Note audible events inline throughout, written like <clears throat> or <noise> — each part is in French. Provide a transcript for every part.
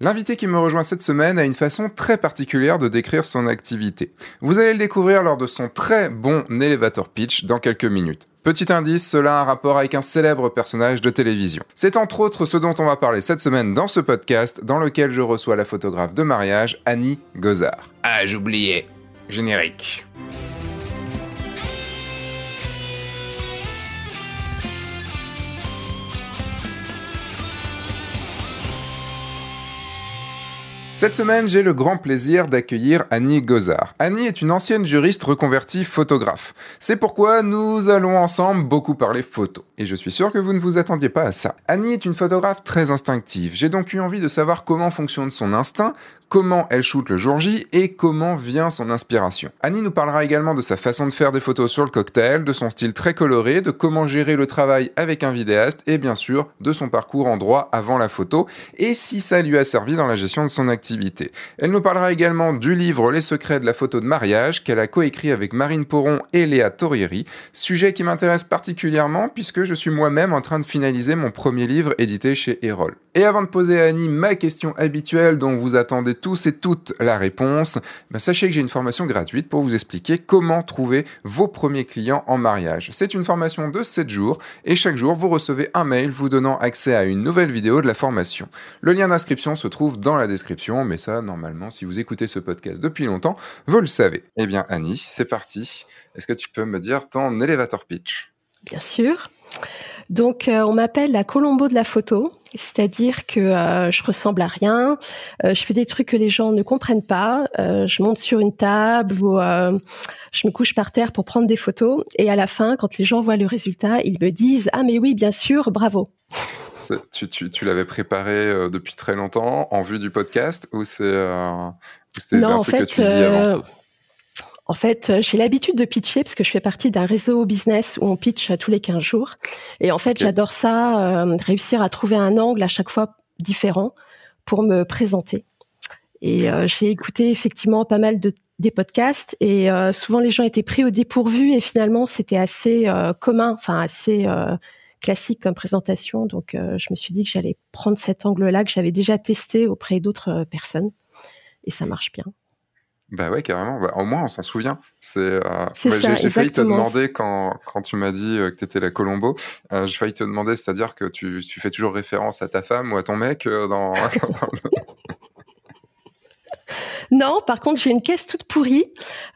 L'invité qui me rejoint cette semaine a une façon très particulière de décrire son activité. Vous allez le découvrir lors de son très bon elevator pitch dans quelques minutes. Petit indice, cela a un rapport avec un célèbre personnage de télévision. C'est entre autres ce dont on va parler cette semaine dans ce podcast, dans lequel je reçois la photographe de mariage, Annie Gozard. Ah, j'oubliais. Générique. Cette semaine, j'ai le grand plaisir d'accueillir Annie Gozard. Annie est une ancienne juriste reconvertie photographe. C'est pourquoi nous allons ensemble beaucoup parler photo. Et je suis sûr que vous ne vous attendiez pas à ça. Annie est une photographe très instinctive. J'ai donc eu envie de savoir comment fonctionne son instinct, comment elle shoot le jour J et comment vient son inspiration. Annie nous parlera également de sa façon de faire des photos sur le cocktail, de son style très coloré, de comment gérer le travail avec un vidéaste et bien sûr de son parcours en droit avant la photo et si ça lui a servi dans la gestion de son activité. Elle nous parlera également du livre Les secrets de la photo de mariage qu'elle a coécrit avec Marine Poron et Léa Torrieri, sujet qui m'intéresse particulièrement puisque je suis moi-même en train de finaliser mon premier livre édité chez Erol. Et avant de poser à Annie ma question habituelle dont vous attendez tous et toutes la réponse, bah, sachez que j'ai une formation gratuite pour vous expliquer comment trouver vos premiers clients en mariage. C'est une formation de 7 jours et chaque jour vous recevez un mail vous donnant accès à une nouvelle vidéo de la formation. Le lien d'inscription se trouve dans la description, mais ça normalement si vous écoutez ce podcast depuis longtemps, vous le savez. Eh bien Annie, c'est parti. Est-ce que tu peux me dire ton elevator pitch? Bien sûr. Donc, euh, on m'appelle la Colombo de la photo, c'est-à-dire que euh, je ressemble à rien, euh, je fais des trucs que les gens ne comprennent pas, je monte sur une table ou je me couche par terre pour prendre des photos, et à la fin, quand les gens voient le résultat, ils me disent ah mais oui, bien sûr, bravo. Tu, tu, tu l'avais préparé depuis très longtemps en vue du podcast ou c'est un truc que tu dis avant? En fait, euh, j'ai l'habitude de pitcher parce que je fais partie d'un réseau business où on pitch tous les 15 jours. Et en fait, j'adore ça, euh, réussir à trouver un angle à chaque fois différent pour me présenter. Et euh, j'ai écouté effectivement pas mal de des podcasts et souvent les gens étaient pris au dépourvu et finalement c'était assez commun, enfin assez classique comme présentation. Donc je me suis dit que j'allais prendre cet angle-là que j'avais déjà testé auprès d'autres personnes et ça marche bien. Bah ouais, carrément. Bah, au moins, on s'en souvient. C'est. Euh... j'ai failli te demander quand, quand tu m'as dit euh, que tu étais la Colombo. Euh, j'ai failli te demander, c'est-à-dire que tu, tu, fais toujours référence à ta femme ou à ton mec euh, dans. <laughs> Non, par contre, j'ai une caisse toute pourrie,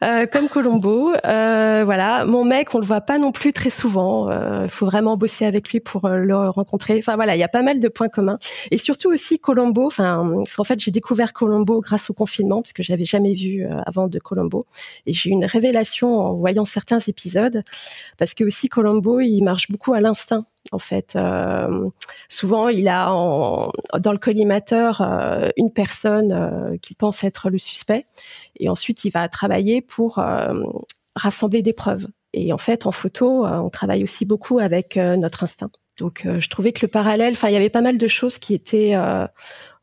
euh, comme Colombo. Euh, voilà, mon mec, on le voit pas non plus très souvent. Il euh, faut vraiment bosser avec lui pour le rencontrer. Enfin voilà, il y a pas mal de points communs. Et surtout aussi Colombo. Enfin, en fait, j'ai découvert Colombo grâce au confinement, parce que j'avais jamais vu avant de Colombo. Et j'ai eu une révélation en voyant certains épisodes, parce que aussi Colombo, il marche beaucoup à l'instinct en fait. Euh, souvent, il a dans le collimateur euh, une personne euh, qu'il pense être le suspect, et ensuite il va travailler pour rassembler des preuves. Et en fait, en photo, on travaille aussi beaucoup avec notre instinct. Donc, je trouvais que le parallèle, enfin, il y avait pas mal de choses qui étaient,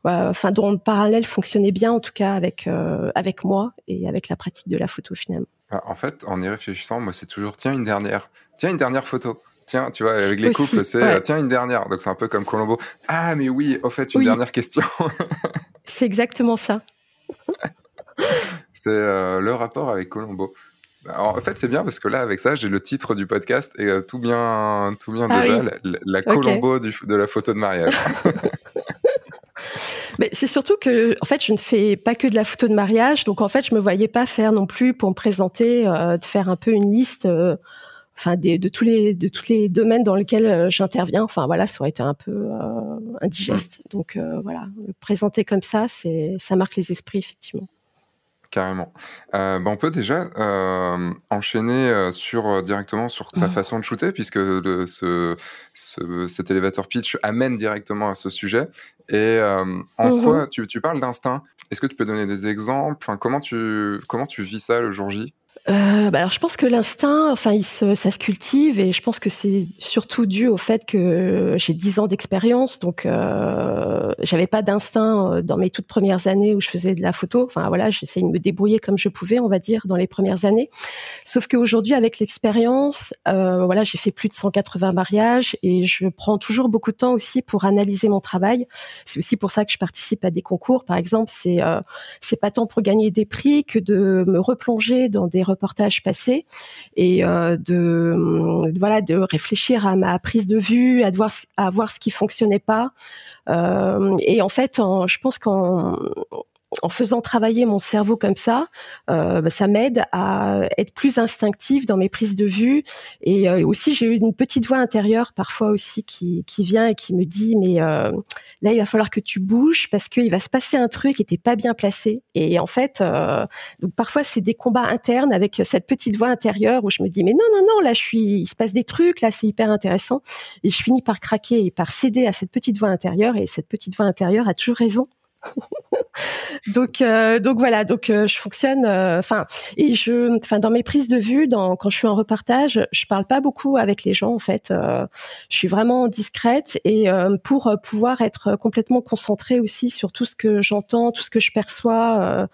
enfin, dont le parallèle fonctionnait bien, en tout cas avec avec moi et avec la pratique de la photo finalement. Ah, en fait, en y réfléchissant, moi, c'est toujours tiens une dernière, tiens une dernière photo tiens, tu vois, avec les couples, c'est euh, tiens une dernière. Donc c'est un peu comme Colombo. Ah, mais oui, au fait, une dernière question. <laughs> c'est exactement ça. c'est euh, le rapport avec Colombo. en fait, c'est bien parce que là, avec ça, j'ai le titre du podcast et euh, tout bien, tout bien ah déjà, la, Colombo de la photo de mariage. <laughs> Mais c'est surtout que, en fait, je ne fais pas que de la photo de mariage, donc en fait, je me voyais pas faire non plus pour me présenter, de faire un peu une liste enfin de tous les de tous les domaines dans lesquels euh, j'interviens. Enfin voilà, ça aurait été un peu euh, indigeste. Donc euh, voilà, le présenter comme ça, c'est ça marque les esprits effectivement. Carrément. Ben, on peut déjà enchaîner sur directement sur ta mmh. façon de shooter, puisque ce, cet elevator pitch amène directement à ce sujet. Et en mmh quoi tu, tu parles d'instinct? Est-ce que tu peux donner des exemples? Enfin, comment, tu, comment tu vis ça le jour J? Euh, bah alors je pense que l'instinct, enfin, ça se cultive et je pense que c'est surtout dû au fait que j'ai 10 ans d'expérience, donc euh, j'avais pas d'instinct euh, dans mes toutes premières années où je faisais de la photo. Enfin voilà, j'essayais de me débrouiller comme je pouvais, on va dire, dans les premières années. Sauf qu'aujourd'hui, avec l'expérience, euh, voilà, j'ai fait plus de 180 mariages et je prends toujours beaucoup de temps aussi pour analyser mon travail. C'est aussi pour ça que je participe à des concours, par exemple. C'est euh, c'est pas tant pour gagner des prix que de me replonger dans des reportages passés et euh, de, voilà de réfléchir à ma prise de vue, à voir à voir ce qui fonctionnait pas. Euh, et en fait, je pense qu'en en faisant travailler mon cerveau comme ça, euh, bah, ça m'aide à être plus instinctive dans mes prises de vue. Et euh, aussi, j'ai eu une petite voix intérieure parfois aussi qui, qui vient et qui me dit, mais euh, là, il va falloir que tu bouges parce qu'il va se passer un truc qui n'était pas bien placé. Et en fait, euh, donc parfois, c'est des combats internes avec cette petite voix intérieure où je me dis, mais non, non, non, là, je suis, il se passe des trucs, là, c'est hyper intéressant. Et je finis par craquer et par céder à cette petite voix intérieure. Et cette petite voix intérieure a toujours raison. <laughs> donc euh, donc voilà donc euh, je fonctionne euh, enfin et je enfin dans mes prises de vue dans quand je suis en reportage je parle pas beaucoup avec les gens en fait je suis vraiment discrète et pour pouvoir être complètement concentrée aussi sur tout ce que j'entends tout ce que je perçois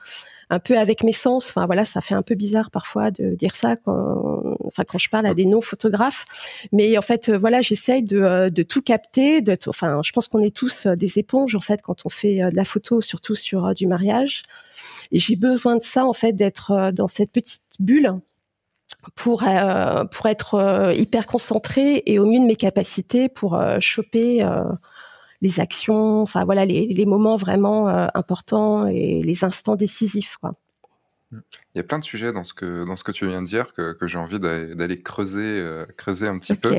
un peu avec mes sens. Enfin voilà, ça fait un peu bizarre parfois de dire ça quand, enfin quand je parle à des non-photographes. Mais en fait, euh, voilà, j'essaye de, euh, de, tout capter. Enfin, je pense qu'on est tous euh, des éponges en fait quand on fait de la photo, surtout sur du mariage. Et j'ai besoin de ça en fait, d'être dans cette petite bulle pour pour être hyper concentrée et au mieux de mes capacités pour choper les actions, enfin voilà les, les moments vraiment euh, importants et les instants décisifs. Quoi. Il y a plein de sujets dans ce que, dans ce que tu viens de dire que, que j'ai envie d'aller creuser, euh, creuser un petit peu.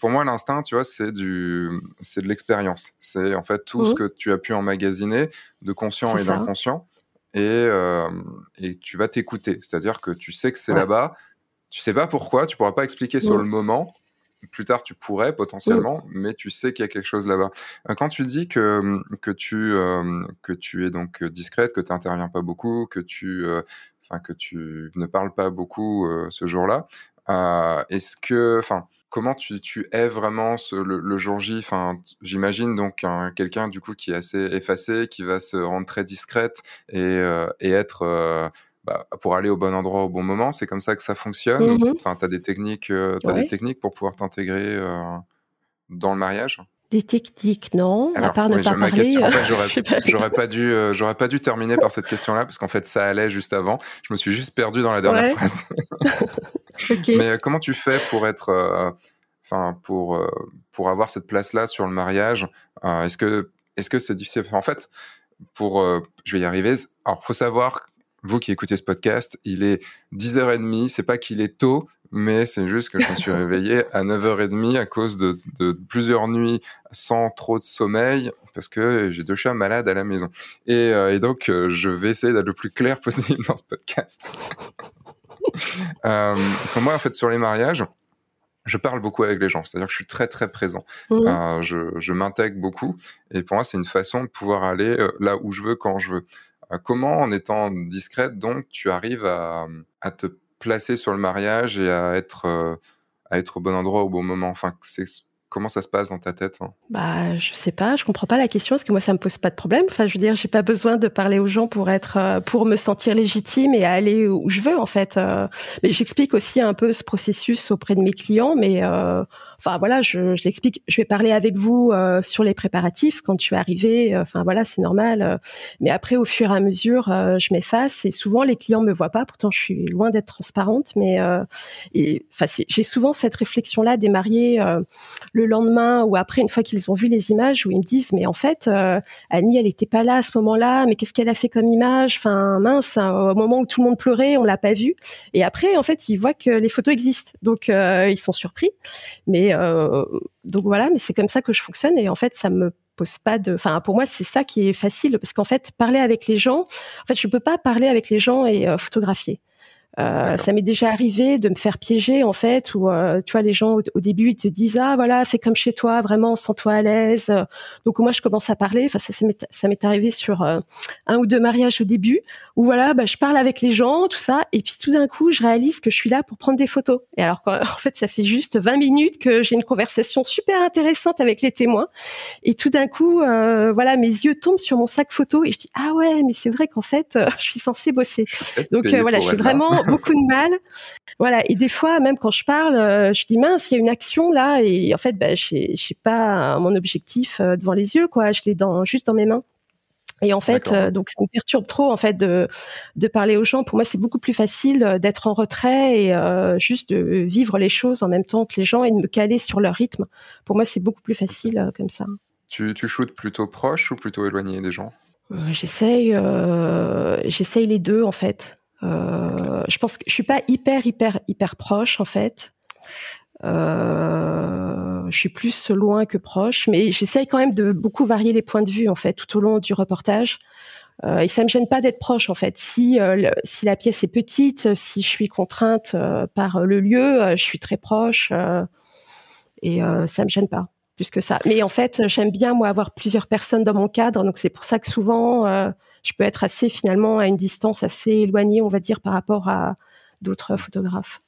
Pour moi, l'instinct, tu vois, c'est de l'expérience. C'est en fait tout ce mmh. que tu as pu emmagasiner de conscient et d'inconscient. Et, euh, et tu vas t'écouter. C'est-à-dire que tu sais que c'est là-bas. Tu sais pas pourquoi, tu pourras pas expliquer sur le moment, plus tard tu pourrais potentiellement, mais tu sais qu'il y a quelque chose là-bas. Euh, quand tu dis que que tu euh, que tu es donc discrète, que tu n'interviens pas beaucoup, que tu euh, que tu ne parles pas beaucoup ce jour-là, est-ce que enfin comment tu, tu es vraiment le, jour J? Enfin, j'imagine donc quelqu'un du coup qui est assez effacé, qui va se rendre très discrète et, et être bah, pour aller au bon endroit au bon moment. C'est comme ça que ça fonctionne. Mmh enfin, tu as des techniques, euh, as des techniques pour pouvoir t'intégrer euh, dans le mariage. Des techniques, non. à part ne pas parler. en fait, <laughs> j'aurais pas dû, euh, j'aurais pas dû terminer par cette question-là parce qu'en fait, ça allait juste avant. Je me suis juste perdu dans la dernière phrase. <laughs> Mais comment tu fais pour être, enfin, pour pour avoir cette place-là sur le mariage Est-ce que est-ce que c'est difficile? En fait, pour, je vais y arriver. Alors, faut savoir vous qui écoutez ce podcast, il est 10h30, c'est pas qu'il est tôt, mais c'est juste que je me suis <laughs> réveillé à 9h30 à cause de, plusieurs nuits sans trop de sommeil, parce que j'ai deux chats malades à la maison. Et, euh, donc, euh, je vais essayer d'être le plus clair <laughs> possible dans ce podcast. <laughs> euh, parce que moi, en fait, sur les mariages, je parle beaucoup avec les gens, c'est-à-dire que je suis très très présent. Mmh. Euh, je, je m'intègre beaucoup, et pour moi, c'est une façon de pouvoir aller là où je veux, quand je veux. Euh, comment, en étant discrète, donc, tu arrives à, te placer sur le mariage et à être, euh, à être au bon endroit au bon moment? Enfin, comment ça se passe dans ta tête hein? Bah, je sais pas, je comprends pas la question parce que moi ça me pose pas de problème. Enfin, je veux dire, j'ai pas besoin de parler aux gens pour être, euh, pour me sentir légitime et aller où je veux en fait. Mais j'explique aussi un peu ce processus auprès de mes clients, mais Enfin voilà, je, je l'explique. Je vais parler avec vous euh, sur les préparatifs quand tu es arrivé. Euh, enfin voilà, c'est normal. Euh. mais après, au fur et à mesure, je m'efface et souvent les clients me voient pas. Pourtant, je suis loin d'être transparente, mais enfin j'ai souvent cette réflexion là des mariés le lendemain ou après une fois qu'ils ont vu les images où ils me disent mais en fait Annie elle était pas là à ce moment-là, mais qu'est-ce qu'elle a fait comme image? Enfin mince, hein, au moment où tout le monde pleurait, on l'a pas vu. Et après en fait ils voient que les photos existent, donc ils sont surpris. Mais euh, donc voilà, mais c'est comme ça que je fonctionne et en fait ça me pose pas de enfin pour moi c'est ça qui est facile parce qu'en fait parler avec les gens en fait je peux pas parler avec les gens et euh, photographier Euh, ça m'est déjà arrivé de me faire piéger en fait, où euh, tu vois les gens au, début ils te disent ah voilà fais comme chez toi, vraiment sens-toi à l'aise. Donc moi je commence à parler. Enfin ça, ça m'est arrivé sur euh, un ou deux mariages au début, où voilà bah, je parle avec les gens tout ça, et puis tout d'un coup je réalise que je suis là pour prendre des photos. Et alors en fait ça fait juste 20 minutes que j'ai une conversation super intéressante avec les témoins, et tout d'un coup voilà mes yeux tombent sur mon sac photo et je dis ah ouais mais c'est vrai qu'en fait <laughs> je suis censée bosser. Donc voilà je suis vraiment beaucoup de mal. Voilà. Et des fois, même quand je parle, euh, je dis mince, il y a une action là, et en fait, bah, je sais pas mon objectif euh, devant les yeux, quoi. Je l'ai dans juste dans mes mains. Et en fait, euh, donc ça me perturbe trop en fait de de parler aux gens. Pour moi, c'est beaucoup plus facile d'être en retrait et juste de vivre les choses en même temps que les gens et de me caler sur leur rythme. Pour moi, c'est beaucoup plus facile comme ça. Tu tu shootes plutôt proche ou plutôt éloigné des gens? J'essaye j'essaye les deux en fait. Euh, je pense que je suis pas hyper hyper hyper proche en fait. Euh, je suis plus loin que proche, mais j'essaye quand même de beaucoup varier les points de vue en fait tout au long du reportage. Euh, et ça me gêne pas d'être proche en fait. Si si la pièce est petite, si je suis contrainte par le lieu, je suis très proche et ça me gêne pas plus que ça. Mais en fait, j'aime bien moi avoir plusieurs personnes dans mon cadre, donc c'est pour ça que souvent je peux être assez finalement à une distance assez éloignée, on va dire, par rapport à d'autres photographes.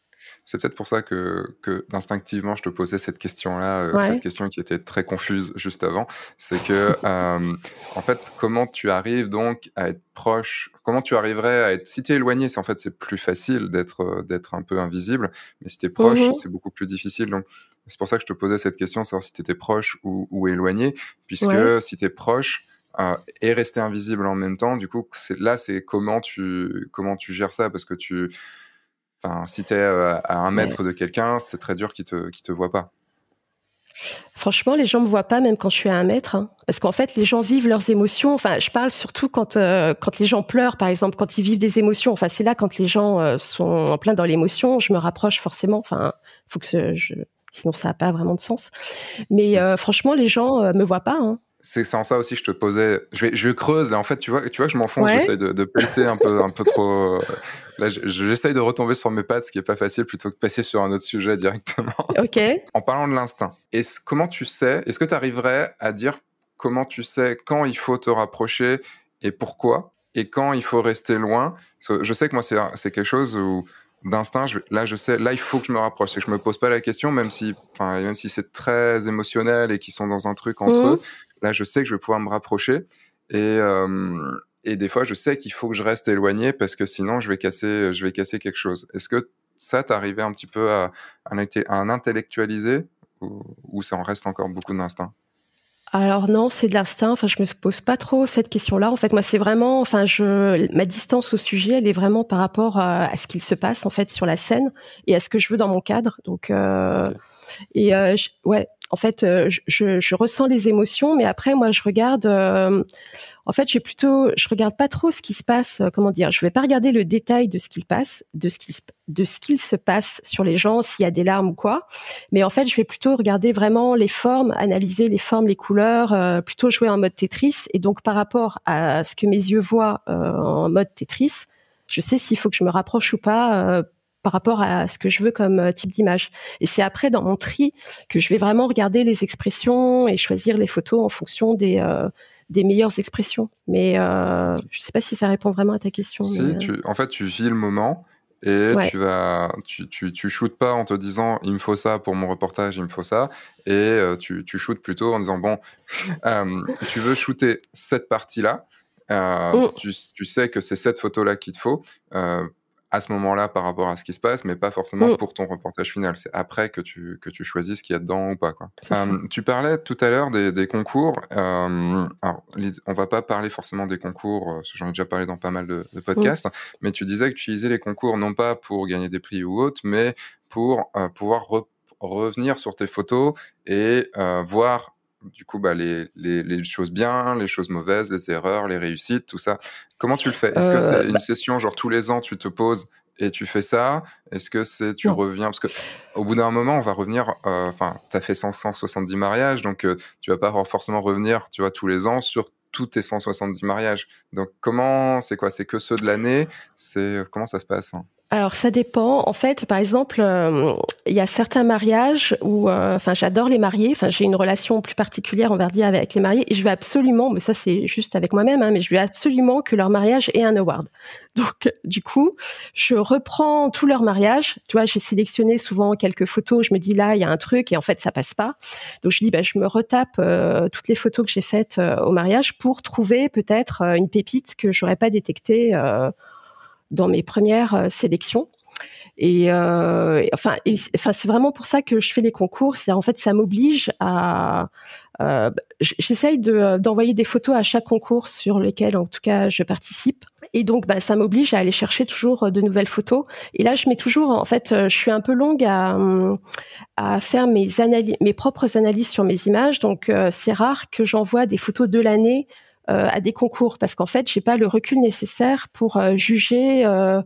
C'est peut-être pour ça que, que instinctivement je te posais cette question-là, euh, cette question qui était très confuse juste avant. C'est que, <laughs> euh, en fait, comment tu arrives donc à être proche Comment tu arriverais à être Si tu es éloigné, c'est en fait c'est plus facile d'être euh, d'être un peu invisible, mais si tu es proche, mmh c'est beaucoup plus difficile. Donc c'est pour ça que je te posais cette question, savoir si tu étais proche ou, ou éloigné, puisque si tu es proche, euh, et rester invisible en même temps. Du coup, là, c'est comment tu comment tu gères ça? Parce que tu, enfin, si tu es euh, à un mètre de quelqu'un, c'est très dur qu'il te te voit pas. Franchement, les gens me voient pas même quand je suis à un mètre, hein. parce qu'en fait, les gens vivent leurs émotions. Enfin, je parle surtout quand euh, quand les gens pleurent, par exemple, quand ils vivent des émotions. Enfin, c'est là quand les gens sont en plein dans l'émotion, je me rapproche forcément. Enfin, faut que je, sinon ça n'a pas vraiment de sens. Mais franchement, les gens me voient pas. Hein c'est en ça aussi je te posais je vais je creuse là en fait tu vois tu vois je m'enfonce j'essaie de, de pelleter un peu un peu trop là j'essaye de retomber sur mes pattes ce qui est pas facile plutôt que de passer sur un autre sujet directement. <laughs> Ok. En parlant de l'instinct est-ce comment tu sais est-ce que tu arriverais à dire comment tu sais quand il faut te rapprocher et pourquoi et quand il faut rester loin? Je sais que moi c'est c'est quelque chose où d'instinct, là je sais, là il faut que je me rapproche, c'est que je me pose pas la question, même si, enfin même si c'est très émotionnel et qu'ils sont dans un truc entre mmh. eux, Là, je sais que je vais pouvoir me rapprocher. Et, euh, et des fois, je sais qu'il faut que je reste éloigné parce que sinon, je vais casser, je vais casser quelque chose. Est-ce que ça, t'arrivais un petit peu à, à, un intellectualiser ou, ou ça en reste encore beaucoup d'instinct? Alors non, c'est de l'instinct. Enfin, je me pose pas trop cette question-là. En fait, moi, c'est vraiment, enfin, je, ma distance au sujet, elle est vraiment par rapport à, ce qu'il se passe en fait sur la scène et à ce que je veux dans mon cadre. Donc, euh, et euh, ouais, en fait, euh, je, je, ressens les émotions, mais après, moi, je regarde. Euh, en fait, je plutôt, je regarde pas trop ce qui se passe. Euh, comment dire Je vais pas regarder le détail de ce qu'il passe, de ce qu'il de ce qu'il se passe sur les gens, s'il y a des larmes ou quoi. Mais en fait, je vais plutôt regarder vraiment les formes, analyser les formes, les couleurs, plutôt jouer en mode Tetris. Et donc, par rapport à ce que mes yeux voient en mode Tetris, je sais s'il faut que je me rapproche ou pas par rapport à ce que je veux comme euh, type d'image. Et c'est après dans mon tri que je vais vraiment regarder les expressions et choisir les photos en fonction des euh, des meilleures expressions. Mais euh, je sais pas si ça répond vraiment à ta question. Si, euh, tu, en fait, tu vis le moment et tu vas, tu, tu, tu shootes pas en te disant il me faut ça pour mon reportage, il me faut ça, et tu, tu shootes plutôt en disant bon, <laughs> tu veux shooter cette partie-là, oh. tu, tu, sais que c'est cette photo-là qu'il te faut à ce moment-là par rapport à ce qui se passe, mais pas forcément mm. pour ton reportage final. C'est après que tu, que tu choisis ce qu'il y a dedans ou pas. Quoi. Euh, tu parlais tout à l'heure des, des, concours. Euh, alors, on va pas parler forcément des concours, euh, j'en ai déjà parlé dans pas mal de, de podcasts, mais tu disais que tu utilisais les concours non pas pour gagner des prix ou autre, mais pour euh, pouvoir revenir sur tes photos et voir du coup bah, les, les, les, choses bien, les choses mauvaises, les erreurs, les réussites, tout ça. Comment tu le fais? Est-ce que c'est euh, une bah session genre tous les ans tu te poses et tu fais ça? Est-ce que c'est tu reviens? Parce que au bout d'un moment on va revenir. Euh, enfin, tu as fait 170 mariages, donc euh, tu vas pas forcément revenir, tu vois, tous les ans sur tous tes 170 mariages. Donc comment c'est quoi? C'est que ceux de l'année? C'est comment ça se passe hein? Alors ça dépend. En fait, par exemple, euh, il y a certains mariages où, euh, enfin, j'adore les mariés. Enfin, j'ai une relation plus particulière, on va dire, avec les mariés, et je veux absolument, mais ça c'est juste avec moi-même, hein, mais je veux absolument que leur mariage ait un award. Donc, du coup, je reprends tout leur mariage. Tu vois, j'ai sélectionné souvent quelques photos. Je me dis là, il y a un truc, et en fait, ça passe pas. Donc, je dis, bah, je me retape euh, toutes les photos que j'ai faites au mariage pour trouver peut-être une pépite que j'aurais pas détectée dans mes premières euh, sélections. Et euh, enfin, c'est vraiment pour ça que je fais les concours. C'est en fait, ça m'oblige à. Euh, J'essaye de, d'envoyer des photos à chaque concours sur lesquels, en tout cas, je participe. Et donc, bah, ça m'oblige à aller chercher toujours de nouvelles photos. Et là, je mets toujours, en fait, je suis un peu longue à, à faire mes mes propres analyses sur mes images. Donc, c'est rare que j'envoie des photos de l'année à des concours parce qu'en fait, j'ai pas le recul nécessaire pour euh, juger euh,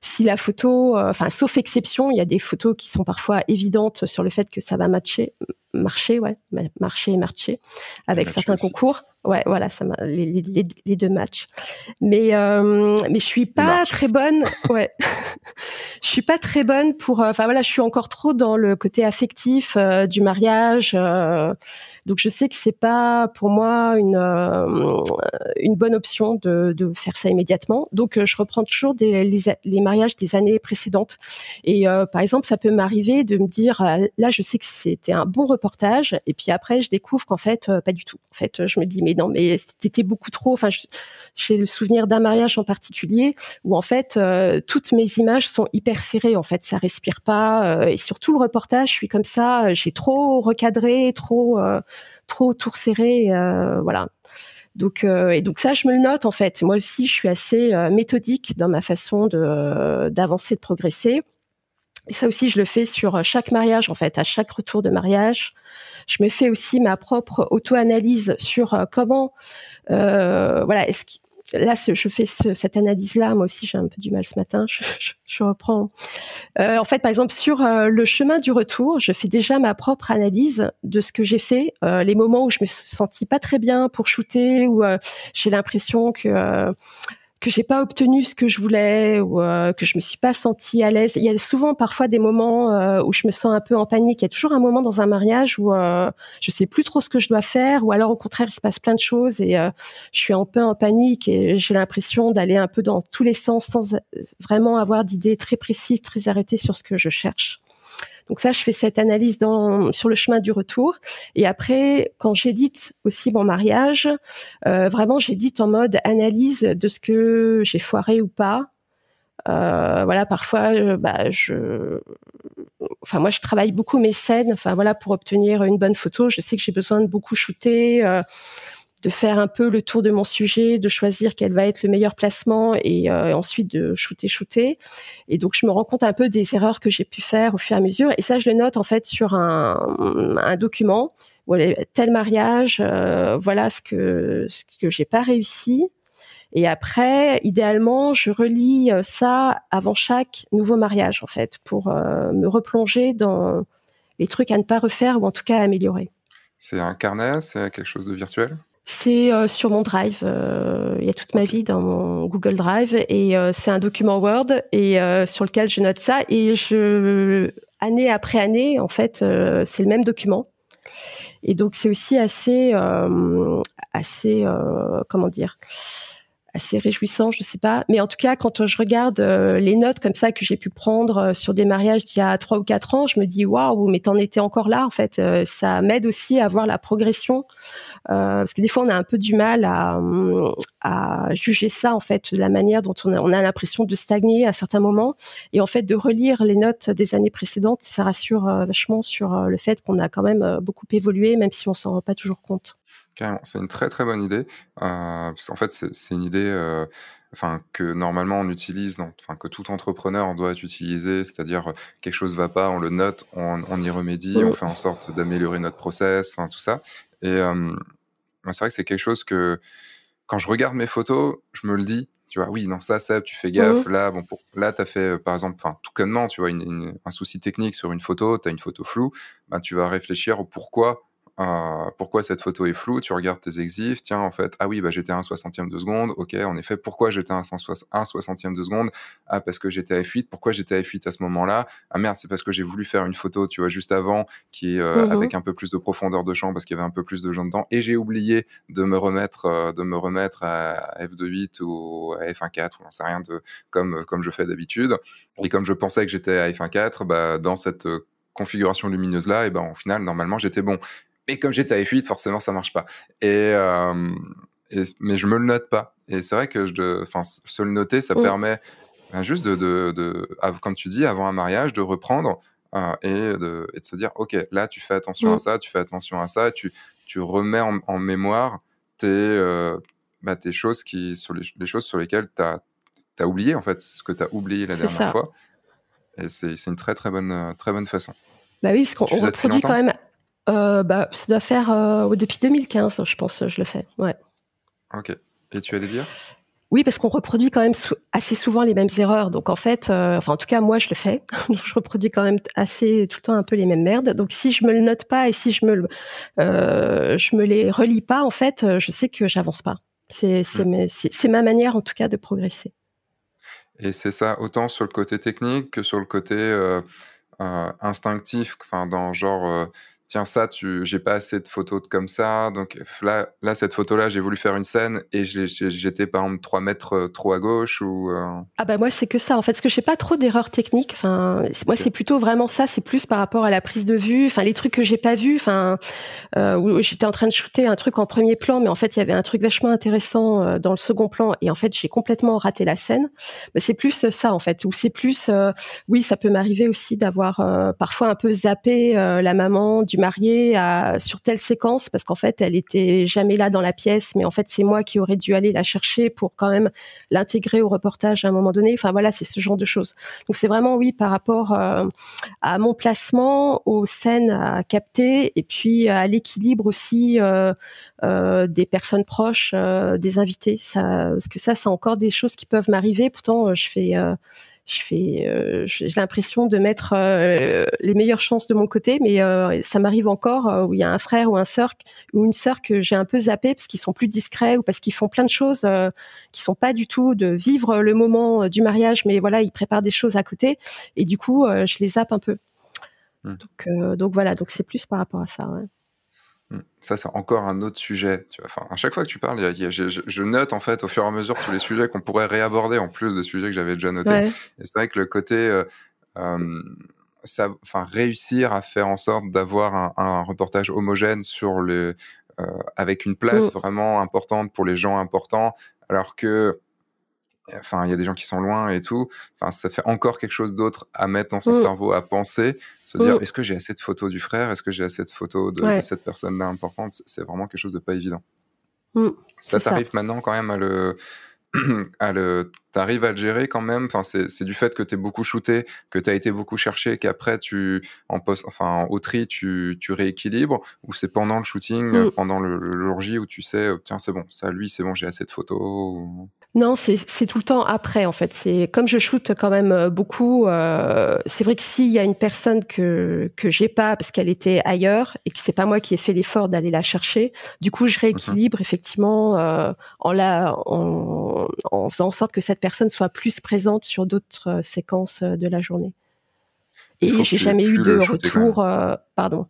si la photo, enfin, sauf exception, il y a des photos qui sont parfois évidentes sur le fait que ça va matcher, marcher, ouais, marcher et marcher avec certains concours. Ouais, voilà, ça les, les, les, deux matchs. Mais euh, mais je suis pas très bonne. Ouais, <laughs> je suis pas très bonne pour. Enfin voilà, je suis encore trop dans le côté affectif euh, du mariage. Euh, donc je sais que c'est pas pour moi une euh, une bonne option de, de faire ça immédiatement. Donc je reprends toujours des, les, les mariages des années précédentes. Et par exemple, ça peut m'arriver de me dire là, je sais que c'était un bon et puis après je découvre qu'en fait pas du tout. En fait, je me dis mais non, mais c'était beaucoup trop. Enfin, j'ai le souvenir d'un mariage en particulier où en fait euh, toutes mes images sont hyper serrées. En fait, ça respire pas. Euh, et surtout le reportage, je suis comme ça. J'ai trop recadré, trop, euh, trop tour serré. voilà. Donc et donc ça, je me le note en fait. Moi aussi, je suis assez méthodique dans ma façon de d'avancer, de progresser. Et ça aussi, je le fais sur chaque mariage, en fait, à chaque retour de mariage. Je me fais aussi ma propre auto-analyse sur euh, comment, euh, voilà, est-ce là, je fais cette analyse-là. Moi aussi, j'ai un peu du mal ce matin. <laughs> Je, reprends. Euh, en fait, par exemple, sur euh, le chemin du retour, je fais déjà ma propre analyse de ce que j'ai fait, les moments où je me sentis pas très bien pour shooter, où j'ai l'impression que que j'ai pas obtenu ce que je voulais ou euh, que je me suis pas sentie à l'aise. Il y a souvent parfois des moments euh, où je me sens un peu en panique. Il y a toujours un moment dans un mariage où euh, je sais plus trop ce que je dois faire ou alors au contraire il se passe plein de choses et euh, je suis un peu en panique et j'ai l'impression d'aller un peu dans tous les sens sans vraiment avoir d'idées très précises, très arrêtées sur ce que je cherche. Donc ça, je fais cette analyse dans, sur le chemin du retour. Et après, quand j'édite aussi mon mariage, euh, vraiment, j'édite en mode analyse de ce que j'ai foiré ou pas. Euh, voilà, parfois, euh, bah, je, enfin moi, je travaille beaucoup mes scènes. Enfin voilà, pour obtenir une bonne photo, je sais que j'ai besoin de beaucoup shooter. Euh, de faire un peu le tour de mon sujet, de choisir quel va être le meilleur placement et euh, ensuite de shooter, shooter. Et donc je me rends compte un peu des erreurs que j'ai pu faire au fur et à mesure. Et ça, je le note en fait sur un, document. Tel mariage, euh, voilà ce que ce que j'ai pas réussi. Et après, idéalement, je relis euh, ça avant chaque nouveau mariage en fait pour me replonger dans les trucs à ne pas refaire ou en tout cas à améliorer. C'est un carnet, c'est quelque chose de virtuel? C'est euh, sur mon Drive. Euh, il y a toute ma vie dans mon Google Drive et euh, c'est un document Word et sur lequel je note ça et je année après année en fait c'est le même document et donc c'est aussi assez assez comment dire assez réjouissant, je sais pas. Mais en tout cas, quand je regarde les notes comme ça que j'ai pu prendre sur des mariages d'il y a trois ou quatre ans, je me dis waouh, mais t'en étais encore là. En fait, ça m'aide aussi à voir la progression euh, parce que des fois, on a un peu du mal à, à juger ça, en fait, la manière dont on a, on a l'impression de stagner à certains moments. Et en fait, de relire les notes des années précédentes, ça rassure euh, vachement sur euh, le fait qu'on a quand même beaucoup évolué, même si on s'en rend pas toujours compte. Carrément, c'est une très très bonne idée. Euh, en fait, c'est une idée euh, enfin, que normalement on utilise, enfin, que tout entrepreneur doit utiliser, c'est-à-dire quelque chose va pas, on le note, on, on y remédie, on fait en sorte d'améliorer notre process, enfin, tout ça. Et euh, c'est vrai que c'est quelque chose que quand je regarde mes photos, je me le dis. Tu vois, oui, non, ça, ça, tu fais gaffe. Mmh. Là, bon, pour, là, t'as fait, euh, par exemple, enfin, tout connement, tu vois, une, un souci technique sur une photo, tu as une photo floue, ben, tu vas réfléchir au pourquoi euh, pourquoi cette photo est floue, tu regardes tes exifs, tiens, en fait, ah oui, bah, j'étais à un soixantième de seconde, ok, en effet, pourquoi j'étais à un soixantième de seconde? Ah, parce que j'étais à F8, pourquoi j'étais à F8 à ce moment-là? Ah merde, c'est parce que j'ai voulu faire une photo, tu vois, juste avant, qui est euh, mmh avec un peu plus de profondeur de champ, parce qu'il y avait un peu plus de gens dedans, et j'ai oublié de me remettre, euh, de me remettre à F2.8 ou à F1.4, ou on sait rien, de, comme, comme je fais d'habitude. Et comme je pensais que j'étais à F1.4, bah, dans cette configuration lumineuse là, et ben au final normalement j'étais bon. Mais comme j'étais à F8, forcément ça marche pas. Euh, et, mais je me le note pas. Et c'est vrai que je, enfin se le noter, ça mm. permet ben, juste de, de, comme tu dis, avant un mariage, de reprendre euh, et, de, et, de, se dire, ok, là tu fais attention à mm. ça, tu fais attention à ça, tu, tu remets en, mémoire tes, euh, bah, tes choses qui, sur les, choses sur lesquelles tu as, as, oublié en fait, ce que tu as oublié la dernière fois. Et c'est une très très bonne, euh, très bonne façon. Bah oui, parce qu'on reproduit quand même. Euh, bah, ça doit faire euh, depuis 2015, je pense, je le fais. Ouais. Ok. Et tu allais dire? Oui, parce qu'on reproduit quand même assez souvent les mêmes erreurs. Donc en fait, enfin en tout cas moi je le fais. <laughs> je reproduis quand même assez tout le temps un peu les mêmes merdes. Donc si je me le note pas et si je me je me les relis pas, en fait, je sais que j'avance pas. C'est c'est ma manière en tout cas de progresser. Et c'est ça autant sur le côté technique que sur le côté euh, euh, instinctif, enfin dans genre euh, tiens ça tu j'ai pas assez de photos comme ça. Donc là là cette photo là j'ai voulu faire une scène et j'étais par exemple 3 mètres euh, trop à gauche ou euh, ah bah moi c'est que ça en fait parce que j'ai pas trop d'erreurs techniques. Enfin moi c'est plutôt vraiment ça c'est plus par rapport à la prise de vue enfin les trucs que j'ai pas vus. Enfin euh, où j'étais en train de shooter un truc en premier plan mais en fait il y avait un truc vachement intéressant dans le second plan et en fait j'ai complètement raté la scène. Mais c'est plus ça en fait ou c'est plus oui ça peut m'arriver aussi d'avoir parfois un peu zappé la maman du mariée à, sur telle séquence parce qu'en fait, elle était jamais là dans la pièce, mais en fait, c'est moi qui aurais dû aller la chercher pour quand même l'intégrer au reportage à un moment donné. Enfin voilà, c'est ce genre de choses. Donc c'est vraiment oui par rapport euh, à mon placement, aux scènes à capter et puis à l'équilibre aussi euh, euh, des personnes proches, des invités. Ça, parce que ça, c'est encore des choses qui peuvent m'arriver. Pourtant, je fais je fais, euh, j'ai l'impression de mettre euh, les meilleures chances de mon côté, mais euh, ça m'arrive encore où il y a un frère ou un sœur ou une sœur que j'ai un peu zappé parce qu'ils sont plus discrets ou parce qu'ils font plein de choses qui sont pas du tout de vivre le moment du mariage, mais voilà, ils préparent des choses à côté et du coup, je les zappe un peu. Mmh. Donc, donc voilà, donc c'est plus par rapport à ça. Ouais. Mmh. Ça, c'est encore un autre sujet. Tu vois. Enfin, à chaque fois que tu parles, je, note en fait au fur et à mesure tous les <laughs> sujets qu'on pourrait réaborder en plus des sujets que j'avais déjà notés. Et c'est vrai que le côté, euh, euh, ça, enfin, réussir à faire en sorte d'avoir un, reportage homogène sur le, euh, avec une place vraiment importante pour les gens importants, alors que enfin il y a des gens qui sont loin et tout. Enfin ça fait encore quelque chose d'autre à mettre dans son mm. cerveau à penser. Se dire mm. est-ce que j'ai assez de photos du frère? Est-ce que j'ai assez de photos de, cette personne là importante? C'est vraiment quelque chose de pas évident. Mm. ça t'arrive maintenant quand même à le <clears throat> à le t'arrives à le gérer quand même? Enfin c'est du fait que tu es beaucoup shooté que tu as été beaucoup cherché qu'après tu en poste enfin au tri tu, tu rééquilibres? Ou c'est pendant le shooting pendant le, le, jour J où tu sais tiens c'est bon ça lui c'est bon j'ai assez de photos non, c'est tout le temps après en fait. C'est comme je shoote quand même euh, beaucoup. Euh, c'est vrai que s'il y a une personne que que j'ai pas parce qu'elle était ailleurs et que c'est pas moi qui ai fait l'effort d'aller la chercher, du coup je rééquilibre effectivement euh, en la en, en, faisant en sorte que cette personne soit plus présente sur d'autres euh, séquences de la journée. Et j'ai jamais eu de retour. pardon.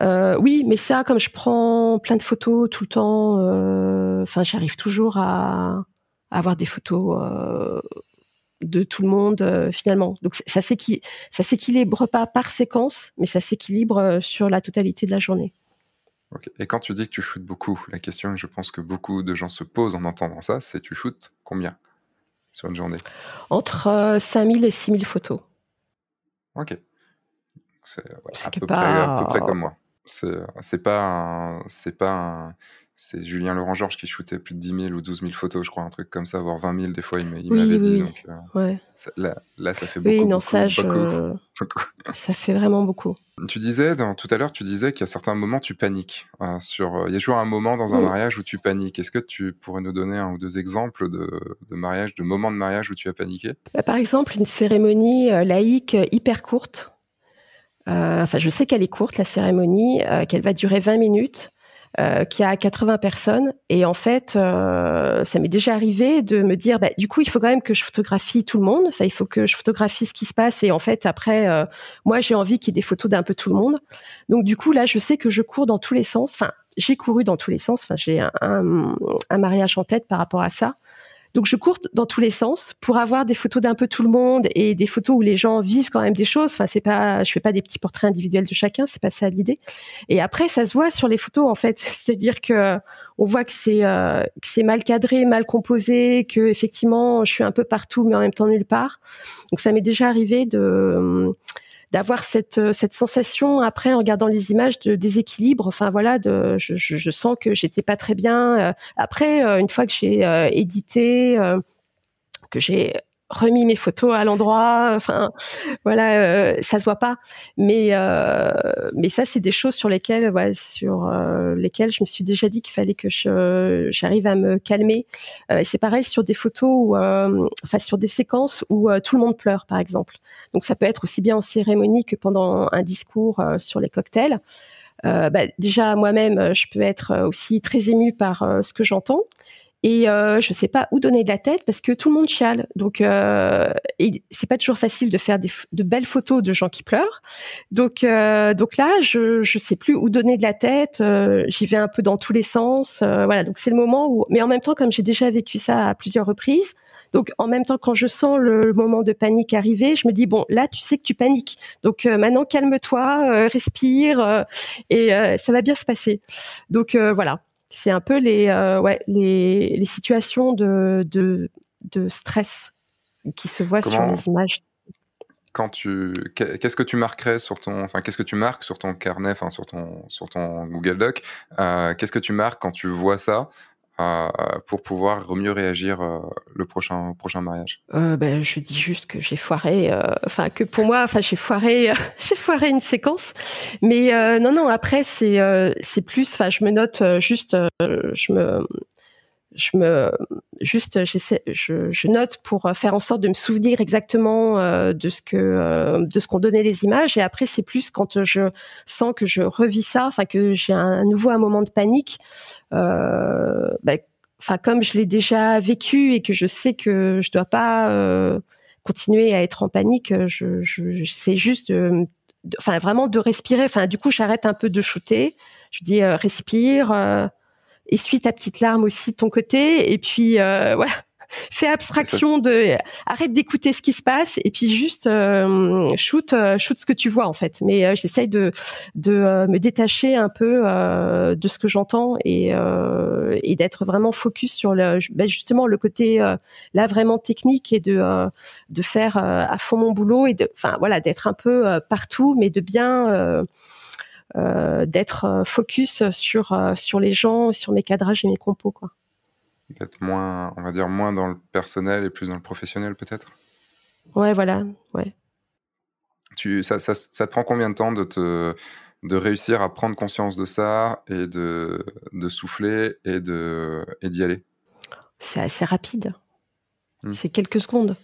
Euh, oui, mais ça, comme je prends plein de photos tout le temps, enfin, j'arrive toujours à, avoir des photos euh, de tout le monde euh, finalement. Donc ça s'équilibre pas par séquence, mais ça s'équilibre euh, sur la totalité de la journée. Et quand tu dis que tu shootes beaucoup, la question que je pense que beaucoup de gens se posent en entendant ça, c'est tu shootes combien sur une journée? Entre 5000 et 6000 photos. Ok. C'est à, peu près, à peu près comme moi. C'est pas c'est pas un, c'est Julien Laurent Georges qui shootait plus de 10 000 ou 12 000 photos, je crois, un truc comme ça, voire 20 000 des fois, il m'avait dit. Donc, euh, là, là, ça fait beaucoup. Oui, non, ça, <laughs> ça fait vraiment beaucoup. Tu disais, dans, tout à l'heure, tu disais qu'à certains moments, tu paniques. Hein, sur, euh, il y a toujours un moment dans un mariage où tu paniques. Est-ce que tu pourrais nous donner un ou deux exemples de, de mariage, de moments de mariage où tu as paniqué? Bah, Par exemple, une cérémonie euh, laïque hyper courte enfin, je sais qu'elle est courte la cérémonie, qu'elle va durer 20 minutes. Euh, qui a 80 personnes. Et en fait, euh, ça m'est déjà arrivé de me dire, bah, du coup, il faut quand même que je photographie tout le monde. Enfin, il faut que je photographie ce qui se passe. Et en fait, après, euh, moi, j'ai envie qu'il y ait des photos d'un peu tout le monde. Donc, du coup, là, je sais que je cours dans tous les sens. Enfin, j'ai couru dans tous les sens. Enfin, j'ai un, un, mariage en tête par rapport à ça. Donc je cours dans tous les sens pour avoir des photos d'un peu tout le monde et des photos où les gens vivent quand même des choses. Enfin, c'est pas, je fais pas des petits portraits individuels de chacun, c'est pas ça l'idée. Et après, ça se voit sur les photos en fait, <laughs> c'est-à-dire que on voit que c'est euh, c'est mal cadré, mal composé, que effectivement je suis un peu partout mais en même temps nulle part. Donc ça m'est déjà arrivé de d'avoir cette euh, cette sensation après en regardant les images de déséquilibre. Enfin voilà, de je, je, je sens que j'étais pas très bien. Euh, après, euh, une fois que j'ai édité, que j'ai remis mes photos à l'endroit. Enfin, voilà, euh, ça se voit pas. Mais euh, mais ça, c'est des choses sur lesquelles, voilà, sur euh, lesquelles je me suis déjà dit qu'il fallait que je j'arrive à me calmer. c'est pareil sur des photos ou enfin sur des séquences où tout le monde pleure, par exemple. Donc ça peut être aussi bien en cérémonie que pendant un discours sur les cocktails. Bah, déjà moi-même, je peux être aussi très émue par ce que j'entends et euh, je sais pas où donner de la tête parce que tout le monde chiale. Donc euh, et c'est pas toujours facile de faire des, de belles photos de gens qui pleurent. Donc euh, donc là je je sais plus où donner de la tête. Euh, j'y vais un peu dans tous les sens. Euh, voilà donc c'est le moment où mais en même temps comme j'ai déjà vécu ça à plusieurs reprises. Donc en même temps quand je sens le, moment de panique arriver, je me dis bon là tu sais que tu paniques. Donc maintenant calme-toi, respire et ça va bien se passer. Donc voilà c'est un peu les, euh, ouais, les, les situations de, de, de, stress qui se voient sur les images. Quand tu, qu'est-ce que tu marquerais sur ton, enfin, qu'est-ce que tu marques sur ton carnet, enfin, sur ton, sur ton Google Doc euh, Qu'est-ce que tu marques quand tu vois ça euh, pour pouvoir mieux réagir euh, le prochain prochain mariage. Euh, ben, je dis juste que j'ai foiré, euh, enfin que pour moi, enfin j'ai foiré, <laughs> j'ai foiré une séquence, mais non non après c'est c'est plus, enfin je me note juste, je me je me juste je, je, note pour faire en sorte de me souvenir exactement euh, de ce que euh, de ce qu'on donnait les images. Et après c'est plus quand je sens que je revis ça enfin que j'ai un, nouveau un moment de panique euh, bah, enfin comme je l'ai déjà vécu et que je sais que je dois pas euh, continuer à être en panique je, je, juste enfin vraiment de respirer. Enfin du coup j'arrête un peu de shooter. Je dis respire essuie ta petite larme aussi de ton côté et puis euh, voilà. <laughs> Fais abstraction de arrête d'écouter ce qui se passe et puis juste euh, shoot euh, shoot ce que tu vois en fait. Mais euh, j'essaye de de me détacher un peu de ce que j'entends et et d'être vraiment focus sur le ben, justement le côté là vraiment technique et de de faire à fond mon boulot et de enfin voilà d'être un peu partout mais de bien euh, d'être euh, focus sur euh, sur les gens, sur mes cadrages et mes compos quoi. D'être moins, on va dire moins dans le personnel et plus dans le professionnel peut-être? Ouais, voilà, ouais. Tu, ça, ça, ça, te prend combien de temps de te de réussir à prendre conscience de ça et de, de souffler et de et d'y aller? C'est assez rapide. Hmm. C'est quelques secondes.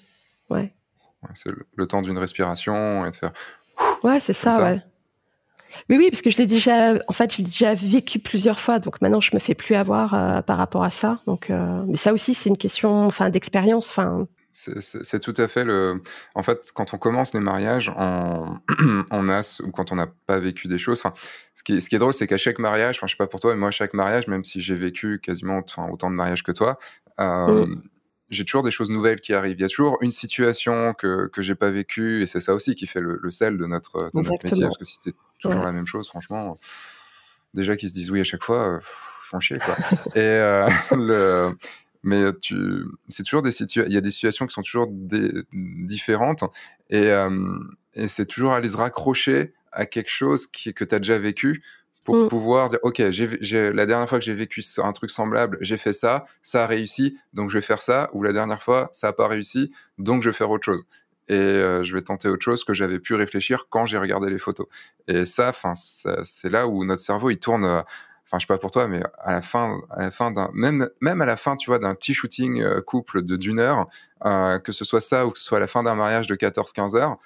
Ouais. ouais c'est le, le, temps d'une respiration et de faire. Ouais, c'est ça, ça, ouais. Oui, oui, parce que je l'ai déjà, en fait, j'ai déjà vécu plusieurs fois, donc maintenant je me fais plus avoir euh, par rapport à ça. Donc, euh, mais ça aussi, c'est une question, enfin, d'expérience, enfin. C'est tout à fait le. En fait, quand on commence les mariages, on, <clears throat> on a ou quand on n'a pas vécu des choses. Enfin, ce qui est, ce qui est drôle, c'est qu'à chaque mariage, enfin, je sais pas pour toi, mais moi, à chaque mariage, même si j'ai vécu quasiment, enfin, autant de mariages que toi, euh, mm j'ai toujours des choses nouvelles qui arrivent. Il y a toujours une situation que que j'ai pas vécue et c'est ça aussi qui fait le, le sel de notre de notre métier parce que si c'était toujours ouais. la même chose, franchement, déjà qu'ils se disent oui à chaque fois, euh, font chier quoi. <laughs> et euh, le mais tu c'est toujours des situations il y a des situations qui sont toujours des, différentes et euh, et c'est toujours aller se raccrocher à quelque chose qui, que tu as déjà vécu pour mmh. pouvoir dire ok j'ai la dernière fois que j'ai vécu un truc semblable j'ai fait ça ça a réussi donc je vais faire ça ou la dernière fois ça a pas réussi donc je vais faire autre chose et euh, je vais tenter autre chose que j'avais pu réfléchir quand j'ai regardé les photos et ça enfin c'est là où notre cerveau il tourne euh, enfin je sais pas pour toi mais à la fin à la fin d'un même même à la fin tu vois d'un petit shooting euh, couple de d'une heure euh, que ce soit ça ou que ce soit à la fin d'un mariage de 14 15 heures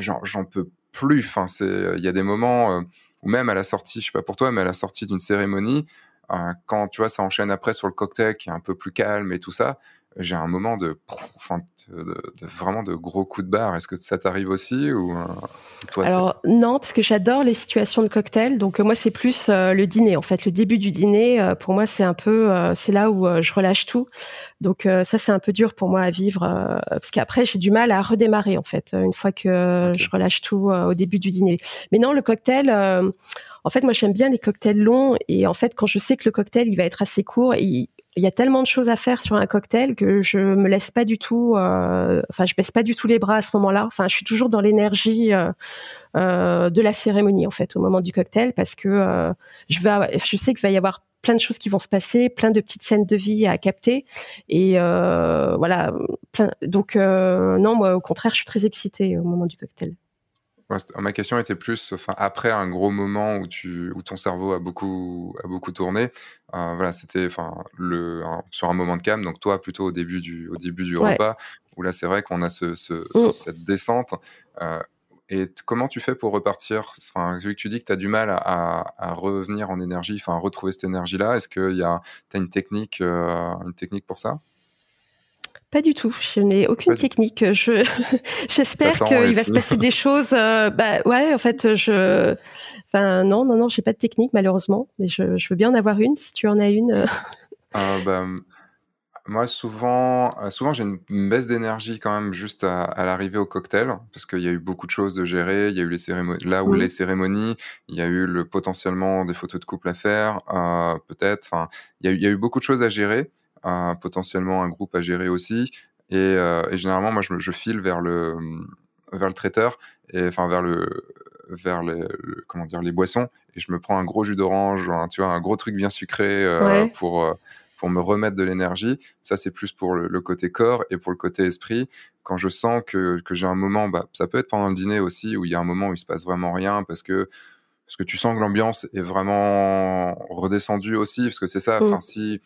j'en peux plus. Enfin, c'est, il y a des moments ou même à la sortie, je sais pas pour toi, mais à la sortie d'une cérémonie, quand tu vois ça enchaîne après sur le cocktail qui est un peu plus calme et tout ça, j'ai un moment de, enfin, de, vraiment de gros coups de barre. Est-ce que ça t'arrive aussi ou euh, toi, Alors non, parce que j'adore les situations de cocktail. Donc moi, c'est plus euh, le dîner. En fait, le début du dîner, euh, pour moi, c'est un peu, c'est là où je relâche tout. Donc ça, c'est un peu dur pour moi à vivre parce qu'après, j'ai du mal à redémarrer en fait une fois que je relâche tout au début du dîner. Mais non, le cocktail. en fait, moi, j'aime bien les cocktails longs et en fait, quand je sais que le cocktail il va être assez court, il, il y a tellement de choses à faire sur un cocktail que je me laisse pas du tout, euh, enfin je baisse pas du tout les bras à ce moment-là. Enfin, je suis toujours dans l'énergie euh, euh, de la cérémonie en fait au moment du cocktail parce que je vais, je sais qu'il va y avoir plein de choses qui vont se passer, plein de petites scènes de vie à capter et voilà. Plein, donc non, moi au contraire, je suis très excitée au moment du cocktail ma question était plus, enfin, après un gros moment où tu, où ton cerveau a beaucoup, a beaucoup tourné, euh, voilà, c'était, enfin, le, sur un moment de calme. Donc toi, plutôt au début du, au début du repas, où là, c'est vrai qu'on a ce, mmh. cette descente. Euh, et comment tu fais pour repartir? Enfin, vu que tu dis que tu as du mal à, à, revenir en énergie, enfin, à retrouver cette énergie-là, est-ce que tu as une technique, euh, une technique pour ça? Pas du tout. Je n'ai aucune technique. Je <laughs> j'espère qu'il va se passer des choses. Euh, bah ouais, en fait, je. Enfin non, non, non, j'ai pas de technique malheureusement, mais je, je, veux bien en avoir une si tu en as une. Euh. Euh, bah, moi, souvent, souvent j'ai une, baisse d'énergie quand même juste à, à l'arrivée au cocktail, parce qu'il y a eu beaucoup de choses de gérer. Il y a eu les cérémonies, là où les cérémonies, il y a eu le potentiellement des photos de couple à faire, peut-être. Enfin, il il y a eu beaucoup de choses à gérer potentiellement un groupe à gérer aussi. Et, euh, et généralement, moi, je, je, file vers le, vers le traiteur, et, enfin vers le vers les, comment dire les boissons. Et je me prends un gros jus d'orange tu vois un gros truc bien sucré euh, pour euh, pour me remettre de l'énergie. Ça c'est plus pour le, côté corps et pour le côté esprit. Quand je sens que, que j'ai un moment bah, ça peut être pendant le dîner aussi où il y a un moment où il se passe vraiment rien parce que parce que tu sens que l'ambiance est vraiment redescendue aussi parce que c'est ça enfin si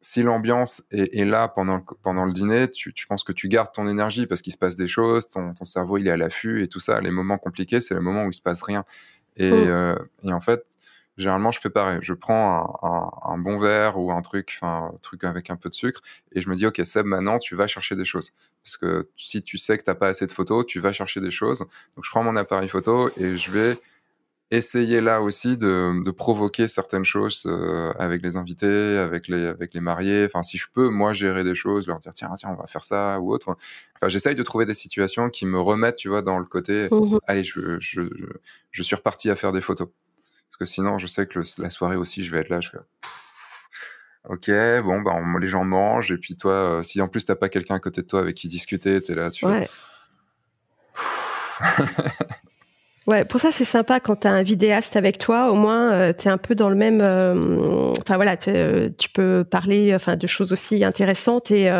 si l'ambiance est, là pendant le, pendant le dîner, tu, tu penses que tu gardes ton énergie parce qu'il se passe des choses, ton, ton cerveau il est à l'affût et tout ça. Les moments compliqués, c'est le moment où il se passe rien. Et, oh. euh, et en fait, généralement, je fais pareil. Je prends un, un, bon verre ou un truc, un truc avec un peu de sucre, et je me dis, ok, Seb, maintenant, tu vas chercher des choses. Parce que si tu sais que t'as pas assez de photos, tu vas chercher des choses. Donc, je prends mon appareil photo et je vais essayer là aussi de, de provoquer certaines choses euh, avec les invités, avec les, avec les mariés. Enfin, si je peux, moi, gérer des choses, leur dire, tiens, tiens, on va faire ça ou autre. Enfin, j'essaye de trouver des situations qui me remettent, tu vois, dans le côté, mmh allez, je, je, je, suis reparti à faire des photos. Parce que sinon, je sais que la soirée aussi, je vais être là, je fais, ok, bon, bah, les gens mangent, et puis toi, euh, si en plus t'as pas quelqu'un à côté de toi avec qui discuter, t'es là, tu ouais. <laughs> Ouais, pour ça c'est sympa quand tu as un vidéaste avec toi, au moins euh, tu es un peu dans le même euh, enfin voilà, euh, tu peux parler enfin de choses aussi intéressantes et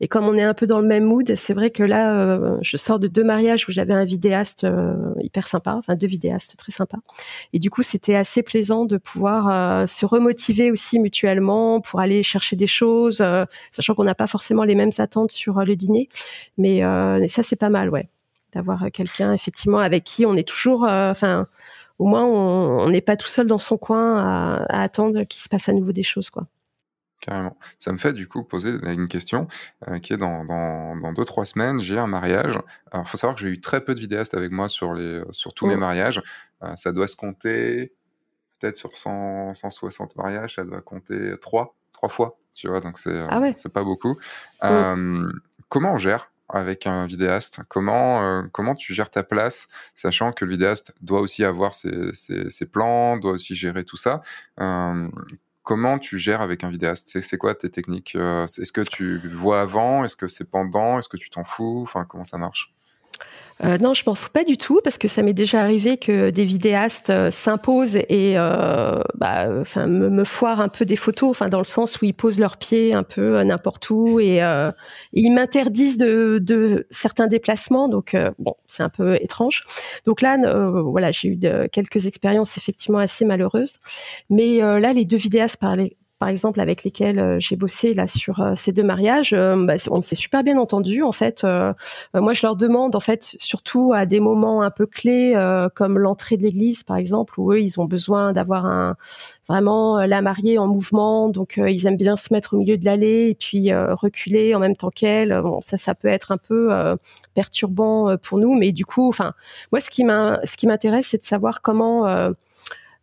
et comme on est un peu dans le même mood, c'est vrai que là je sors de deux mariages où j'avais un vidéaste hyper sympa, enfin deux vidéastes très sympas. Et du coup, c'était assez plaisant de pouvoir se remotiver aussi mutuellement pour aller chercher des choses, sachant qu'on n'a pas forcément les mêmes attentes sur le dîner, mais ça c'est pas mal, ouais d'avoir quelqu'un effectivement avec qui on est toujours, euh, enfin, au moins on n'est pas tout seul dans son coin à, attendre qu'il se passe à nouveau des choses, quoi. Carrément. Ça me fait du coup poser une question euh, qui est dans, dans, dans, deux, trois semaines, j'ai un mariage. Alors, il faut savoir que j'ai eu très peu de vidéastes avec moi sur, les, sur tous mes mmh. mariages. Euh, ça doit se compter peut-être sur 100, 160 mariages, ça doit compter trois, trois fois, tu vois, donc c'est ah pas beaucoup. Mmh. comment on gère? Avec un vidéaste. Comment, euh, comment tu gères ta place, sachant que le vidéaste doit aussi avoir ses, ses, plans, doit aussi gérer tout ça euh, Comment tu gères avec un vidéaste? C'est quoi tes techniques euh, Est-ce que tu vois avant? Est-ce que c'est pendant? Est-ce que tu t'en fous? Enfin, comment ça marche? Euh, non, je m'en fous pas du tout parce que ça m'est déjà arrivé que des vidéastes euh, s'imposent et euh, bah, enfin me, me, foirent un peu des photos, enfin dans le sens où ils posent leurs pieds un peu n'importe où et, et, ils m'interdisent de, de, certains déplacements. Donc bon, c'est un peu étrange. Donc là, voilà, j'ai eu quelques expériences effectivement assez malheureuses, mais là les deux vidéastes parlaient par exemple, avec lesquels j'ai bossé là sur ces deux mariages, bah, on s'est super bien entendu. En fait, moi, je leur demande, en fait, surtout à des moments un peu clés, comme l'entrée de l'église, par exemple, où eux, ils ont besoin d'avoir un vraiment la mariée en mouvement, donc ils aiment bien se mettre au milieu de l'allée et puis reculer en même temps qu'elle. Bon, ça, ça peut être un peu perturbant pour nous, mais du coup, enfin, moi, ce qui m'intéresse, c'est de savoir comment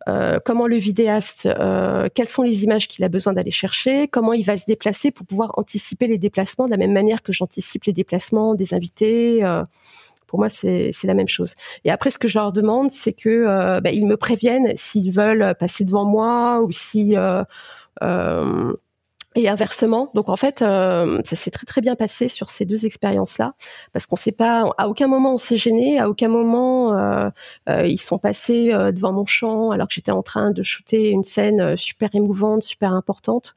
euh, comment le vidéaste, euh, quelles sont les images qu'il a besoin d'aller chercher, comment il va se déplacer pour pouvoir anticiper les déplacements de la même manière que j'anticipe les déplacements des invités. Euh, pour moi, c'est la même chose. Et après, ce que je leur demande, c'est que bah, ils me préviennent s'ils veulent passer devant moi ou si et inversement. Donc en fait, euh, ça s'est très très bien passé sur ces deux expériences-là, parce qu'on sait pas, à aucun moment on s'est gêné, à aucun moment euh, euh, ils sont passés devant mon champ alors que j'étais en train de shooter une scène super émouvante, super importante.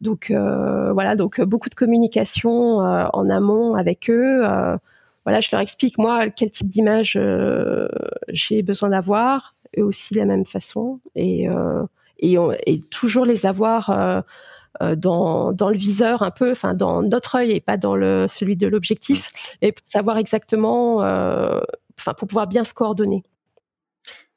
Donc voilà, donc beaucoup de communication en amont avec eux. voilà, je leur explique moi quel type d'image j'ai besoin d'avoir, eux aussi de la même façon, et et, et toujours les avoir euh, dans, dans le viseur un peu, enfin dans notre œil et pas dans le celui de l'objectif, et pour savoir exactement, euh, enfin pour pouvoir bien se coordonner.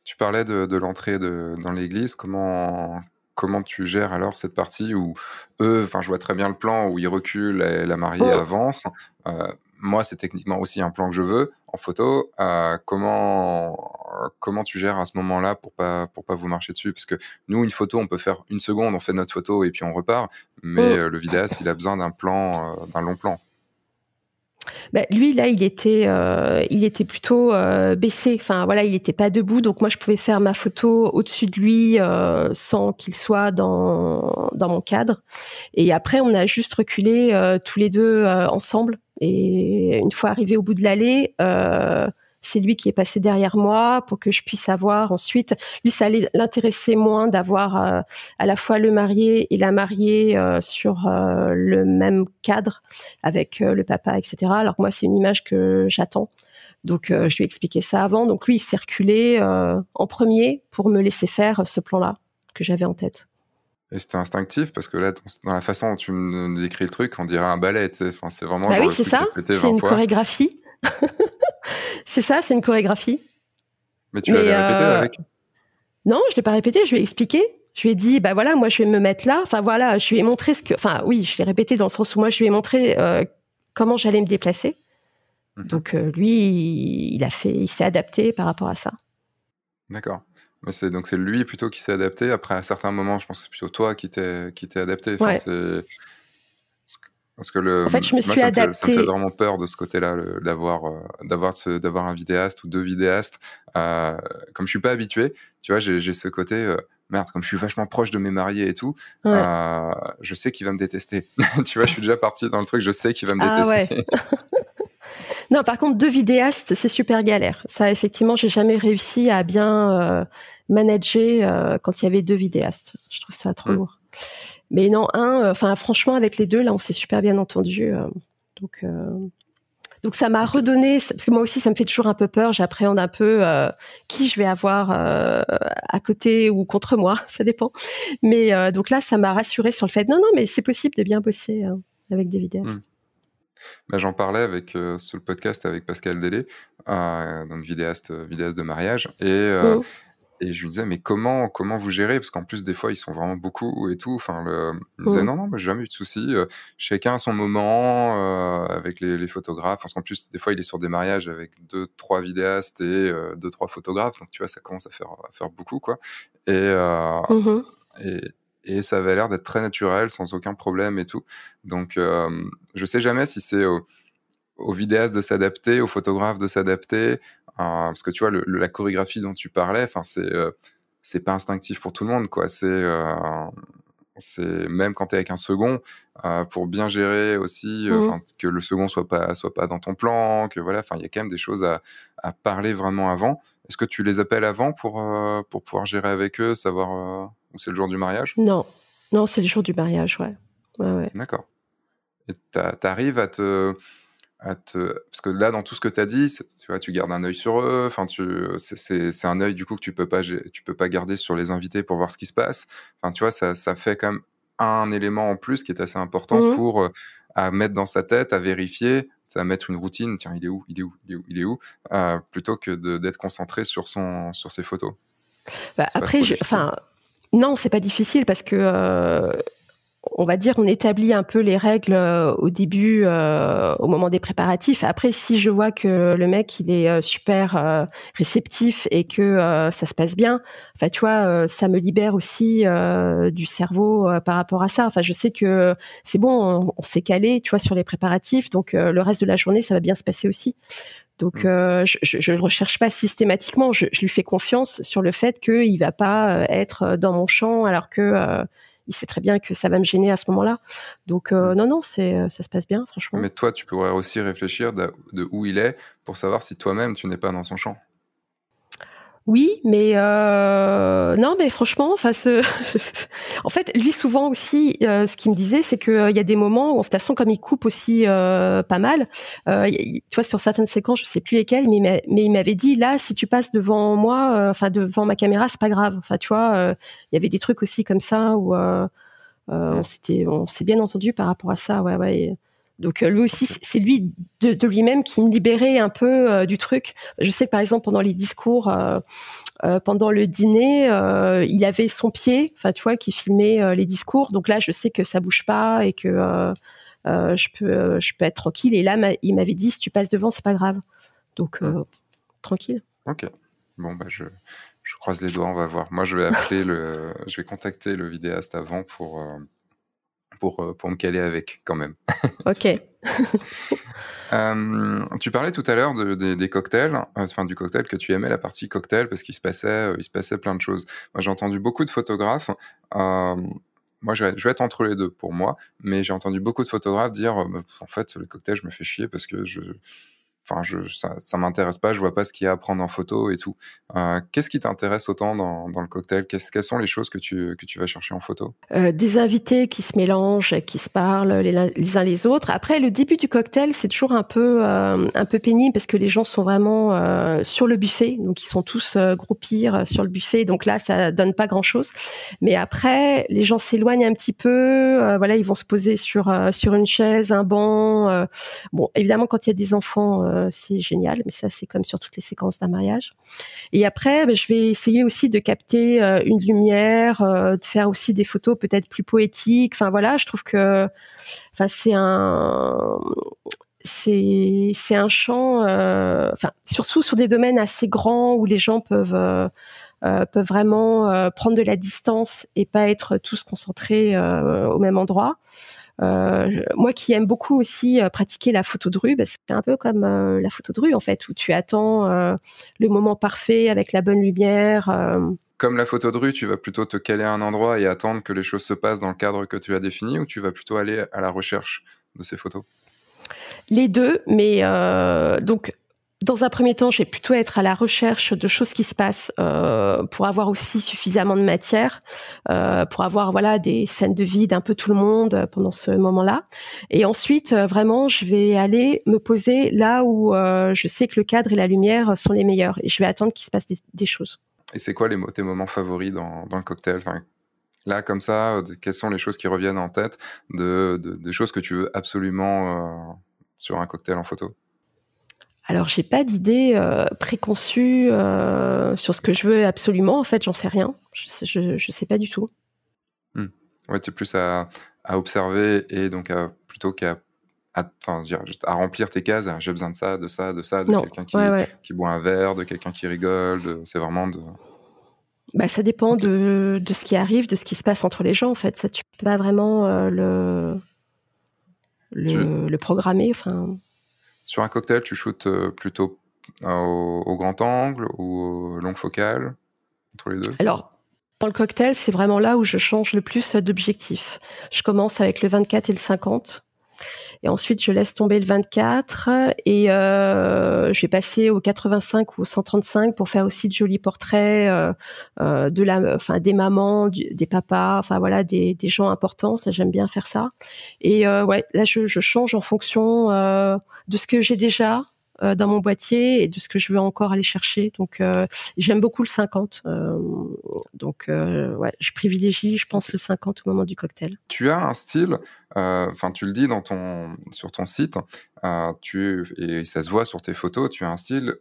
Tu parlais de, de l'entrée dans l'église. Comment comment tu gères alors cette partie où eux, enfin je vois très bien le plan où ils reculent et la mariée oh. avance. Euh, moi, c'est techniquement aussi un plan que je veux en photo. Euh, comment comment tu gères à ce moment-là pour pas pour pas vous marcher dessus? Parce que nous, une photo, on peut faire une seconde, on fait notre photo et puis on repart. Mais oh. euh, le vidéaste, il a besoin d'un plan, euh, d'un long plan. Bah, lui là il était euh, il était plutôt euh, baissé enfin voilà il n'était pas debout donc moi je pouvais faire ma photo au-dessus de lui euh, sans qu'il soit dans dans mon cadre et après on a juste reculé tous les deux ensemble et une fois arrivé au bout de l'allée c'est lui qui est passé derrière moi pour que je puisse avoir ensuite. Lui, ça allait l'intéresser moins d'avoir euh, à la fois le marié et la mariée euh, sur euh, le même cadre avec le papa, etc. Alors que moi, c'est une image que j'attends. Donc, je lui ai expliqué ça avant. Donc, lui, il s'est reculé en premier pour me laisser faire ce plan-là que j'avais en tête. Et c'était instinctif parce que là, dans la façon dont tu me décris le truc, on dirait un ballet. Enfin, c'est vraiment. Bah oui, c'est ça. C'est une chorégraphie. <laughs> c'est ça, c'est une chorégraphie. Mais tu l'avais répété euh, avec Non, je l'ai pas répété, je lui ai expliqué. Je lui ai dit, bah voilà, moi je vais me mettre là. Enfin voilà, je lui ai montré ce que. Enfin oui, je l'ai répété dans le sens où moi je lui ai montré euh, comment j'allais me déplacer. Mhm. Donc euh, lui, il a fait, il s'est adapté par rapport à ça. D'accord. Mais c'est donc c'est lui plutôt qui s'est adapté. Après à certains moments, je pense que c'est plutôt toi qui t'es qui t'es adapté. Enfin, parce que le, en fait, je me suis ça adapté. ça me fait vraiment peur de ce côté-là, d'avoir, euh, d'avoir, d'avoir un vidéaste ou deux vidéastes. Euh, comme je suis pas habitué, tu vois, j'ai, ce côté, euh, merde, comme je suis vachement proche de mes mariés et tout, euh, je sais qu'il va me détester. <laughs> tu vois, je suis déjà parti dans le truc, je sais qu'il va me ah, détester. Ouais. <laughs> non, par contre, deux vidéastes, c'est super galère. Ça, effectivement, j'ai jamais réussi à bien manager quand il y avait deux vidéastes. Je trouve ça trop mmh. lourd. Mais non, un, euh, enfin franchement avec les deux là, on s'est super bien entendu. Euh, donc euh, donc ça m'a redonné, parce que moi aussi ça me fait toujours un peu peur, j'appréhende un peu qui je vais avoir à côté ou contre moi, <laughs> ça dépend. Mais donc là ça m'a rassuré sur le fait, non non mais c'est possible de bien bosser avec des vidéastes. Hmm. Bah, J'en parlais avec sur le podcast avec Pascal Délé, donc vidéaste, vidéaste de mariage, et oh. Et je lui disais, mais comment, comment vous gérez? Parce qu'en plus, des fois, ils sont vraiment beaucoup et tout. Enfin, le... il me disait, non, non, j'ai jamais eu de soucis. Euh, chacun a son moment euh, avec les, les, photographes. Parce qu'en plus, des fois, il est sur des mariages avec deux, trois vidéastes et euh, deux, trois photographes. Donc, tu vois, ça commence à faire, à faire beaucoup, quoi. Et, euh, mmh et, et, ça avait l'air d'être très naturel, sans aucun problème et tout. Donc, je sais jamais si c'est au, au vidéaste de s'adapter, au photographe de s'adapter, parce que tu vois, le, la chorégraphie dont tu parlais, enfin, c'est euh, c'est pas instinctif pour tout le monde, quoi. C'est euh, c'est même quand tu es avec un second euh, pour bien gérer aussi mmh. que le second soit pas soit pas dans ton plan que voilà enfin il y a quand même des choses à, à parler vraiment avant est-ce que tu les appelles avant pour pour pouvoir gérer avec eux savoir où c'est le jour du mariage? Non non c'est le jour du mariage ouais ouais, ouais. d'accord et t'arrives à te parce que là dans tout ce que tu as dit tu vois tu gardes un œil sur eux enfin tu c'est un œil du coup que tu peux pas tu peux pas garder sur les invités pour voir ce qui se passe enfin tu vois ça, ça fait quand même un élément en plus qui est assez important mmh. pour à mettre dans sa tête, à vérifier, à mettre une routine. Tiens, il est où Il est où Il est où Il est où Plutôt que d'être concentré sur son sur ses photos. Bah, après, enfin, non, c'est pas difficile parce que on va dire, on établit un peu les règles euh, au début, euh, au moment des préparatifs. Après, si je vois que le mec il est euh, super réceptif et que ça se passe bien, enfin tu vois, ça me libère aussi du cerveau par rapport à ça. Enfin, je sais que c'est bon, on, s'est calé, tu vois, sur les préparatifs, donc le reste de la journée ça va bien se passer aussi. Donc, mmh. je ne recherche pas systématiquement. Je, je, lui fais confiance sur le fait qu'il va pas être dans mon champ alors que il sait très bien que ça va me gêner à ce moment-là. Donc euh, mm. non, non, c'est euh, ça se passe bien, franchement. Mais toi, tu pourrais aussi réfléchir de, de où il est pour savoir si toi-même tu n'es pas dans son champ. Oui, mais euh, non, mais franchement, enfin, ce... <laughs> en fait, lui souvent aussi, euh, ce qu'il me disait, c'est qu'il euh, y a des moments où, de toute façon, comme il coupe aussi euh, pas mal, tu vois, sur certaines séquences, je sais plus lesquelles, mais, mais il m'avait dit là, si tu passes devant moi, enfin devant ma caméra, c'est pas grave. Enfin, tu vois, il y avait des trucs aussi comme ça où on s'était, on s'est bien entendu par rapport à ça, ouais, ouais. Donc lui aussi, c'est lui de, lui-même qui me libérait un peu euh, du truc. Je sais que par exemple pendant les discours, euh, euh, pendant le dîner, il avait son pied, enfin tu vois, qui filmait les discours. Donc là, je sais que ça bouge pas et que je peux, je peux être tranquille. Et là, il m'avait dit si tu passes devant, c'est pas grave. Donc mmh. tranquille. Ok. Bon bah je, je croise les doigts, on va voir. Moi, je vais appeler le, je vais contacter le vidéaste avant pour pour, euh, pour me caler avec quand même. Ok. <laughs> Euh, tu parlais tout à l'heure de, des cocktails, euh, enfin du cocktail que tu aimais la partie cocktail parce qu'il se passait, il se passait plein de choses. Moi, j'ai entendu beaucoup de photographes. moi, je vais, je vais, être entre les deux pour moi, mais j'ai entendu beaucoup de photographes dire, en fait, le cocktail, je me fais chier parce que je enfin, ça, ça m'intéresse pas, je vois pas ce qu'il y a à prendre en photo et tout. Euh, qu'est-ce qui t'intéresse autant dans, le cocktail? Quelles sont les choses que tu, que tu vas chercher en photo? Euh, Des invités qui se mélangent, qui se parlent les, uns les autres. Après, le début du cocktail, c'est toujours un peu, euh, un peu pénible parce que les gens sont vraiment sur le buffet, donc ils sont tous euh, sur le buffet. Donc là, ça donne pas grand-chose. Mais après, les gens s'éloignent un petit peu. voilà, ils vont se poser sur sur une chaise, un banc. bon, évidemment, quand il y a des enfants c'est génial, mais ça c'est comme sur toutes les séquences d'un mariage. Et après, ben, je vais essayer aussi de capter euh, une lumière, euh, de faire aussi des photos peut-être plus poétiques. Enfin voilà, je trouve que, enfin c'est un c'est c'est un champ, enfin surtout sur des domaines assez grands où les gens peuvent peuvent vraiment prendre de la distance et pas être tous concentrés au même endroit. Euh, moi qui aime beaucoup aussi euh, pratiquer la photo de rue, bah, c'est un peu comme euh, la photo de rue en fait, où tu attends le moment parfait avec la bonne lumière. Comme la photo de rue, tu vas plutôt te caler à un endroit et attendre que les choses se passent dans le cadre que tu as défini, ou tu vas plutôt aller à la recherche de ces photos? Les deux, mais donc dans un premier temps, je vais plutôt être à la recherche de choses qui se passent euh, pour avoir aussi suffisamment de matière, euh, pour avoir voilà des scènes de vie d'un peu tout le monde pendant ce moment-là. Et ensuite, euh, vraiment, je vais aller me poser là où euh, je sais que le cadre et la lumière sont les meilleurs, et je vais attendre qu'il se passe des, choses. Et c'est quoi tes moments favoris dans, dans le cocktail? Enfin, Là, comme ça, quelles sont les choses qui reviennent en tête de, de, des choses que tu veux absolument euh, sur un cocktail en photo? Alors j'ai pas d'idée euh, préconçue euh, sur ce que je veux absolument. En fait, j'en sais rien. Je, je, sais pas du tout. Hmm. Ouais, tu es plus à, à, observer et donc à, plutôt qu'à à, à, remplir tes cases. J'ai besoin de ça, de ça, de ça, de quelqu'un qui, qui, boit un verre, de quelqu'un qui rigole. C'est vraiment de. Bah, ça dépend de, de, ce qui arrive, de ce qui se passe entre les gens. En fait, ça tu peux pas vraiment euh, le le, le programmer. Enfin. Sur un cocktail, tu shootes euh, plutôt euh, au, grand angle ou longue focale entre les deux? Alors, dans le cocktail, c'est vraiment là où je change le plus d'objectif. Je commence avec le 24 et le 50. Et ensuite, je laisse tomber le 24 et euh, je vais passer au 85 ou au 135 pour faire aussi de jolis portraits euh, de la, des mamans, des papas, enfin voilà, des, des gens importants. Ça, j'aime bien faire ça. Et ouais, là, je, change en fonction de ce que j'ai déjà. Dans mon boîtier et de ce que je veux encore aller chercher. Donc j'aime beaucoup le 50. donc ouais, je privilégie, je pense, le 50 au moment du cocktail. Tu as un style, enfin tu le dis dans ton sur ton site, tu et ça se voit sur tes photos, tu as un style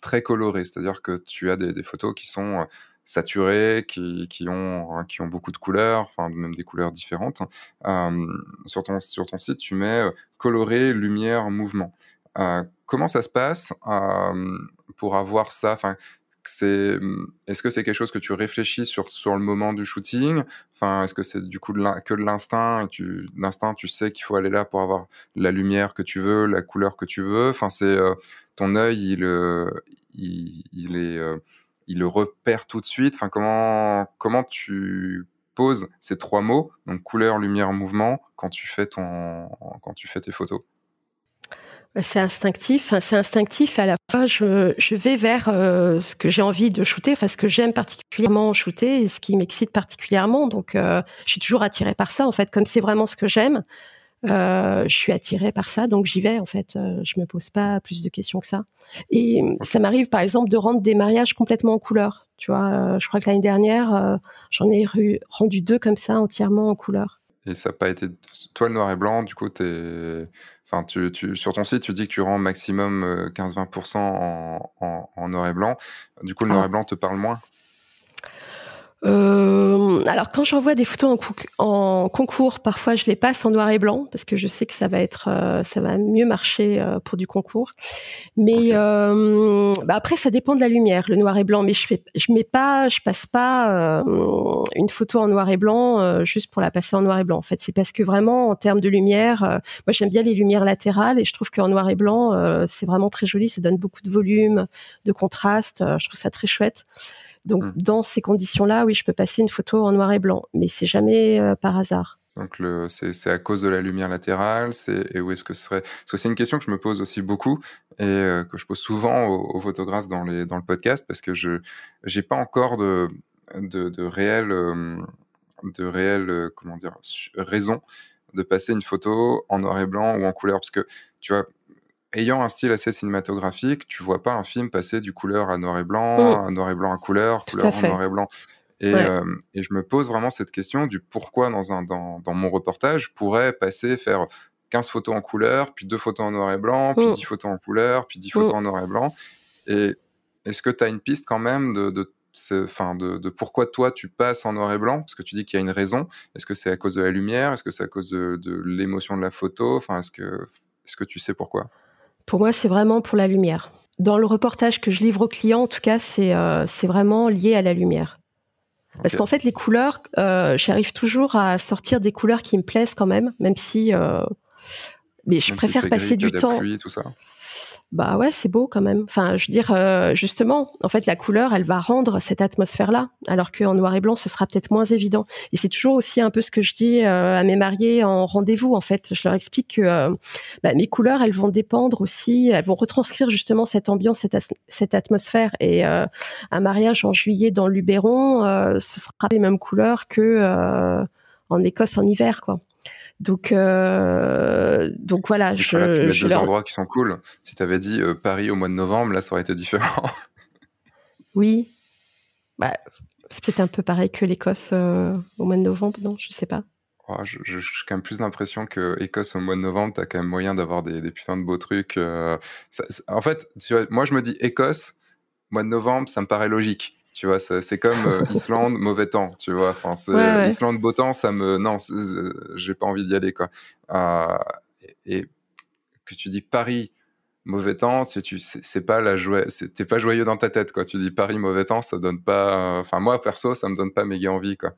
très coloré, c'est-à-dire que tu as des, photos qui sont saturés, qui, qui, ont, hein, qui ont beaucoup de couleurs, enfin même des couleurs différentes. Euh, sur, ton, sur ton site, tu mets euh, coloré, lumière, mouvement. Euh, comment ça se passe euh, pour avoir ça? Enfin, c'est, est-ce que c'est quelque chose que tu réfléchis sur, le moment du shooting? Enfin, est-ce que c'est du coup que de l'instinct tu, L'instinct, tu sais qu'il faut aller là pour avoir la lumière que tu veux, la couleur que tu veux? Enfin, c'est ton œil, il, il, il est le repère tout de suite. Enfin, comment, comment tu poses ces trois mots, donc couleur, lumière, mouvement, quand tu fais, ton, quand tu fais tes photos c'est instinctif, c'est instinctif à la fois je, je vais vers euh, ce que j'ai envie de shooter, enfin ce que j'aime particulièrement shooter et ce qui m'excite particulièrement. Donc euh, je suis toujours attirée par ça en fait, comme c'est vraiment ce que j'aime, euh, je suis attirée par ça, donc j'y vais en fait. Je me pose pas plus de questions que ça. Et ça m'arrive par exemple de rendre des mariages complètement en couleur. Tu vois, je crois que l'année dernière, j'en ai rendu deux comme ça entièrement en couleur. Et ça n'a pas été toi le noir et blanc. Du coup. Enfin, tu, tu, sur ton site, tu dis que tu rends maximum 15-20% en, en, en, noir et blanc. Du coup, le noir ah. et blanc te parle moins? Euh, alors quand j'envoie des photos en, en, concours, parfois je les passe en noir et blanc parce que je sais que ça va être, euh, ça va mieux marcher euh, pour du concours. Mais euh, bah après ça dépend de la lumière, le noir et blanc. Mais je fais, je mets pas, je passe pas une photo en noir et blanc juste pour la passer en noir et blanc. En fait, c'est parce que vraiment en termes de lumière, moi j'aime bien les lumières latérales et je trouve qu'en noir et blanc c'est vraiment très joli, ça donne beaucoup de volume, de contraste. je trouve ça très chouette. Donc, mmh. dans ces conditions-là, oui, je peux passer une photo en noir et blanc, mais c'est jamais euh, par hasard. Donc c'est à cause de la lumière latérale, c'est et où est-ce que ce serait Parce que c'est une question que je me pose aussi beaucoup et euh, que je pose souvent aux, photographes dans les dans le podcast parce que je j'ai pas encore de de, de réel euh, de comment dire raison de passer une photo en noir et blanc ou en couleur parce que tu vois ayant un style assez cinématographique, tu vois pas un film passer du couleur à noir et blanc, mm. à noir et blanc à couleur, couleur à noir et blanc. Et, euh, et, je me pose vraiment cette question du pourquoi dans, un, dans, dans mon reportage, je pourrais passer, faire 15 photos en couleur, puis deux photos en noir et blanc, puis 10 mm. photos en couleur, puis 10 photos mm. en noir et blanc. Et est-ce que tu as une piste quand même de, de, enfin de, de, pourquoi toi tu passes en noir et blanc? Parce que tu dis qu'il y a une raison. Est-ce que c'est à cause de la lumière? Est-ce que c'est à cause de, de l'émotion de la photo? Enfin, est-ce que, est-ce que tu sais pourquoi? Pour moi, c'est vraiment pour la lumière. Dans le reportage que je livre aux clients, en tout cas, c'est euh, vraiment lié à la lumière. Parce qu'en fait, les couleurs, euh, j'arrive toujours à sortir des couleurs qui me plaisent quand même, même si. Euh, mais je préfère passer du temps. Pluie, tout ça bah ouais, c'est beau quand même. Enfin, je veux dire, euh, justement, en fait, la couleur, elle va rendre cette atmosphère-là, alors qu'en noir et blanc, ce sera peut-être moins évident. Et c'est toujours aussi un peu ce que je dis euh, à mes mariés en rendez-vous. En fait, je leur explique que euh, bah, mes couleurs, elles vont dépendre aussi, elles vont retranscrire justement cette ambiance, cette, atmosphère. Et un mariage en juillet dans le Luberon, ce sera les mêmes couleurs que en Écosse en hiver, quoi. Donc, euh, donc voilà. Je, là, tu mets deux endroits qui sont cool. Si tu avais dit euh, Paris au mois de novembre, là, ça aurait été différent. <laughs> oui. Bah, c'est peut-être un peu pareil que l'Écosse euh, au mois de novembre, non Je sais pas. Oh, j'ai quand même plus l'impression que Écosse au mois de novembre, tu as quand même moyen d'avoir des, des, putains de beaux trucs. en fait, moi, je me dis Écosse, mois de novembre, ça me paraît logique. Tu vois, c'est comme euh, <laughs> Islande, mauvais temps, tu vois. Enfin, Islande, beau temps, ça me. Non, euh, j'ai pas envie d'y aller, quoi. Euh, et, que tu dis Paris, mauvais temps, tu, c'est pas la joie, t'es pas joyeux dans ta tête, quoi. Tu dis Paris, mauvais temps, ça donne pas. Enfin, moi, perso, ça me donne pas méga envie, quoi.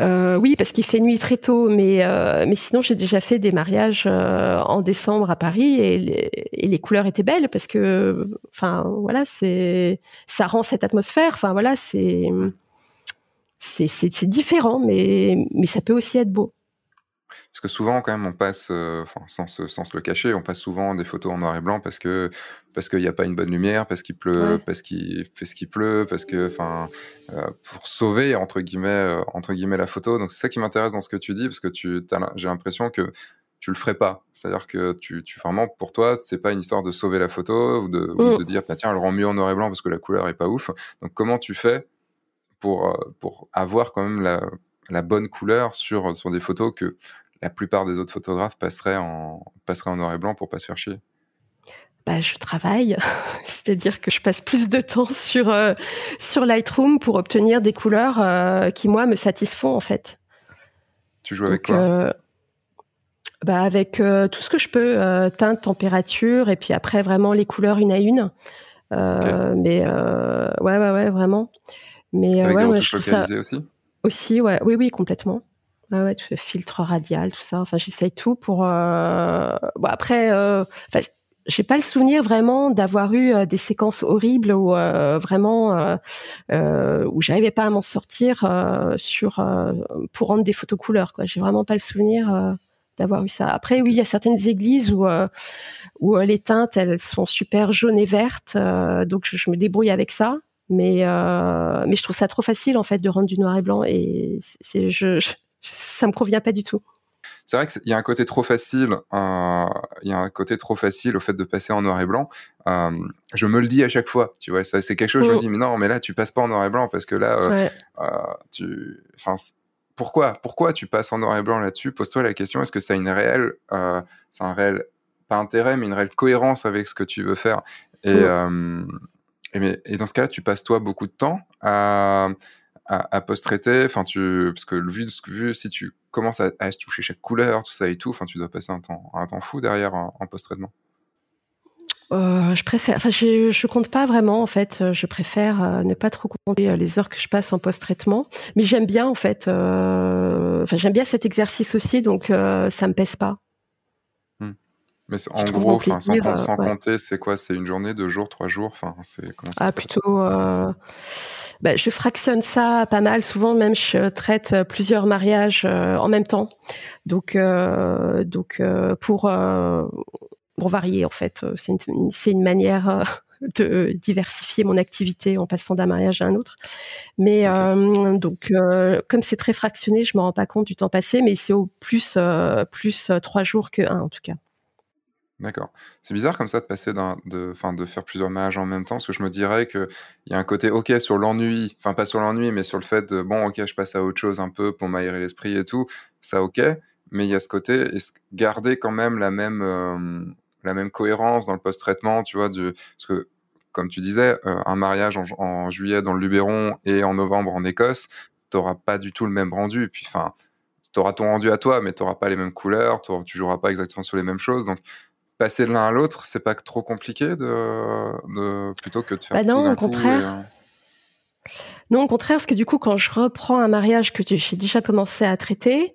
Euh, oui, parce qu'il fait nuit très tôt, mais euh, mais sinon j'ai déjà fait des mariages euh, en décembre à Paris et les, et les, couleurs étaient belles parce que, enfin voilà, c'est ça rend cette atmosphère. Enfin voilà, c'est c'est différent, mais mais ça peut aussi être beau. Parce que souvent, quand même, on passe, euh, enfin, sans, se, sans se le cacher, on passe souvent des photos en noir et blanc parce que parce qu'il n'y a pas une bonne lumière, parce qu'il pleut, parce qu'il fait ce qu'il pleut, parce que, enfin, euh, pour sauver entre guillemets euh, entre guillemets la photo. Donc c'est ça qui m'intéresse dans ce que tu dis, parce que tu, j'ai l'impression que tu le ferais pas. C'est-à-dire que tu, tu vraiment pour toi, c'est pas une histoire de sauver la photo ou de, de mm. dire bah, tiens, elle rend mieux en noir et blanc parce que la couleur est pas ouf. Donc comment tu fais pour pour avoir quand même la, la bonne couleur sur sur des photos que la plupart des autres photographes passeraient en passeraient en noir et blanc pour pas se faire chier. Bah, je travaille, <laughs> c'est-à-dire que je passe plus de temps sur euh, sur Lightroom pour obtenir des couleurs euh, qui moi me satisfont en fait. Tu joues avec quoi? euh, bah avec tout ce que je peux, teinte, température et puis après vraiment les couleurs une à une. Mais ouais ouais ouais vraiment. Mais avec ouais, des je ça... aussi? Oui oui complètement. Ouais, filtre radial, tout ça. Enfin, j'essaye tout pour. Bon, après, j'ai pas le souvenir vraiment d'avoir eu euh, des séquences horribles où euh, vraiment euh, euh, où j'arrivais pas à m'en sortir sur pour rendre des photos couleurs quoi. J'ai vraiment pas le souvenir d'avoir eu ça. Après oui, il y a certaines églises où où les teintes elles sont super jaunes et vertes, donc je, me débrouille avec ça. Mais mais je trouve ça trop facile en fait de rendre du noir et blanc et c'est je, je ça me convient pas du tout c'est vrai qu'il y a un côté trop facile, euh, il y a un côté trop facile au fait de passer en noir et blanc. Euh, je me le dis à chaque fois, tu vois, ça c'est quelque chose. Je me dis mais non, mais là tu passes pas en noir et blanc parce que là, euh, euh tu, enfin, pourquoi, pourquoi tu passes en noir et blanc là-dessus? Pose-toi la question est-ce que ça a une réelle, euh, c'est un réel, pas intérêt, mais une réelle cohérence avec ce que tu veux faire? Et. Et, et dans ce cas-là, tu passes toi beaucoup de temps à à, post-traiter Enfin, tu parce que vu, vu si tu commences à, toucher chaque couleur, tout ça et tout, enfin, tu dois passer un temps, un temps fou derrière en, post-traitement. Euh, je préfère, enfin, je, je compte pas vraiment en fait. Je préfère euh, ne pas trop compter euh, les heures que je passe en post-traitement, mais j'aime bien en fait. Enfin, j'aime bien cet exercice aussi, donc ça me pèse pas. Mais en gros, sans, sans compter, c'est quoi? C'est une journée, deux jours, trois jours? Enfin, c'est comment ça Ah, plutôt. Euh... Bah, je fractionne ça pas mal. Souvent, même, je traite plusieurs mariages euh, en même temps. Donc, euh, donc euh, pour pour varier, en fait, c'est une, c'est une manière de diversifier mon activité en passant d'un mariage à un autre. Mais donc, comme c'est très fractionné, je me rends pas compte du temps passé, mais c'est au plus plus trois jours que un en tout cas. D'accord. C'est bizarre comme ça de passer de, enfin, de faire plusieurs mariages en même temps, parce que je me dirais qu'il y a un côté ok sur l'ennui, enfin pas sur l'ennui, mais sur le fait de bon ok je passe à autre chose un peu pour m'aérer l'esprit et tout, ça ok, mais il y a ce côté garder quand même la même euh, la même cohérence dans le post-traitement, tu vois, parce que comme tu disais, euh, un mariage en, juillet dans le Luberon et en novembre en Écosse, t'auras pas du tout le même rendu, puis enfin tu auras ton rendu à toi, mais tu n'auras pas les mêmes couleurs, tu joueras pas exactement sur les mêmes choses. Donc, passer de l'un à l'autre, c'est pas trop compliqué de, plutôt que de faire bah non, au contraire. Euh, non, au contraire, parce que du coup, quand je reprends un mariage que j'ai déjà commencé à traiter,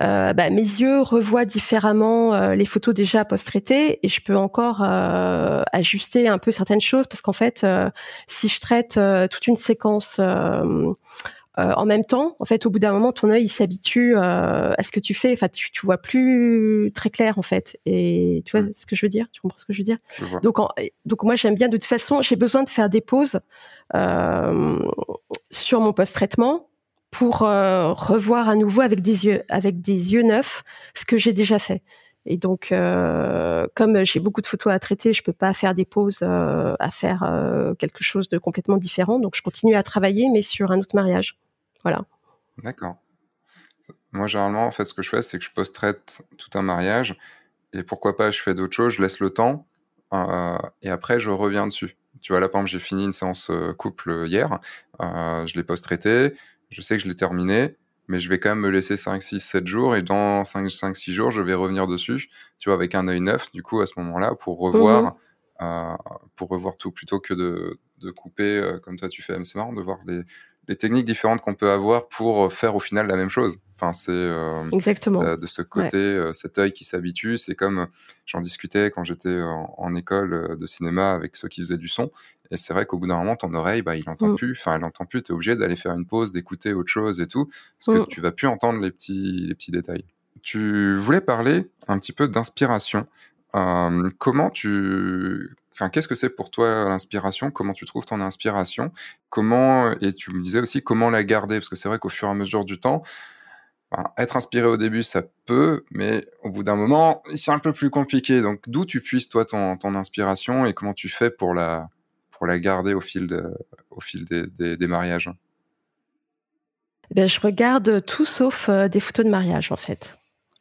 euh, bah, mes yeux revoient différemment euh, les photos déjà post-traitées et je peux encore ajuster un peu certaines choses parce qu'en fait, si je traite toute une séquence euh, en même temps, en fait, au bout d'un moment, ton œil s'habitue euh, à ce que tu fais. Enfin, tu, tu vois plus très clair, en fait. Et tu vois mm. ce que je veux dire? Tu comprends ce que je veux dire? Donc, donc moi, j'aime bien. De toute façon, j'ai besoin de faire des pauses euh, sur mon post-traitement pour revoir à nouveau avec des yeux, avec des yeux neufs, ce que j'ai déjà fait. Et donc, comme j'ai beaucoup de photos à traiter, je peux pas faire des pauses à faire quelque chose de complètement différent. Donc, je continue à travailler, mais sur un autre mariage. Voilà. D'accord. Moi, généralement, en fait, ce que je fais, c'est que je post-traite tout un mariage. Et pourquoi pas, je fais d'autres choses, je laisse le temps. Euh, et après, je reviens dessus. Tu vois, là, par exemple, j'ai fini une séance euh, couple hier. Euh, je l'ai post-traité. Je sais que je l'ai terminé. Mais je vais quand même me laisser 5, 6, 7 jours. Et dans 5, 5 6 jours, je vais revenir dessus. Tu vois, avec un œil neuf, du coup, à ce moment-là, pour revoir. Mmh pour revoir tout plutôt que de, de couper comme toi tu fais. C'est marrant de voir les, les techniques différentes qu'on peut avoir pour euh, faire au final la même chose. Enfin, c'est euh, exactement euh, de ce côté, cet œil qui s'habitue. C'est comme j'en discutais quand j'étais en, école de cinéma avec ceux qui faisaient du son. Et c'est vrai qu'au bout d'un moment, ton oreille, bah, il entend mm. plus. Enfin, elle entend plus. Tu es obligé d'aller faire une pause, d'écouter autre chose et tout, parce que mm. tu vas plus entendre les petits, les petits détails. Tu voulais parler un petit peu d'inspiration. comment tu qu'est-ce que c'est pour toi l'inspiration? Comment tu trouves ton inspiration? Comment et tu me disais aussi comment la garder? Parce que c'est vrai qu'au fur et à mesure du temps, être inspiré au début, ça peut, mais au bout d'un moment, c'est un peu plus compliqué. Donc, d'où tu puisses, toi, ton, ton, inspiration et comment tu fais pour la, pour la garder au fil, de, au fil des, des, des mariages? Eh ben, Je regarde tout sauf euh, des photos de mariage, en fait.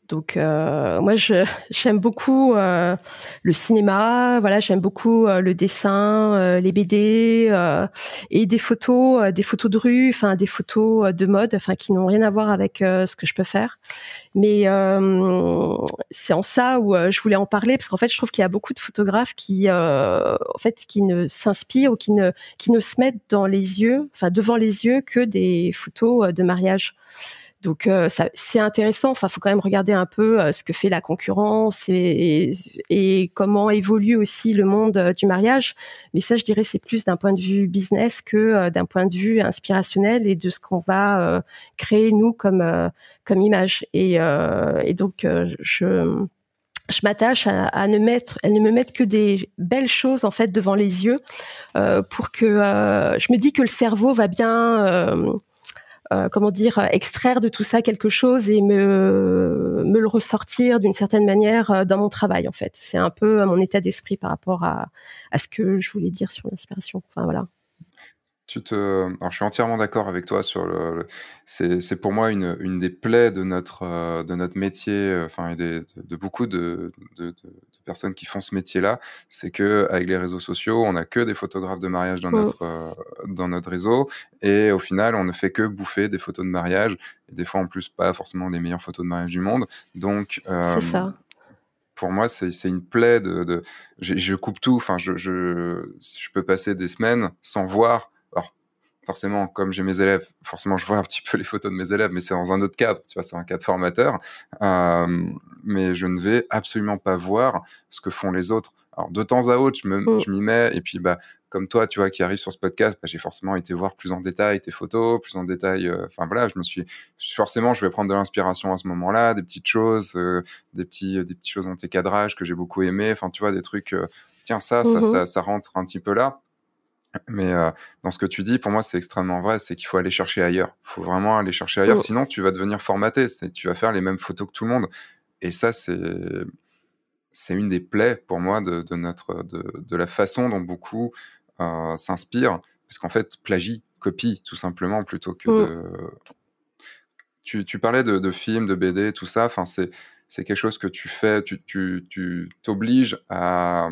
Donc euh, moi <laughs> j'aime beaucoup euh, le cinéma, voilà j'aime beaucoup euh, le dessin, euh, les BD euh, et des photos, des photos de rue, enfin des photos de mode, enfin qui n'ont rien à voir avec ce que je peux faire. Mais c'est en ça où je voulais en parler parce qu'en fait je trouve qu'il y a beaucoup de photographes qui en fait qui ne s'inspirent ou qui ne qui ne se mettent dans les yeux, enfin devant les yeux que des photos de mariage. Donc euh, c'est intéressant. Enfin, faut quand même regarder un peu euh, ce que fait la concurrence et, et, comment évolue aussi le monde euh, du mariage. Mais ça, je dirais, c'est plus d'un point de vue business que d'un point de vue inspirationnel et de ce qu'on va créer nous comme comme image. Et, et donc je je m'attache à, à, ne mettre, à ne me mettre que des belles choses en fait devant les yeux euh, pour que euh, je me dis que le cerveau va bien euh, euh, comment dire, extraire de tout ça quelque chose et me, le ressortir d'une certaine manière euh, dans mon travail, en fait. C'est un peu mon état d'esprit par rapport à, à ce que je voulais dire sur l'inspiration. Enfin, voilà. Tu te... Alors, je suis entièrement d'accord avec toi sur le. C'est pour moi une, une des plaies de notre, euh, de notre métier, enfin, et de, beaucoup de, personnes qui font ce métier-là, c'est que avec les réseaux sociaux, on n'a que des photographes de mariage dans, mm. notre, euh, dans notre réseau, et au final, on ne fait que bouffer des photos de mariage, et des fois en plus pas forcément les meilleures photos de mariage du monde. Donc, euh, ça. pour moi, c'est une plaie de, de je coupe tout. Enfin, je, je, je peux passer des semaines sans voir forcément, comme j'ai mes élèves, forcément, je vois un petit peu les photos de mes élèves, mais c'est dans un autre cadre, tu vois, c'est un cadre formateur. Euh, mais je ne vais absolument pas voir ce que font les autres. Alors, de temps à autre, je mm. m'y mets, et puis, bah, comme toi, tu vois, qui arrive sur ce podcast, bah, j'ai forcément été voir plus en détail tes photos, plus en détail. Euh, enfin voilà, je me suis forcément, je vais prendre de l'inspiration à ce moment-là, des petites choses, euh, des petits, des petites choses dans tes cadrages que j'ai beaucoup aimé. Enfin, tu vois, des trucs. tiens, ça, ça, mm-hmm. ça, ça rentre un petit peu là. Mais euh, dans ce que tu dis, pour moi, c'est extrêmement vrai. C'est qu'il faut aller chercher ailleurs. Il faut vraiment aller chercher ailleurs. Oh. Sinon, tu vas devenir formaté. Tu vas faire les mêmes photos que tout le monde. Et ça, c'est c'est une des plaies pour moi de, de notre de, de, la façon dont beaucoup euh, s'inspirent, parce qu'en fait, plagie, copie, tout simplement, plutôt que oh. de. Tu, tu parlais de, de, films, de BD, tout ça. Enfin, c'est c'est quelque chose que tu fais. Tu tu t'obliges à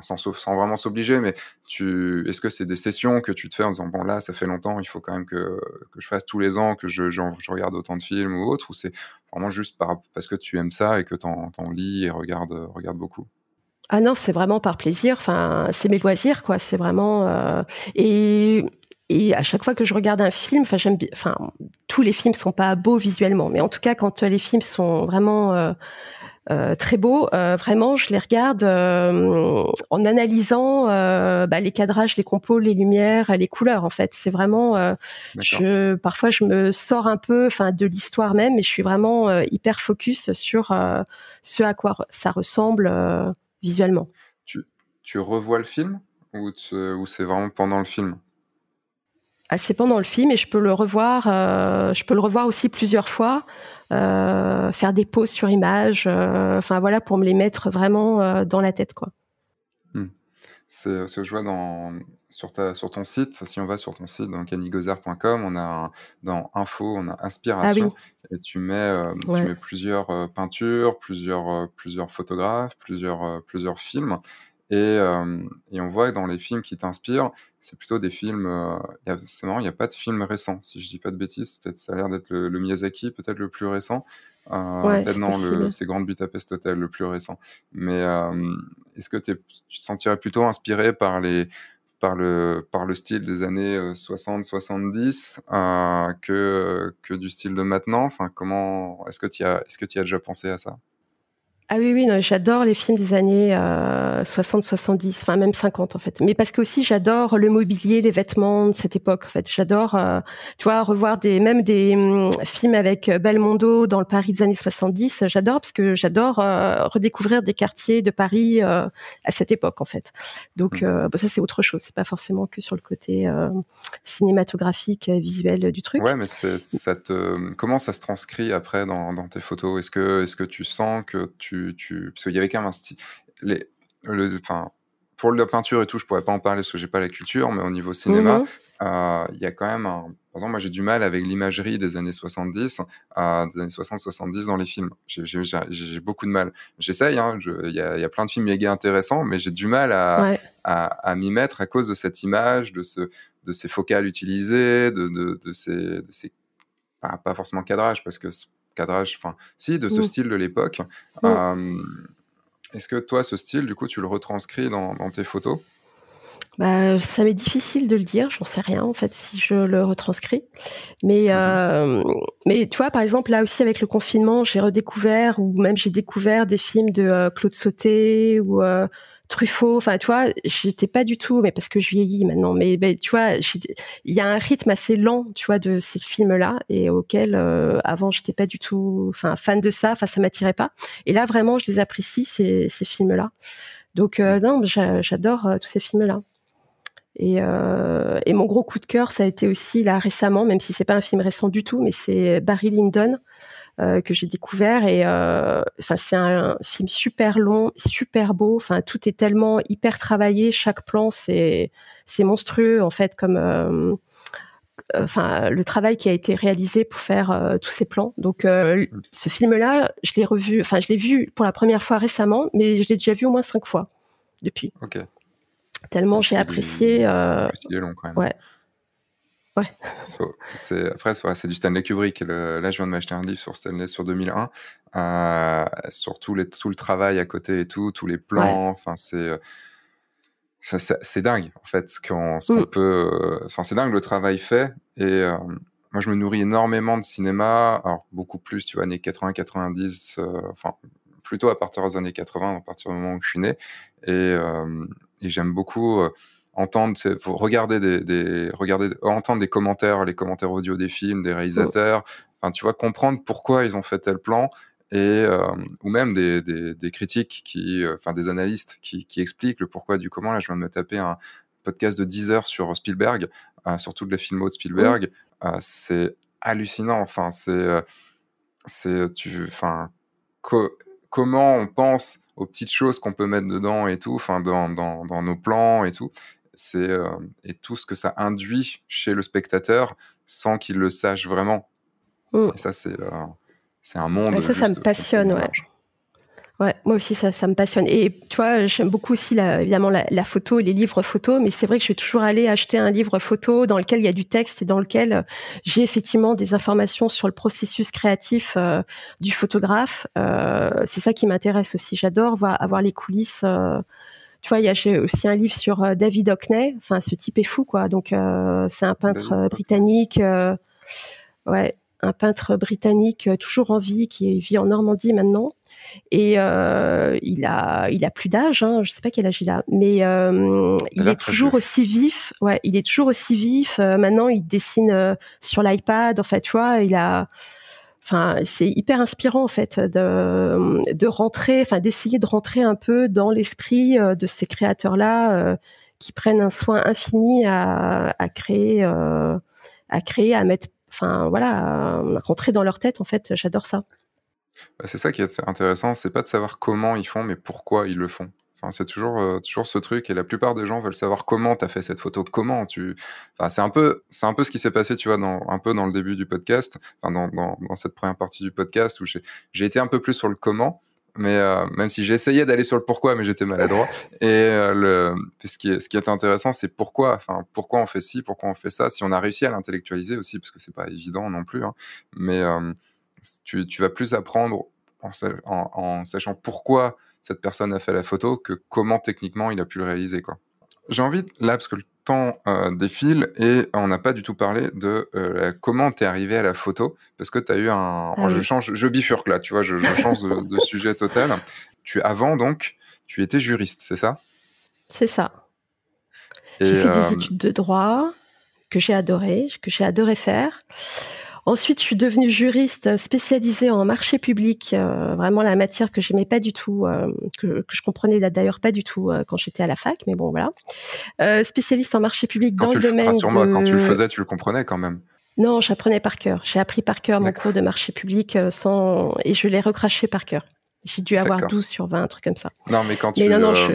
sans, vraiment s'obliger, mais est-ce que c'est des sessions que tu te fais en disant bon là ça fait longtemps, il faut quand même que, que je fasse tous les ans que je, regarde autant de films ou autre, ou c'est vraiment juste par, parce que tu aimes ça et que t'en, en lis et regardes, regarde beaucoup? Ah non, c'est vraiment par plaisir. Enfin, c'est mes loisirs, quoi. C'est vraiment euh... et à chaque fois que je regarde un film, enfin tous les films sont pas beaux visuellement, mais en tout cas quand les films sont vraiment euh, euh, très beau. Euh, vraiment, je les regarde euh, en analysant bah, les cadrages, les compos, les lumières, les couleurs. En fait, c'est vraiment. je parfois je me sors un peu, enfin, de l'histoire même, et je suis vraiment hyper focus sur ce à quoi ça ressemble visuellement. Tu, tu revois le film ou, ou c'est vraiment pendant le film? C'est pendant le film et je peux le revoir. je peux le revoir aussi plusieurs fois. Euh, faire des pauses sur image, euh, enfin voilà, pour me les mettre vraiment euh, dans la tête, quoi. Hmm. C'est ce que je vois dans, sur, ta, sur ton site. Si on va sur ton site, donc on a dans info, on a inspiration. Ah et tu mets, tu mets plusieurs peintures, plusieurs, plusieurs photographes, plusieurs, plusieurs films. Et, euh, et, on voit que dans les films qui t'inspirent, c'est plutôt des films. Euh, c'est marrant, il n'y a pas de film récent. Si je dis pas de bêtises, peut-être ça a l'air d'être le, Miyazaki, peut-être le plus récent. Euh, peut-être non, c'est Grand Budapest Hotel, le plus récent. Mais euh, est-ce que tu te sentirais plutôt inspiré par les par le, par le style des années 60-70 euh, que, que du style de maintenant? Enfin, comment Est-ce que tu as, est -ce que as déjà pensé à ça? Ah oui, oui, j'adore les films des années 60, euh, 70, enfin même 50 en fait. Mais parce que aussi j'adore le mobilier, les vêtements de cette époque. En fait, j'adore, euh, tu vois, revoir des même des hum, films avec Belmondo dans le Paris des années 70. J'adore parce que j'adore euh, redécouvrir des quartiers de Paris à cette époque en fait. Donc mmh. ça c'est autre chose. C'est pas forcément que sur le côté cinématographique, visuel du truc. Ouais, mais ça te, comment ça se transcrit après dans, dans tes photos? Est-ce que est-ce que tu sens que tu parce qu'il y avait quand même un style. Les, le, enfin, pour la peinture et tout, je pourrais pas en parler parce que j'ai pas la culture, mais au niveau cinéma, mhm. euh, il y a quand même un. Par exemple, moi, j'ai du mal avec l'imagerie des années 70, euh, des années 60-70 dans les films. J'ai beaucoup de mal. J'essaye, hein, il y, a, y, a, plein de films méga intéressants, mais j'ai du mal à, à, à m'y mettre à cause de cette image, de, ce, de ces focales utilisées, de, de, de ces, de ces pas, pas, forcément cadrage, parce que cadrage, enfin, si, de ce mmh. style de l'époque. Mmh. Est-ce que toi, ce style, du coup, tu le retranscris dans, tes photos? Bah, ça m'est difficile de le dire, j'en sais rien en fait si je le retranscris. Mais mmh mais tu vois par exemple là aussi avec le confinement, j'ai redécouvert ou même j'ai découvert des films de Claude Sauté ou Truffaut. Enfin, tu vois, j'étais pas du tout, mais parce que je vieillis maintenant. Mais, tu vois, il y a un rythme assez lent, tu vois, de ces films-là et auquel euh, avant j'étais pas du tout, enfin, fan de ça. Enfin, ça m'attirait pas. Et là, vraiment, je les apprécie ces, films-là. Donc, euh, non, j'adore euh, tous ces films-là. Et, et mon gros coup de cœur, ça a été aussi là récemment, même si c'est pas un film récent du tout, mais c'est Barry Lyndon. Euh, que j'ai découvert et euh, enfin c'est un, film super long, super beau. Enfin tout est tellement hyper travaillé, chaque plan c'est c'est monstrueux en fait comme euh, enfin le travail qui a été réalisé pour faire tous ces plans. Donc ce film-là, je l'ai revu, enfin je l'ai vu pour la première fois récemment, mais je l'ai déjà vu au moins cinq fois depuis. Ok. Tellement j'ai apprécié. Est long quand même. Ouais. Ouais. <laughs> C'est, après, c'est du Stanley Kubrick. là, je viens de m'acheter un livre sur Stanley sur 2001, euh, sur tout, les, tout, le travail à côté et tout, tous les plans. Enfin, c'est, c'est dingue, en fait, ce qu'on, mm. peut. Enfin, c'est dingue le travail fait. Et euh, moi, je me nourris énormément de cinéma. Alors, beaucoup plus, tu vois, années 80, 90, euh, enfin, plutôt à partir des années 80, à partir du moment où je suis né. Et, euh, et j'aime beaucoup entendre, regarder des, des, regarder, entendre des commentaires, les commentaires audio des films, des réalisateurs. Enfin, tu vois, comprendre pourquoi ils ont fait tel plan et euh, ou même des, des, des, critiques qui, euh, enfin des analystes qui, qui, expliquent le pourquoi du comment. Là, je viens de me taper un podcast de 10 heures sur Spielberg, euh, sur toutes les films de Spielberg. Euh, c'est hallucinant. Enfin, c'est, c'est, tu, enfin, comment on pense aux petites choses qu'on peut mettre dedans et tout, enfin dans, dans, dans, nos plans et tout c'est euh, et tout ce que ça induit chez le spectateur sans qu'il le sache vraiment. Mm. Et ça, c'est euh, c'est un monde. Et ça, ça me passionne, ouais. Ouais, moi aussi, ça, ça me passionne. Et tu vois, j'aime beaucoup aussi, la, évidemment, la, la, photo et les livres photos, mais c'est vrai que je suis toujours allée acheter un livre photo dans lequel il y a du texte et dans lequel euh, j'ai effectivement des informations sur le processus créatif du photographe. Euh, c'est ça qui m'intéresse aussi. J'adore voir, avoir les coulisses tu vois, il y a aussi un livre sur euh, David Hockney. Enfin, ce type est fou, quoi. Donc, euh, c'est un peintre euh, britannique. ouais, un peintre britannique toujours en vie qui vit en Normandie maintenant. Et euh, il a, il a plus d'âge, hein, je sais pas quel âge il a, mais il est toujours aussi vif. Ouais, il est toujours aussi vif. maintenant, il dessine sur l'iPad. En fait, tu vois, il a, c'est hyper inspirant en fait de, rentrer enfin d'essayer de rentrer un peu dans l'esprit euh, de ces créateurs là euh, qui prennent un soin infini à, à créer euh, à créer à mettre enfin voilà à rentrer dans leur tête en fait. J'adore ça. Bah, c'est ça qui est intéressant. C'est pas de savoir comment ils font mais pourquoi ils le font c'est toujours, euh, toujours ce truc et la plupart des gens veulent savoir comment tu as fait cette photo, comment tu. Enfin, c'est un peu, c'est un peu ce qui s'est passé, tu vois, dans, un peu dans le début du podcast, enfin, dans, dans, cette première partie du podcast où j'ai été un peu plus sur le comment, mais euh, même si essayé d'aller sur le pourquoi, mais j'étais maladroit. Et euh, ce qui est, ce qui est intéressant, c'est pourquoi, enfin, pourquoi on fait ci, pourquoi on fait ça, si on a réussi à l'intellectualiser aussi, parce que c'est pas évident non plus, hein, mais tu, tu vas plus apprendre en, en, en sachant pourquoi cette personne a fait la photo que comment techniquement il a pu le réaliser quoi. J'ai envie là parce que temps euh, défile et on n'a pas du tout parlé de euh, comment t'es arrivé à la photo parce que tu as eu un Ah je oui. change je bifurque là tu vois je, je change de, de sujet total tu avant donc tu étais juriste c'est ça? C'est ça. J'ai fait euh, des études de droit que j'ai adoré, que j'ai adoré faire. Ensuite, je suis devenue juriste spécialisée en marché public, euh, vraiment la matière que j'aimais pas du tout, euh, que, que je comprenais d'ailleurs pas du tout euh, quand j'étais à la fac, mais bon voilà. Spécialiste en marché public quand dans le le domaine rassure-moi de... quand tu le faisais tu le comprenais quand même Non, j'apprenais par cœur. J'ai appris par cœur mon cours de marché public sans et je l'ai recraché par cœur. J'ai dû avoir D'accord. 12 sur 20, un truc comme ça. non mais quand Mais tu non, non, je-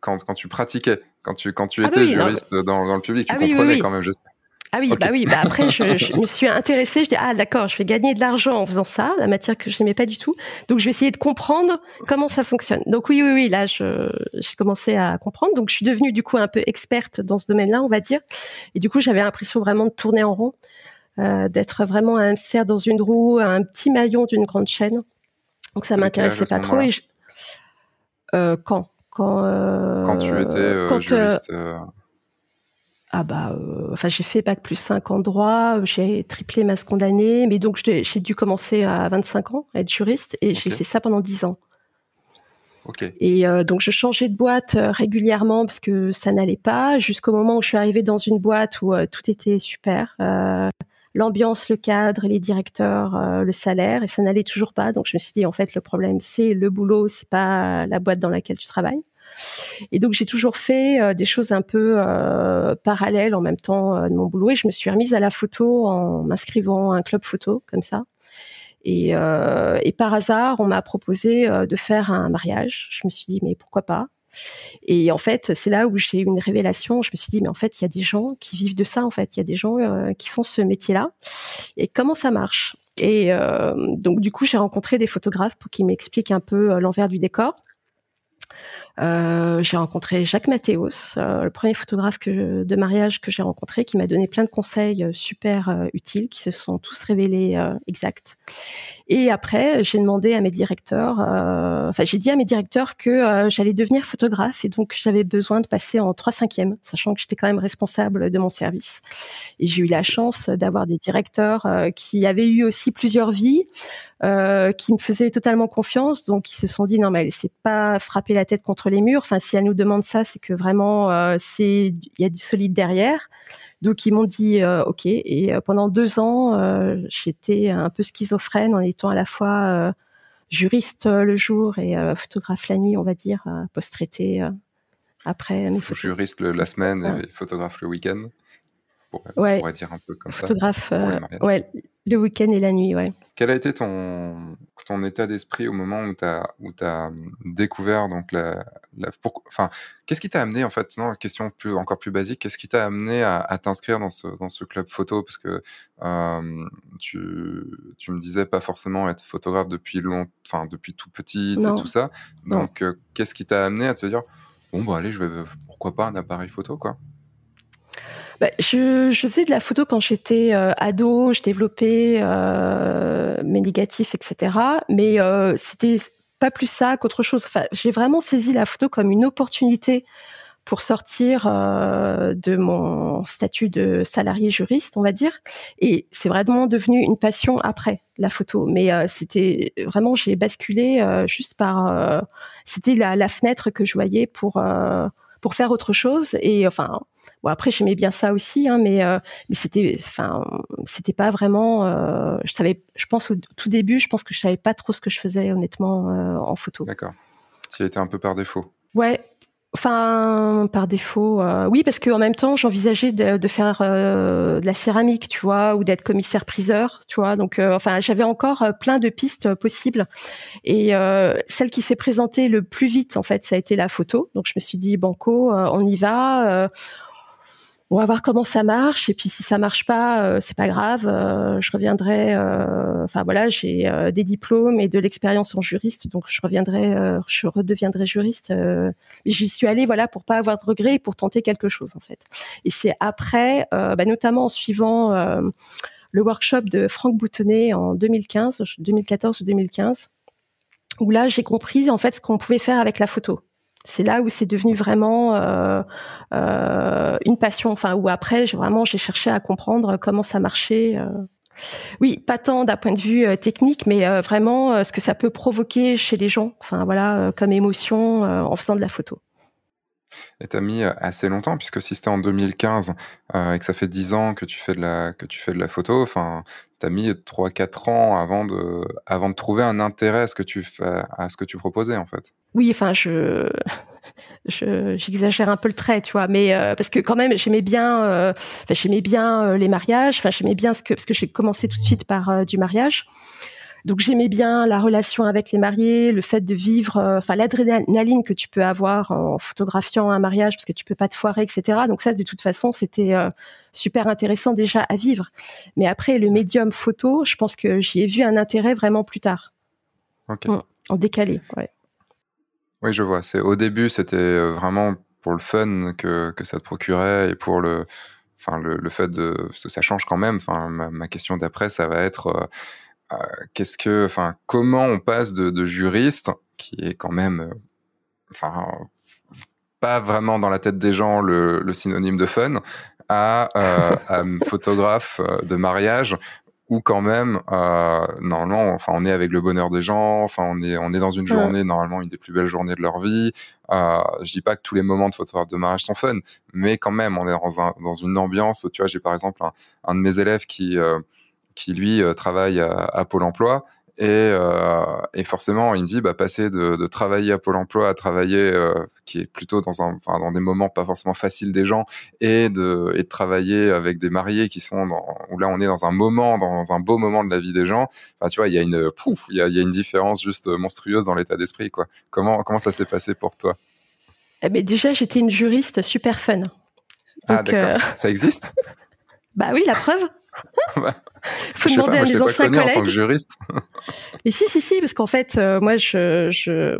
quand, quand tu pratiquais quand tu quand tu Ah étais non, juriste dans, dans le public tu Ah oui, comprenais oui. quand même j'espère Ah oui, bah oui, bah après je, je me suis intéressée, je dis ah d'accord, je vais gagner de l'argent en faisant ça, la matière que je n'aimais pas du tout. Donc je vais essayer de comprendre comment ça fonctionne. Donc oui oui oui, là je j'ai commencé à comprendre. Donc je suis devenue du coup un peu experte dans ce domaine-là, on va dire. Et du coup, j'avais l'impression vraiment de tourner en rond, euh, d'être vraiment un hamster dans une roue, un petit maillon d'une grande chaîne. Donc ça m'intéressait pas trop et je- euh, quand quand euh, quand tu étais quand, juriste Ah bah, euh, enfin j'ai fait bac plus 5 en droit, j'ai triplé ma seconde année, mais donc j'ai dû commencer à 25 ans à être juriste et j'ai fait ça pendant 10 ans. ok Et euh, donc je changeais de boîte euh, régulièrement parce que ça n'allait pas, jusqu'au moment où je suis arrivée dans une boîte où euh, tout était super, l'ambiance, le cadre, les directeurs, le salaire, et ça n'allait toujours pas. Donc je me suis dit en fait le problème c'est le boulot, c'est pas la boîte dans laquelle tu travailles. Et donc j'ai toujours fait euh, des choses un peu euh, parallèles en même temps euh, de mon boulot et je me suis remise à la photo en m'inscrivant à un club photo comme ça. Et, par hasard, on m'a proposé de faire un mariage. Je me suis dit mais pourquoi pas? Et en fait, c'est là où j'ai eu une révélation. Je me suis dit mais en fait, il y a des gens qui vivent de ça. En fait, il y a des gens qui font ce métier-là. Et comment ça marche? Et donc du coup, j'ai rencontré des photographes pour qu'ils m'expliquent un peu l'envers du décor. Euh, j'ai rencontré Jacques Mathéos, euh, le premier photographe de mariage que j'ai rencontré, qui m'a donné plein de conseils euh, super utiles, qui se sont tous révélés exacts. Et après, j'ai demandé à mes directeurs, enfin j'ai dit à mes directeurs que j'allais devenir photographe et donc j'avais besoin de passer en 3 cinquièmes, sachant que j'étais quand même responsable de mon service. Et j'ai eu la chance d'avoir des directeurs qui avaient eu aussi plusieurs vies, qui me faisaient totalement confiance, donc ils se sont dit non mais elle s'est pas frappé la tête contre les murs. Enfin si elle nous demande ça, c'est que vraiment euh, c'est il y a du solide derrière. Donc ils m'ont dit euh, ok et euh, pendant deux ans j'étais un peu schizophrène en étant à la fois juriste le jour et photographe la nuit on va dire post-traité après mes juriste le- la semaine Ouais. et photographe le week-end pour, Ouais. on pourrait dire un peu comme ça photographe ouais le week-end et la nuit ouais. Quel a été ton, ton état d'esprit au moment où tu as, as découvert donc la, la pour- enfin qu'est-ce qui t'a amené en fait non question plus encore plus basique qu'est-ce qui t'a amené à, à t'inscrire dans ce dans ce club photo? Parce que euh, tu tu me disais pas forcément être photographe depuis long enfin depuis tout petit et tout ça. Donc euh, qu'est-ce qui t'a amené à te dire bon bah allez je vais pourquoi pas un appareil photo quoi? Bah, je, faisais de la photo quand j'étais euh, ado, je développais euh, mes négatifs, etc. Mais euh, c'était pas plus ça qu'autre chose. Enfin, j'ai vraiment saisi la photo comme une opportunité pour sortir euh, de mon statut de salarié juriste, on va dire. Et c'est vraiment devenu une passion après la photo. Mais c'était vraiment, j'ai basculé juste par. c'était la, la fenêtre que je voyais pour pour faire autre chose. Et enfin, bon après j'aimais bien ça aussi, hein, mais euh, mais c'était, enfin, c'était pas vraiment. euh, je savais, je pense au tout début, je pense que je savais pas trop ce que je faisais honnêtement euh, en photo. d'accord as été un peu par défaut Ouais. Enfin, par défaut, euh, oui, parce qu'en même temps, j'envisageais de, de faire de la céramique, tu vois, ou d'être commissaire-priseur, tu vois. Donc, enfin, j'avais encore plein de pistes possibles. Et celle qui s'est présentée le plus vite, en fait, ça a été la photo. Donc, je me suis dit, banco, on y va. On va voir comment ça marche. Et puis, si ça marche pas, euh, c'est pas grave. euh, je reviendrai. euh, Enfin, voilà, j'ai euh, des diplômes et de l'expérience en juriste, donc je reviendrai, euh, je redeviendrai juriste. j'y suis allée, voilà, pour pas avoir de regrets et pour tenter quelque chose, en fait. Et c'est après, bah, notamment en suivant le workshop de Franck Boutonnet en 2015, 2014 ou 2015, où là j'ai compris en fait ce qu'on pouvait faire avec la photo. C'est là où c'est devenu vraiment une passion. Enfin, où après, vraiment, j'ai cherché à comprendre comment ça marchait. Oui, pas tant d'un point de vue technique, mais vraiment ce que ça peut provoquer chez les gens. Enfin voilà, comme émotion en faisant de la photo. Et t'as mis assez longtemps, puisque si c'était en 2015 et que ça fait 10 ans que tu fais de la, que tu fais de la photo, enfin, t'as mis 3-4 ans avant de, avant de trouver un intérêt à ce que tu à ce que tu proposais, en fait. Oui, enfin, <laughs> je, j'exagère un peu le trait, tu vois, mais parce que quand même, j'aimais bien, j'aimais bien les mariages, enfin, j'aimais bien ce que, parce que j'ai commencé tout de suite par du mariage. Donc j'aimais bien la relation avec les mariés, le fait de vivre, euh, enfin l'adrénaline que tu peux avoir en photographiant un mariage parce que tu peux pas te foirer, etc. Donc ça, de toute façon, c'était euh, super intéressant déjà à vivre. Mais après, le médium photo, je pense que j'y ai vu un intérêt vraiment plus tard. En décalé, ouais. Oui, je vois. C'est au début, c'était euh, vraiment pour le fun que, que ça te procurait et pour le, enfin le, le fait de, parce que ça change quand même. Enfin, ma, ma question d'après, ça va être euh, qu'est-ce que, enfin, comment on passe de, juriste, qui est quand même, euh, enfin, pas vraiment dans la tête des gens le, synonyme de fun, à, euh, <laughs> photographe de mariage où quand même normalement enfin on est avec le bonheur des gens enfin on est on est dans une journée normalement une des plus belles journées de leur vie. Euh, je dis pas que tous les moments de photographe de mariage sont fun mais quand même on est dans, dans une ambiance où tu vois j'ai par exemple un, un, de mes élèves qui qui lui euh, travaille à, Pôle Emploi et, euh, et, forcément, il me dit, bah, passer de, de, travailler à Pôle Emploi à travailler, euh, qui est plutôt dans, un, enfin, dans des moments pas forcément faciles des gens, et de, et de travailler avec des mariés qui sont dans, où là, on est dans un moment, dans un beau moment de la vie des gens. Enfin, tu vois, il y a une, pouf, il y a, y a, une différence juste monstrueuse dans l'état d'esprit, quoi. Comment, comment ça s'est passé pour toi? Eh ben, Déjà, j'étais une juriste super fun. ah, d'accord. Ça existe? <laughs> Bah oui, la preuve. Faut demander à mes anciens collègues. En tant que juriste. <laughs> Mais si, si, si, parce qu'en fait, euh, moi, je, je,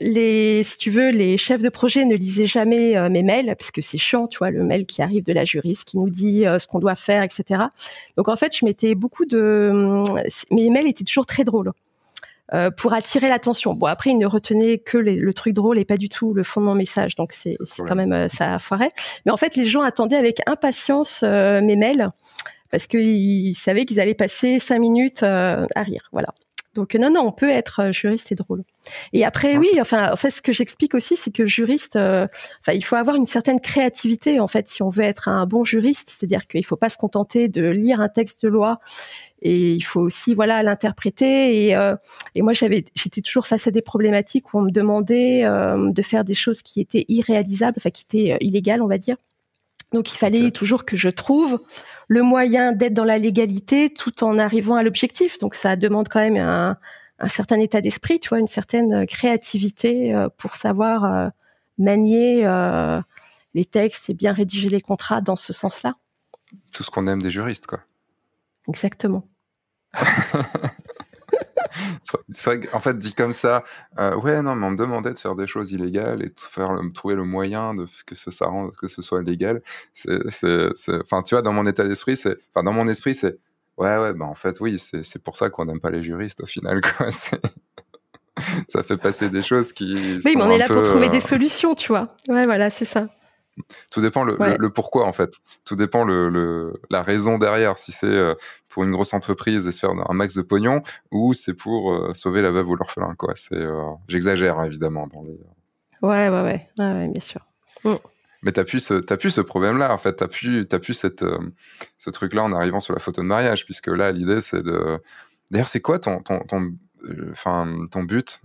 les, si tu veux, les chefs de projet ne lisaient jamais euh, mes mails, parce que c'est chiant, tu vois, le mail qui arrive de la juriste, qui nous dit euh, ce qu'on doit faire, etc. Donc en fait, je mettais beaucoup de, mes mails étaient toujours très drôles. pour attirer l'attention. Bon, après, ils ne retenaient que le truc drôle et pas du tout le fond de mon message. Donc, c'est quand même, ça foirait. Mais en fait, les gens attendaient avec impatience mes mails parce qu'ils savaient qu'ils allaient passer cinq minutes euh, à rire. Voilà. Donc non, non, on peut être euh, juriste et drôle. Et après, oui, enfin, en fait, ce que j'explique aussi, c'est que juriste, euh, enfin, il faut avoir une certaine créativité, en fait, si on veut être un bon juriste. C'est-à-dire qu'il faut pas se contenter de lire un texte de loi, et il faut aussi, voilà, l'interpréter. Et, et moi, j'avais, j'étais toujours face à des problématiques où on me demandait de faire des choses qui étaient irréalisables, enfin, qui étaient illégales, on va dire. Donc, il fallait toujours que je trouve le moyen d'être dans la légalité tout en arrivant à l'objectif. Donc ça demande quand même un, certain état d'esprit, tu vois, une certaine euh, créativité euh, pour savoir euh, manier les textes et bien rédiger les contrats dans ce sens-là. Tout ce qu'on aime des juristes, quoi. Exactement. <laughs> c'est vrai qu'en fait, dit comme ça, euh, ouais, non, mais on me demandait de faire des choses illégales et de faire, trouver le moyen de que ce, ça rende, que ce soit légal. Enfin, tu vois, dans mon état d'esprit, c'est, enfin, dans mon esprit, c'est, ouais, ouais, bah, en fait, oui, c'est pour ça qu'on n'aime pas les juristes au final, <laughs> quoi. ça fait passer des choses qui. Oui, mais on est là pour trouver des euh, solutions, tu vois. Ouais, voilà, c'est ça. Tout dépend le, le, pourquoi en fait. Tout dépend le, la raison derrière. Si c'est euh, pour une grosse entreprise et se faire un max de pognon ou c'est pour euh, sauver la veuve ou l'orphelin quoi. C'est euh, j'exagère hein, évidemment dans les. Ouais ouais ouais, ouais, bien sûr. Mm. Mais t'as plus ce as plus ce problème là en fait. T'as t'as plus cette ce truc là en arrivant sur la photo de mariage puisque là l'idée c'est de. D'ailleurs c'est quoi ton ton ton enfin ton but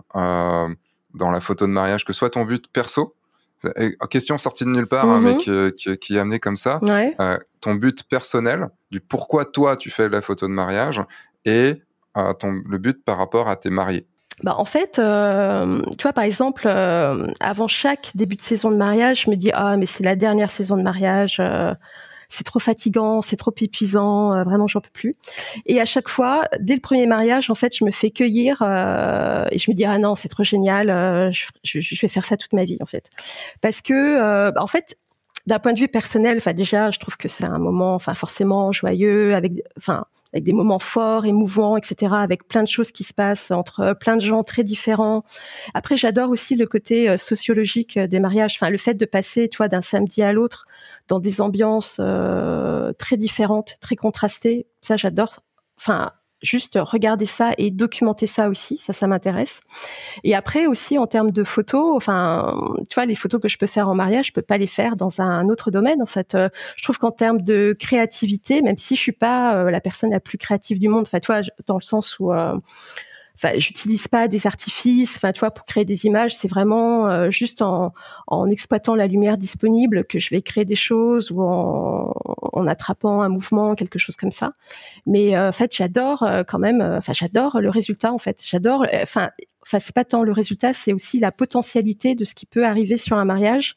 dans la photo de mariage que soit ton but perso question sortie de nulle part, hein, mais mhm. qui, qui, est amenée comme ça. Euh, ton but personnel, du pourquoi toi tu fais la photo de mariage et euh, ton, le but par rapport à tes mariés? Bah en fait, euh, tu vois, par exemple, avant chaque début de saison de mariage, je me dis ah mais c'est la dernière saison de mariage, c'est trop fatigant, c'est trop épuisant, euh, vraiment j'en peux plus. Et à chaque fois, dès le premier mariage, en fait, je me fais cueillir euh, et je me dis ah non c'est trop génial, euh, je, vais faire ça toute ma vie en fait, parce que en fait d'un point de vue personnel, enfin déjà, je trouve que c'est un moment, enfin forcément joyeux, avec, enfin avec des moments forts, émouvants, etc., avec plein de choses qui se passent entre plein de gens très différents. Après, j'adore aussi le côté euh, sociologique des mariages, enfin le fait de passer, toi, d'un samedi à l'autre dans des ambiances euh, très différentes, très contrastées. Ça, j'adore. Enfin, juste regarder ça et documenter ça aussi, ça, ça m'intéresse. Et après aussi en termes de photos, enfin, tu vois, les photos que je peux faire en mariage, je peux pas les faire dans un autre domaine. En fait, euh, je trouve qu'en termes de créativité, même si je suis pas euh, la personne la plus créative du monde, enfin, tu vois, dans le sens où euh, enfin j'utilise pas des artifices enfin tu vois pour créer des images c'est vraiment euh, juste en, en exploitant la lumière disponible que je vais créer des choses ou en, en attrapant un mouvement quelque chose comme ça. Mais euh, en fait j'adore euh, quand même enfin j'adore le résultat en fait. J'adore enfin enfin c'est pas tant le résultat c'est aussi la potentialité de ce qui peut arriver sur un mariage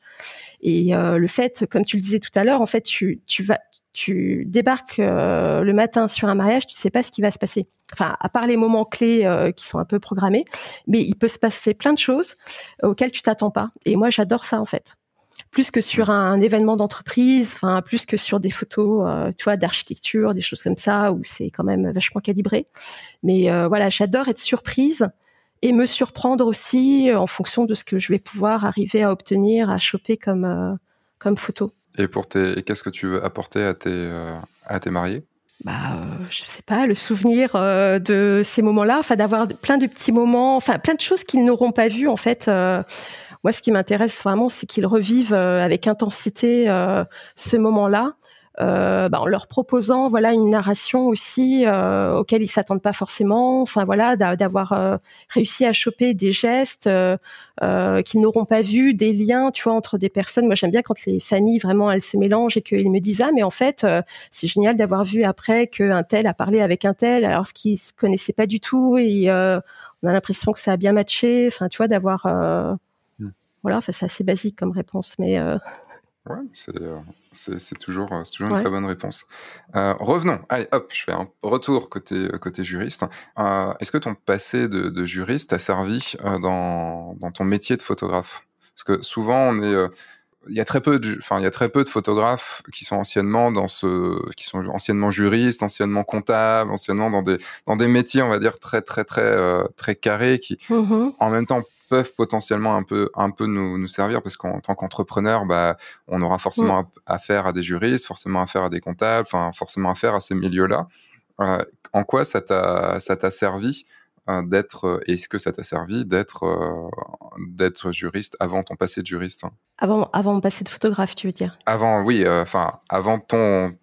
et le fait comme tu le disais tout à l'heure en fait tu tu vas tu débarques euh, le matin sur un mariage, tu sais pas ce qui va se passer. Enfin, à part les moments clés euh, qui sont un peu programmés, mais il peut se passer plein de choses auxquelles tu t'attends pas. Et moi, j'adore ça en fait. Plus que sur un, événement d'entreprise, enfin plus que sur des photos, euh, tu vois, d'architecture, des choses comme ça où c'est quand même vachement calibré. Mais voilà, j'adore être surprise et me surprendre aussi en fonction de ce que je vais pouvoir arriver à obtenir, à choper comme comme photo. Et pour tes, qu'est-ce que tu veux apporter à tes, euh, à tes mariés? Bah, euh, je sais pas, le souvenir euh, de ces moments-là, enfin d'avoir plein de petits moments, enfin plein de choses qu'ils n'auront pas vues en fait. moi, ce qui m'intéresse vraiment, c'est qu'ils revivent avec intensité ce moment-là euh, bah, en leur proposant voilà une narration aussi euh, auquel ils s'attendent pas forcément. Enfin voilà, d'avoir euh, réussi à choper des gestes euh, qu'ils n'auront pas vus, des liens, tu vois, entre des personnes. Moi, j'aime bien quand les familles vraiment elles se mélangent et qu'ils me disent ah mais en fait c'est génial d'avoir vu après qu'un tel a parlé avec un tel alors ce qu'ils se connaissaient pas du tout et on a l'impression que ça a bien matché. Enfin tu vois d'avoir hmm. voilà, enfin c'est assez basique comme réponse, mais Ouais, euh, c'est toujours, euh, toujours une très bonne réponse. Euh, revenons. Allez, hop, je fais un retour côté, côté juriste. Est-ce que ton passé de, juriste a servi dans, dans, ton métier de photographe? Parce que souvent, on est il y a très peu de enfin il y a très peu de photographes qui sont anciennement dans ce qui sont anciennement juristes anciennement comptables anciennement dans des dans des métiers on va dire très très très très carrés qui mmh en même temps peuvent potentiellement un peu un peu nous, nous servir parce qu'en tant qu'entrepreneur bah on aura forcément mm. affaire à des juristes forcément affaire à des comptables enfin forcément affaire à ces milieux là euh, en quoi ça t'a ça t'a servi euh, d'être euh, est-ce que ça t'a servi d'être d'être juriste avant ton passé de juriste hein? Avant avant mon passé de photographe tu veux dire? Avant oui enfin avant ton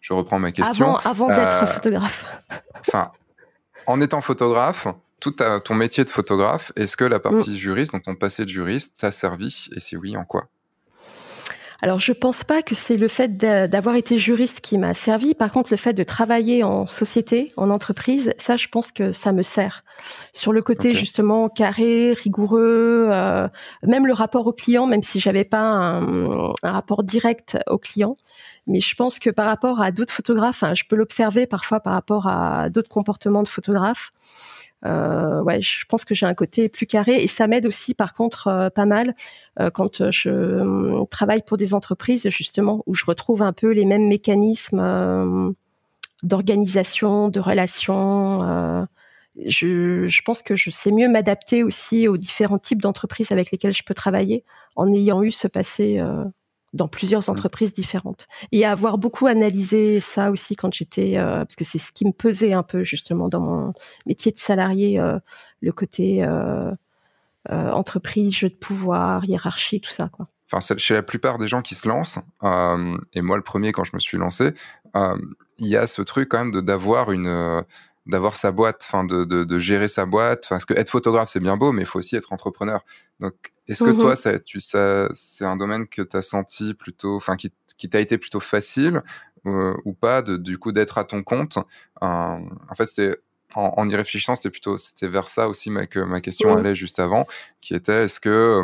je reprends ma question. Avant avant d'être photographe. enfin en étant photographe tout ton métier de photographe, est-ce que la partie mm. juriste, donc ton passé de juriste, ça a servi Et si oui, en quoi? Alors, je pense pas que c'est le fait d'avoir été juriste qui m'a servi. Par contre, le fait de travailler en société, en entreprise, ça, je pense que ça me sert. Sur le côté justement carré, rigoureux, euh, même le rapport au client, même si j'avais pas un, rapport direct au client, mais je pense que par rapport à d'autres photographes, hein, je peux l'observer parfois par rapport à d'autres comportements de photographes. Euh, ouais, je pense que j'ai un côté plus carré et ça m'aide aussi, par contre, euh, pas mal euh, quand je euh, travaille pour des entreprises justement où je retrouve un peu les mêmes mécanismes d'organisation, de relations. Je, je, pense que je sais mieux m'adapter aussi aux différents types d'entreprises avec lesquelles je peux travailler en ayant eu ce passé dans plusieurs mmh. entreprises différentes et avoir beaucoup analysé ça aussi quand j'étais euh, parce que c'est ce qui me pesait un peu justement dans mon métier de salarié euh, le côté euh, entreprise jeu de pouvoir hiérarchie tout ça quoi enfin chez la plupart des gens qui se lancent et moi le premier quand je me suis lancé il y a ce truc quand même d'avoir une d'avoir sa boîte, enfin de, de, de, gérer sa boîte. Parce que être photographe c'est bien beau, mais il faut aussi être entrepreneur. Donc est-ce que toi, mhm. ça, tu, ça, c'est un domaine que tu as senti plutôt, enfin, qui, qui t'a été plutôt facile euh, ou pas, de, du coup, d'être à ton compte? Euh, En fait, c'était en, en, y réfléchissant, c'était plutôt, c'était vers ça aussi ma, que ma question allait juste avant, qui était est-ce que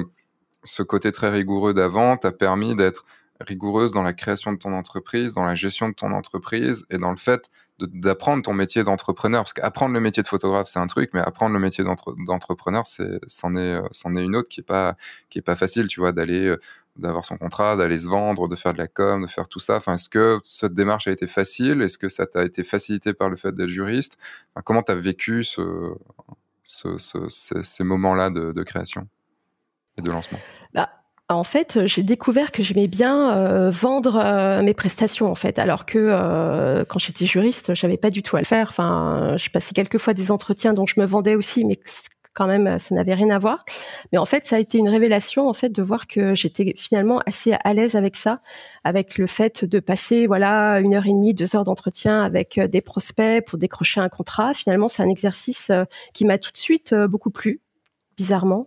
ce côté très rigoureux d'avant t'a permis d'être rigoureuse dans la création de ton entreprise, dans la gestion de ton entreprise et dans le fait d'apprendre ton métier d'entrepreneur. Parce qu'apprendre le métier de photographe, c'est un truc, mais apprendre le métier d'entrepreneur, c'en est, c'en est une autre qui est pas, qui est pas facile, tu vois, d'aller, euh, d'avoir son contrat, d'aller se vendre, de faire de la com, de faire tout ça. Enfin, est-ce que cette démarche a été facile? Est-ce que ça t'a été facilité par le fait d'être juriste? Enfin, comment t'as vécu ce, ce, ce, ces moments-là de, de création et de lancement? Bah en fait, j'ai découvert que j'aimais bien euh, vendre euh, mes prestations en fait, alors que euh, quand j'étais juriste, j'avais pas du tout à le faire. Enfin, je passais quelques fois des entretiens dont je me vendais aussi, mais quand même, ça n'avait rien à voir. Mais en fait, ça a été une révélation en fait de voir que j'étais finalement assez à l'aise avec ça, avec le fait de passer voilà une heure et demie, deux heures d'entretien avec des prospects pour décrocher un contrat. Finalement, c'est un exercice qui m'a tout de suite beaucoup plu, bizarrement.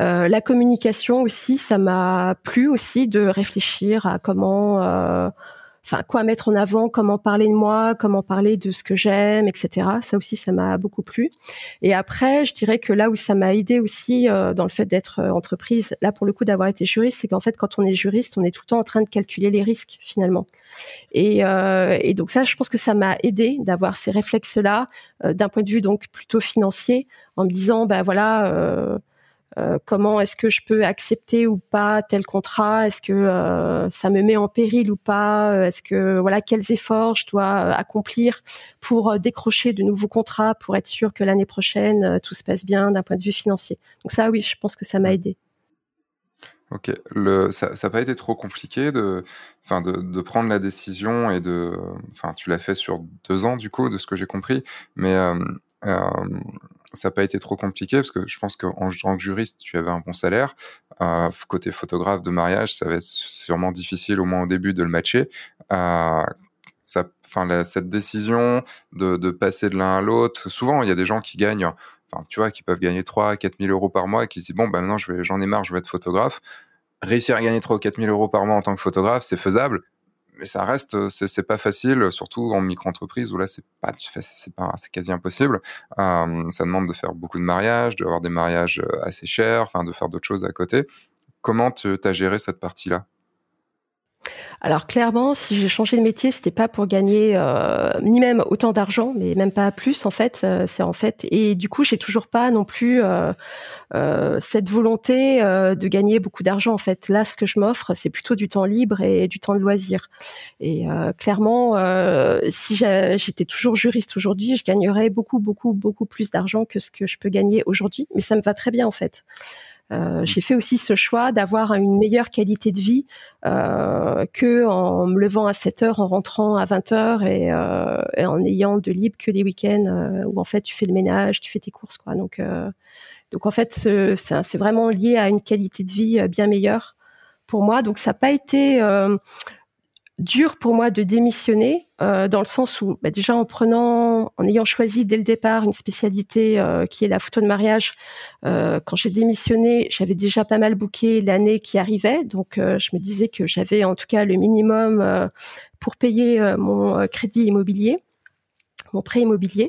Euh, la communication aussi, ça m'a plu aussi de réfléchir à comment, euh, enfin quoi mettre en avant, comment parler de moi, comment parler de ce que j'aime, etc. Ça aussi, ça m'a beaucoup plu. Et après, je dirais que là où ça m'a aidé aussi euh, dans le fait d'être entreprise, là pour le coup d'avoir été juriste, c'est qu'en fait quand on est juriste, on est tout le temps en train de calculer les risques finalement. Et, et donc ça, je pense que ça m'a aidé d'avoir ces réflexes-là d'un point de vue donc plutôt financier, en me disant, ben voilà euh, comment est-ce que je peux accepter ou pas tel contrat? Est-ce que euh, ça me met en péril ou pas? Est-ce que voilà quels efforts je dois euh, accomplir pour décrocher de nouveaux contrats pour être sûr que l'année prochaine tout se passe bien d'un point de vue financier? Donc ça oui, je pense que ça m'a aidé. Ok, le, ça n'a pas été trop compliqué de, enfin de, de, prendre la décision et de, enfin tu l'as fait sur deux ans du coup de ce que j'ai compris, mais euh, ça n'a pas été trop compliqué parce que je pense qu'en tant que juriste, tu avais un bon salaire. Euh, côté photographe de mariage, ça va être sûrement difficile, au moins au début, de le matcher. Euh, cette décision de, passer de l'un à l'autre, souvent, il y a des gens qui gagnent, tu vois, qui peuvent gagner 3 4 000 euros par mois et qui se disent, bon, ben maintenant, j'en ai marre, je vais être photographe. Réussir à gagner 3 ou 4 000 euros par mois en tant que photographe, c'est faisable mais ça reste, euh, c'est pas facile, surtout en micro-entreprise où là c'est pas, c'est pas, c'est quasi impossible. Euh, ça demande de faire beaucoup de mariages, d'avoir des mariages euh, assez chers, enfin de faire d'autres choses à côté. Comment tu as géré cette partie-là? Alors clairement, si j'ai changé de métier, c'était pas pour gagner euh, ni même autant d'argent, mais même pas plus en fait. Euh, c'est en fait et du coup, j'ai toujours pas non plus euh, cette volonté de gagner beaucoup d'argent en fait. Là, ce que je m'offre, c'est plutôt du temps libre et du temps de loisir. Et clairement, si j'étais toujours juriste aujourd'hui, je gagnerais beaucoup beaucoup beaucoup plus d'argent que ce que je peux gagner aujourd'hui. Mais ça me va très bien en fait. Euh, j'ai fait aussi ce choix d'avoir une meilleure qualité de vie euh, que en me levant à 7 heures, en rentrant à 20 heures et, euh, et en ayant de libre que les week-ends euh, où en fait tu fais le ménage, tu fais tes courses quoi. Donc euh, donc en fait c'est vraiment lié à une qualité de vie bien meilleure pour moi. Donc ça n'a pas été dur pour moi de démissionner euh, dans le sens où bah, déjà en prenant, en ayant choisi dès le départ une spécialité euh, qui est la photo de mariage, euh, quand j'ai démissionné, j'avais déjà pas mal booké l'année qui arrivait, donc je me disais que j'avais en tout cas le minimum pour payer mon crédit immobilier mon prêt immobilier.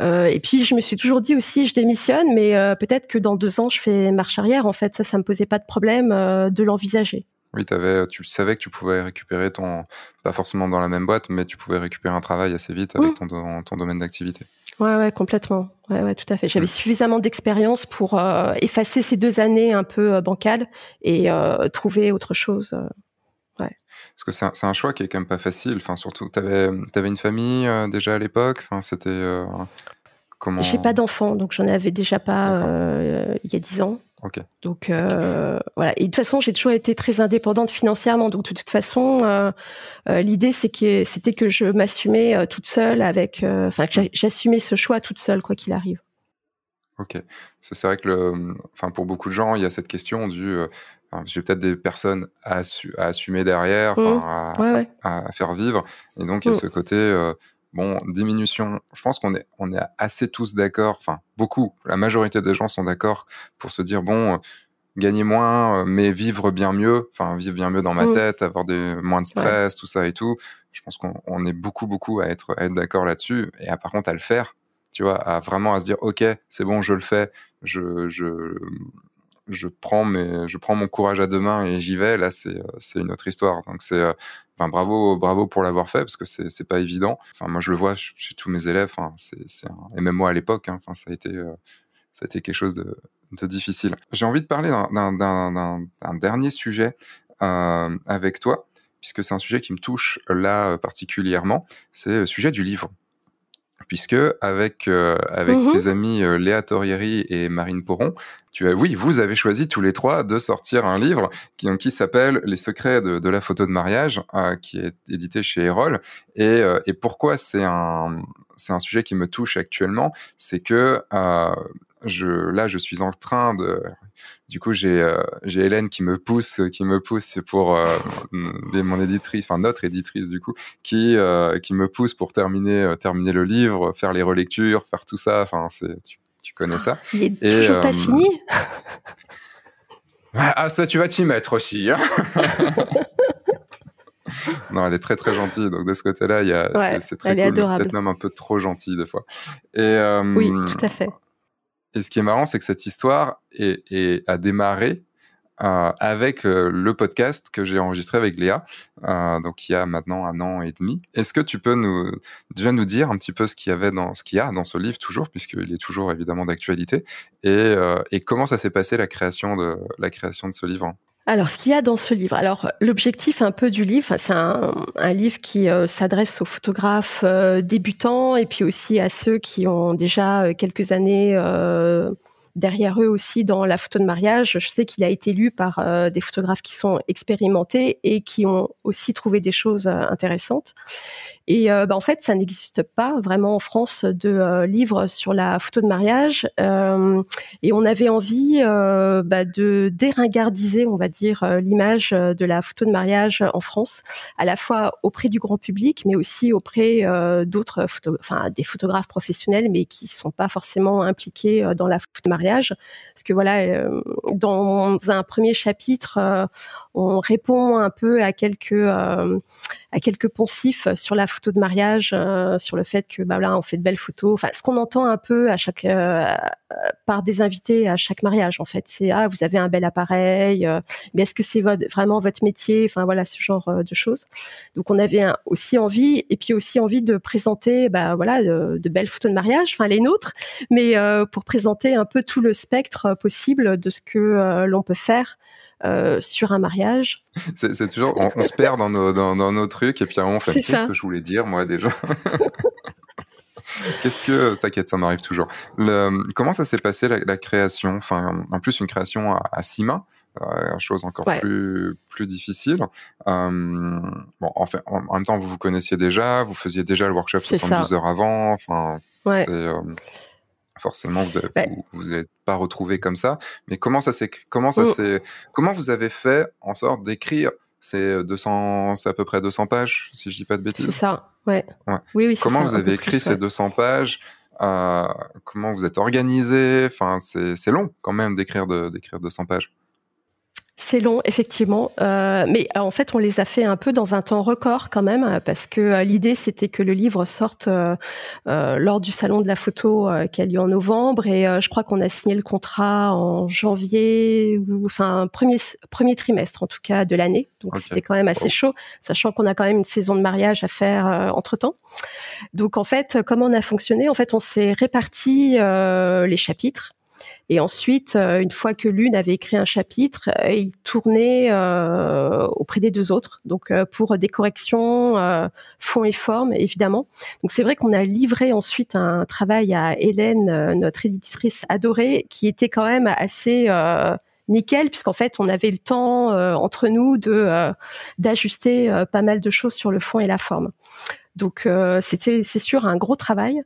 et puis je me suis toujours dit aussi, je démissionne, mais peut-être que dans deux ans, je fais marche arrière. En fait, ça, ça me posait pas de problème de l'envisager. Oui, avais, tu savais que tu pouvais récupérer ton, pas forcément dans la même boîte, mais tu pouvais récupérer un travail assez vite avec ton, ton domaine d'activité. Ouais, ouais, complètement. Ouais, ouais, tout à fait. J'avais suffisamment d'expérience pour euh, effacer ces deux années un peu euh, bancales et euh, trouver autre chose. ouais. Parce que c'est un, un, choix qui est quand même pas facile. Enfin, surtout, tu avais, avais, une famille déjà à l'époque. Enfin, c'était comment J'ai pas d'enfants, donc j'en avais déjà pas il y a dix ans. Donc euh, voilà. Et de toute façon, j'ai toujours été très indépendante financièrement. Donc de toute façon, euh, euh, l'idée c'est que c'était que je m'assumais toute seule avec, enfin que j'assumais ce choix toute seule quoi qu'il arrive. Ok. C'est vrai que le, enfin pour beaucoup de gens, il y a cette question du, j'ai peut-être des personnes à, assumer derrière, mmh. à, à, faire vivre, et donc il y a mmh. ce côté Bon, diminution, je pense qu'on est, on est assez tous d'accord, enfin beaucoup, la majorité des gens sont d'accord pour se dire, bon, gagner moins, euh, mais vivre bien mieux, enfin vivre bien mieux dans ma mm. tête, avoir des, moins de stress, tout ça et tout. Je pense qu'on est beaucoup, beaucoup à être, à être d'accord là-dessus, et à, par contre à le faire, tu vois, à vraiment à se dire, ok, c'est bon, je le fais, je, je, je prends je prends mon courage à deux mains et j'y vais. Là, c'est c'est une autre histoire. Donc c'est Enfin, bravo, bravo pour l'avoir fait parce que c'est c'est pas évident. Enfin, moi je le vois chez tous mes élèves. Et même moi à l'époque. Hein, enfin, ça a été ça a été quelque chose de, difficile. J'ai envie de parler d'un dernier sujet euh, avec toi, puisque c'est un sujet qui me touche là particulièrement. C'est le sujet du livre puisque avec euh, avec mmh tes amis euh, Léa Torrieri et Marine Poron, tu as oui, vous avez choisi tous les trois de sortir un livre qui qui s'appelle Les secrets de, de, la photo de mariage, euh, qui est édité chez Erol. Et, et pourquoi c'est un c'est un sujet qui me touche actuellement, c'est que je, là, je suis en train de. Du coup, j'ai euh, j'ai Hélène qui me pousse, qui me pousse pour euh, mon éditrice, enfin notre éditrice du coup, qui euh, qui me pousse pour terminer terminer le livre, faire les relectures, faire tout ça. Enfin, c'est tu, tu, connais ça. Il est toujours pas fini. <laughs> ah ça, tu vas t'y mettre aussi. Hein <laughs> non, elle est très très gentille. Donc de ce côté-là, il y a, c'est très cool, peut-être même un peu trop gentille des fois. Et oui, tout à fait. Et ce qui est marrant, c'est que cette histoire a démarré euh, avec euh, le podcast que j'ai enregistré avec Léa, euh, donc il y a maintenant un an et demi. Est-ce que tu peux nous déjà nous dire un petit peu ce qu'il y avait dans ce qu'il y a dans ce livre toujours, puisqu'il est toujours évidemment d'actualité, et, et comment ça s'est passé la création de la création de ce livre? Alors, ce qu'il y a dans ce livre, alors l'objectif un peu du livre, c'est un, livre qui euh, s'adresse aux photographes euh, débutants et puis aussi à ceux qui ont déjà euh, quelques années derrière eux aussi dans la photo de mariage. Je sais qu'il a été lu par des photographes qui sont expérimentés et qui ont aussi trouvé des choses intéressantes. Et euh, bah, en fait, ça n'existe pas vraiment en France de euh, livres sur la photo de mariage. Euh, et on avait envie bah, de déringardiser, on va dire, l'image de la photo de mariage en France, à la fois auprès du grand public, mais aussi auprès d'autres, enfin des photographes professionnels, mais qui sont pas forcément impliqués dans la photo de mariage. Parce que voilà, dans un premier chapitre, on répond un peu à quelques à quelques poncifs sur la photo de mariage, euh, sur le fait que bah là on fait de belles photos. Enfin, ce qu'on entend un peu à chaque euh, par des invités à chaque mariage en fait, c'est ah vous avez un bel appareil, euh, mais est-ce que c'est votre, vraiment votre métier? Enfin voilà ce genre de choses. Donc on avait aussi envie et puis aussi envie de présenter bah voilà de, belles photos de mariage, enfin les nôtres, mais pour présenter un peu tout le spectre possible de ce que l'on peut faire euh, sur un mariage. C'est toujours, on, se perd dans nos, dans, nos trucs et puis on fait qu'est-ce que je voulais dire moi déjà <laughs> Qu'est-ce que, t'inquiète, ça m'arrive toujours. Le, comment ça s'est passé la, création? Enfin, en plus une création à, six mains, euh, chose encore plus plus difficile. Euh, bon, en fait, en, même temps, vous vous connaissiez déjà, vous faisiez déjà le workshop 72 heures avant. Enfin, c'est forcément vous n'avez vous, pas retrouvé comme ça. Mais comment ça s'est comment ça oh. comment vous avez fait en sorte d'écrire ces 200 c'est à peu près 200 pages si je dis pas de bêtises? C'est ça. Ouais. Oui oui. Comment vous avez écrit ces 200 pages? Euh, Comment vous êtes organisé? Enfin c'est long quand même d'écrire d'écrire 200 pages. C'est long, effectivement, euh, mais euh, en fait, on les a fait un peu dans un temps record quand même, parce que euh, l'idée c'était que le livre sorte euh, euh, lors du salon de la photo qui a lieu en novembre, et je crois qu'on a signé le contrat en janvier, ou enfin premier premier trimestre en tout cas de l'année, donc c'était quand même assez chaud, sachant qu'on a quand même une saison de mariage à faire entre temps. Donc en fait, comment on a fonctionné? En fait, on s'est réparti les chapitres. Et ensuite, euh, une fois que l'une avait écrit un chapitre, euh, il tournait euh, auprès des deux autres, donc pour des corrections fond et forme, évidemment. Donc c'est vrai qu'on a livré ensuite un travail à Hélène, notre éditrice adorée, qui était quand même assez nickel puisqu'en fait on avait le temps entre nous de d'ajuster pas mal de choses sur le fond et la forme. Donc c'était c'est sûr un gros travail,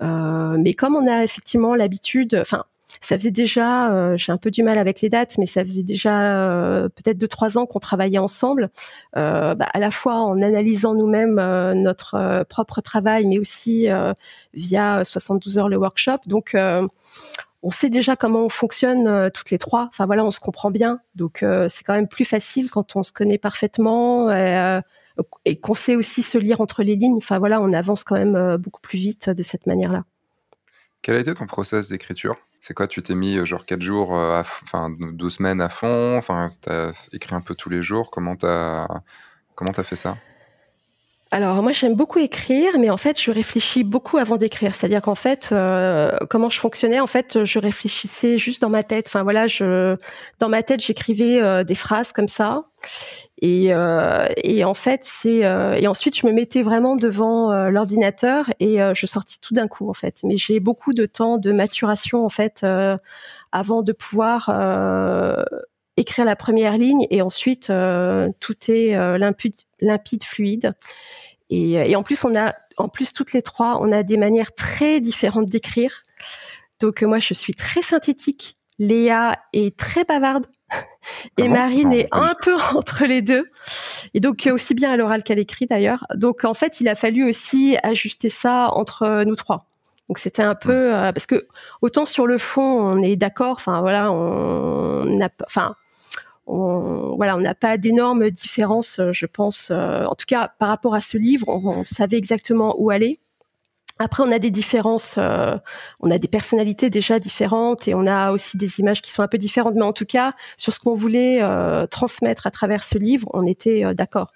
mais comme on a effectivement l'habitude, enfin ça faisait déjà, euh, j'ai un peu du mal avec les dates, mais ça faisait déjà euh, peut-être deux trois ans qu'on travaillait ensemble, euh, bah, à la fois en analysant nous-mêmes notre propre travail, mais aussi via 72 heures le workshop. Donc on sait déjà comment on fonctionne toutes les trois. Enfin voilà, on se comprend bien. Donc c'est quand même plus facile quand on se connaît parfaitement et qu'on sait aussi se lire entre les lignes. Enfin voilà, on avance quand même beaucoup plus vite de cette manière-là. Quel a été ton process d'écriture? C'est quoi Tu t'es mis genre 4 jours, enfin 12 semaines à fond, enfin t'as écrit un peu tous les jours? Comment t'as comment as fait ça? Alors moi j'aime beaucoup écrire, mais en fait je réfléchis beaucoup avant d'écrire. C'est-à-dire qu'en fait, euh, comment je fonctionnais En fait, je réfléchissais juste dans ma tête. Enfin voilà, je dans ma tête j'écrivais euh, des phrases comme ça, et, euh, et en fait c'est et ensuite je me mettais vraiment devant l'ordinateur et je sortis tout d'un coup en fait. Mais j'ai beaucoup de temps de maturation en fait avant de pouvoir écrire la première ligne et ensuite tout est limpide, fluide. Et, euh, en plus, on a, en plus toutes les trois, on a des manières très différentes d'écrire. Donc euh, moi, je suis très synthétique. Léa est très bavarde et Marine est un peu <laughs> entre les deux. Et donc euh, aussi bien à l'oral qu'à l'écrit d'ailleurs. Donc en fait, il a fallu aussi ajuster ça entre nous trois. Donc c'était un peu parce que autant sur le fond on est d'accord. Enfin voilà, on a, enfin on, voilà, on n'a pas d'énormes différences, euh, je pense. Euh, en tout cas, par rapport à ce livre, on, savait exactement où aller. Après, on a des différences, euh, on a des personnalités déjà différentes et on a aussi des images qui sont un peu différentes. Mais en tout cas, sur ce qu'on voulait transmettre à travers ce livre, on était d'accord.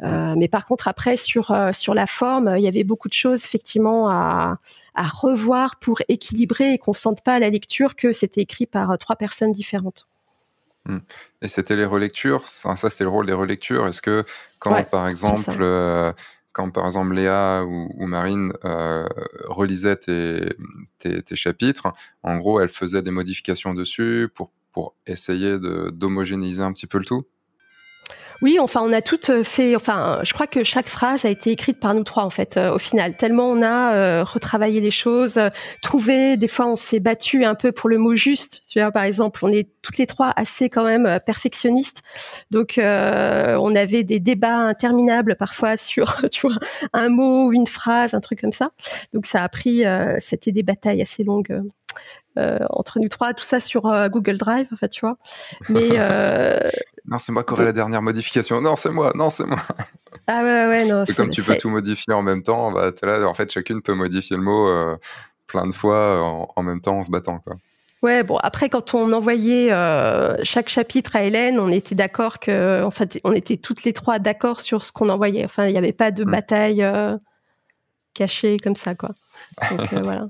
mais par contre, après sur sur la forme, il y avait beaucoup de choses effectivement à, à revoir pour équilibrer et qu'on sente pas à la lecture que c'était écrit par trois personnes différentes. Mmh. Et c'était les relectures, ça, c'était le rôle des relectures. Est-ce que quand par exemple euh, quand par exemple Léa ou, Marine euh, relisaient tes, tes, chapitres, en gros, elles faisaient des modifications dessus pour, pour essayer d'homogénéiser un petit peu le tout oui, enfin, on a toutes euh, fait. Enfin, je crois que chaque phrase a été écrite par nous trois en fait, euh, au final. Tellement on a euh, retravaillé les choses, trouvé. Des fois, on s'est battu un peu pour le mot juste. Tu vois, par exemple, on est toutes les trois assez quand même perfectionnistes. Donc, on avait des débats interminables parfois <laughs> sur, tu vois, un mot une phrase, un truc comme ça. Donc, ça a pris. C'était des batailles assez longues. Entre nous trois, tout ça sur Google Drive, en fait, tu vois. Mais <laughs> Non, c'est moi qui aurai la dernière modification. Non, c'est moi. Non, c'est moi. Ah ouais, ouais, non. C'est comme tu peux tout modifier en même temps, bah, es là, en fait, chacune peut modifier le mot euh, plein de fois en, même temps en se battant, quoi. Ouais, bon, après, quand on envoyait euh, chaque chapitre à Hélène, on était d'accord que, en fait, on était toutes les trois d'accord sur ce qu'on envoyait. Enfin, il n'y avait pas de mm. bataille euh, cachée comme ça, quoi. Donc, <laughs> voilà.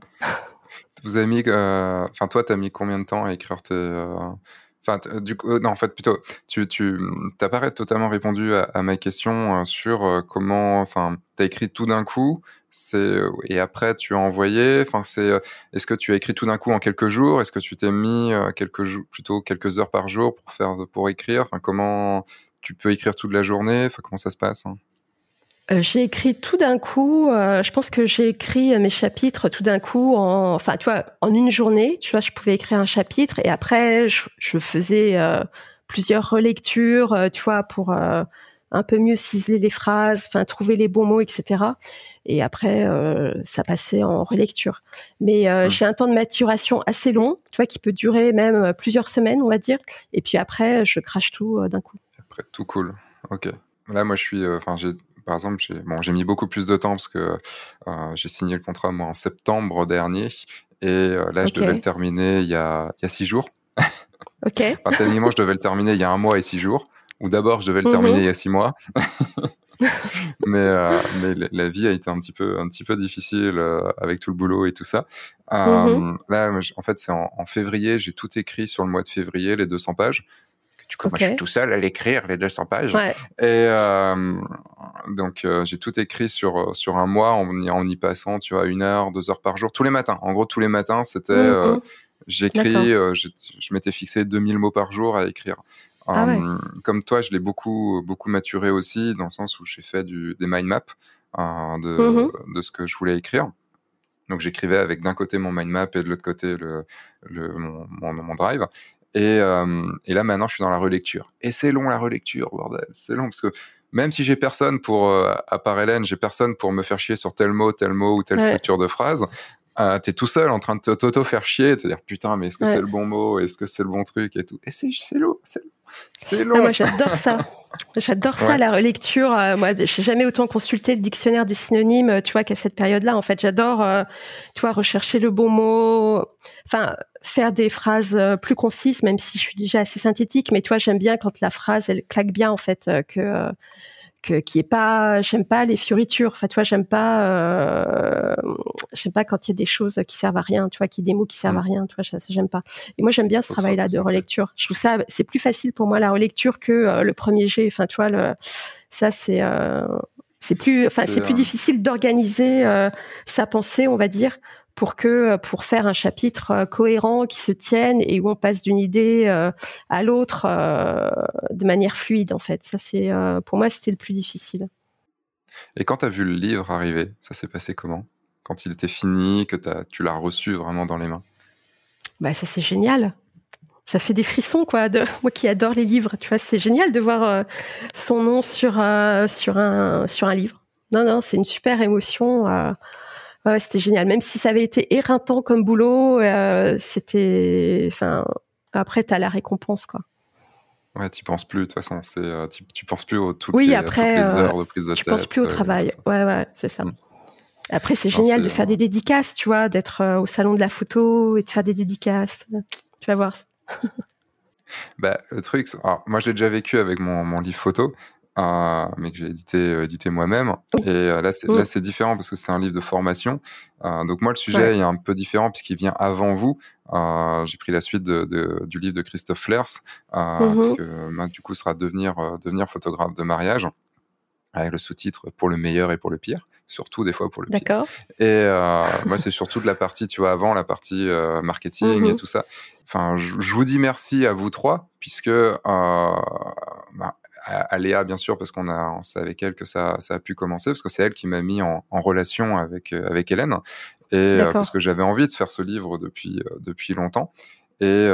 Vous avez mis, enfin, toi, tu as mis combien de temps à écrire tes, Enfin, du coup, euh, non, en fait, plutôt, tu, tu t'as totalement répondu à, ma question euh, sur euh, comment, enfin, t'as écrit tout d'un coup, c'est et après tu as envoyé. Enfin, c'est, est-ce que tu as écrit tout d'un coup en quelques jours? Est-ce que tu t'es mis quelques jours, plutôt quelques heures par jour pour faire, pour écrire? Enfin, comment tu peux écrire toute la journée? Enfin, comment ça se passe hein? euh, j'ai écrit tout d'un coup. Euh, je pense que j'ai écrit mes chapitres tout d'un coup en, enfin, tu vois, en une journée. Tu vois, je pouvais écrire un chapitre et après, je, faisais euh, plusieurs relectures, tu vois, pour un peu mieux ciseler les phrases, enfin, trouver les bons mots, etc. Et après, ça passait en relecture. Mais mmh. j'ai un temps de maturation assez long, tu vois, qui peut durer même plusieurs semaines, on va dire. Et puis après, je crache tout d'un coup. Après, tout cool. Ok. Là, moi, je suis, enfin, j'ai par exemple, j'ai bon, mis beaucoup plus de temps parce que euh, j'ai signé le contrat moi en septembre dernier et euh, là je devais le terminer il y a, il y a six jours. Ok. enfin, techniquement, je devais le terminer il y a un mois et six jours. Ou d'abord, je devais le terminer mhm. il y a six mois. <laughs> mais euh, mais la vie a été un petit peu un petit peu difficile avec tout le boulot et tout ça. Mhm. Là, en fait, c'est en, en, février, j'ai tout écrit sur le mois de février, les 200 pages moi, je suis tout seul à l'écrire, les 200 pages. Et euh, donc, euh, j'ai tout écrit sur, sur un mois en y, en y passant, tu vois, une heure, deux heures par jour, tous les matins. En gros, tous les matins, c'était. Euh, mm-hmm. J'écris, je m'étais fixé 2000 mots par jour à écrire. Ah comme toi, je l'ai beaucoup, beaucoup maturé aussi, dans le sens où j'ai fait du, des mind maps de, mm-hmm. de ce que je voulais écrire. Donc j'écrivais avec d'un côté mon mind map et de l'autre côté le, le mon, mon, mon, drive. Et, euh, et, là, maintenant, je suis dans la relecture. Et c'est long, la relecture, bordel. C'est long, parce que même si j'ai personne pour, euh, à part Hélène, j'ai personne pour me faire chier sur tel mot, tel mot ou telle structure de phrase, euh, t'es tout seul en train de t'auto-faire chier, te dire putain, mais est-ce que c'est le bon mot, est-ce que c'est le bon truc? Et tout. Et c'est long, c'est C'est ah, long. moi, j'adore ça. J'adore ça, la relecture. Euh, moi, j'ai jamais autant consulté le dictionnaire des synonymes, euh, tu vois, qu'à cette période-là. En fait, j'adore, euh, tu vois, rechercher le bon mot. Enfin, faire des phrases plus concises, même si je suis déjà assez synthétique. Mais tu vois, j'aime bien quand la phrase, elle claque bien, en fait, que que qui est pas j'aime pas les fioritures. Enfin tu vois j'aime pas euh, j'aime pas quand il y a des choses qui servent à rien tu vois qui des mots qui servent à mm. rien tu vois ça, j'aime pas. Et moi j'aime bien ce travail là de relecture. Je trouve ça c'est plus facile pour moi la relecture que euh, le premier jet. Enfin tu vois le ça c'est euh, c'est plus enfin c'est plus difficile d'organiser euh, sa pensée on va dire pour que euh, pour faire un chapitre euh, cohérent qui se tienne et où on passe d'une idée euh, à l'autre de manière fluide en fait. Ça c'est pour moi c'était le plus difficile. Et quand tu as vu le livre arriver, ça s'est passé comment? Quand il était fini, que as, tu l'as reçu vraiment dans les mains? Bah ça c'est génial. Ça fait des frissons quoi. De, <laughs> moi qui adore les livres, tu vois, c'est génial de voir son nom sur sur un sur un livre. Non non, c'est une super émotion. Ouais, c'était génial. Même si ça avait été éreintant comme boulot, euh, c'était, enfin, après t'as la récompense quoi. Ouais, tu penses plus de toute façon. C'est, euh, tu, penses plus aux toutes, oui, les, après, toutes les heures de prise de tu tête. penses plus au travail. Ouais, ouais, c'est ça. Mm. Après, c'est génial de faire des dédicaces, tu vois, d'être au salon de la photo et de faire des dédicaces. Tu vas voir. <laughs> bah, le truc, alors, moi, j'ai déjà vécu avec mon, mon livre photo mais que j'ai édité, euh, édité moi-même. Et euh, là, c'est, là, c'est différent parce que c'est un livre de formation. Euh, donc moi, le sujet est un peu différent puisqu'il vient avant vous. j'ai pris la suite de, de, du livre de Christophe Flers, mmh parce que du coup, sera devenir, devenir photographe de mariage avec le sous-titre pour le meilleur et pour le pire, surtout des fois pour le pire. Et euh, <laughs> moi, c'est surtout de la partie, tu vois, avant la partie euh, marketing et mmh tout ça. Enfin, je, vous dis merci à vous trois, puisque euh, bah, à, Léa, bien sûr, parce qu'on a, c'est avec elle que ça, ça a pu commencer, parce que c'est elle qui m'a mis en, en, relation avec euh, avec Hélène, et euh, parce que j'avais envie de faire ce livre depuis euh, depuis longtemps. Et,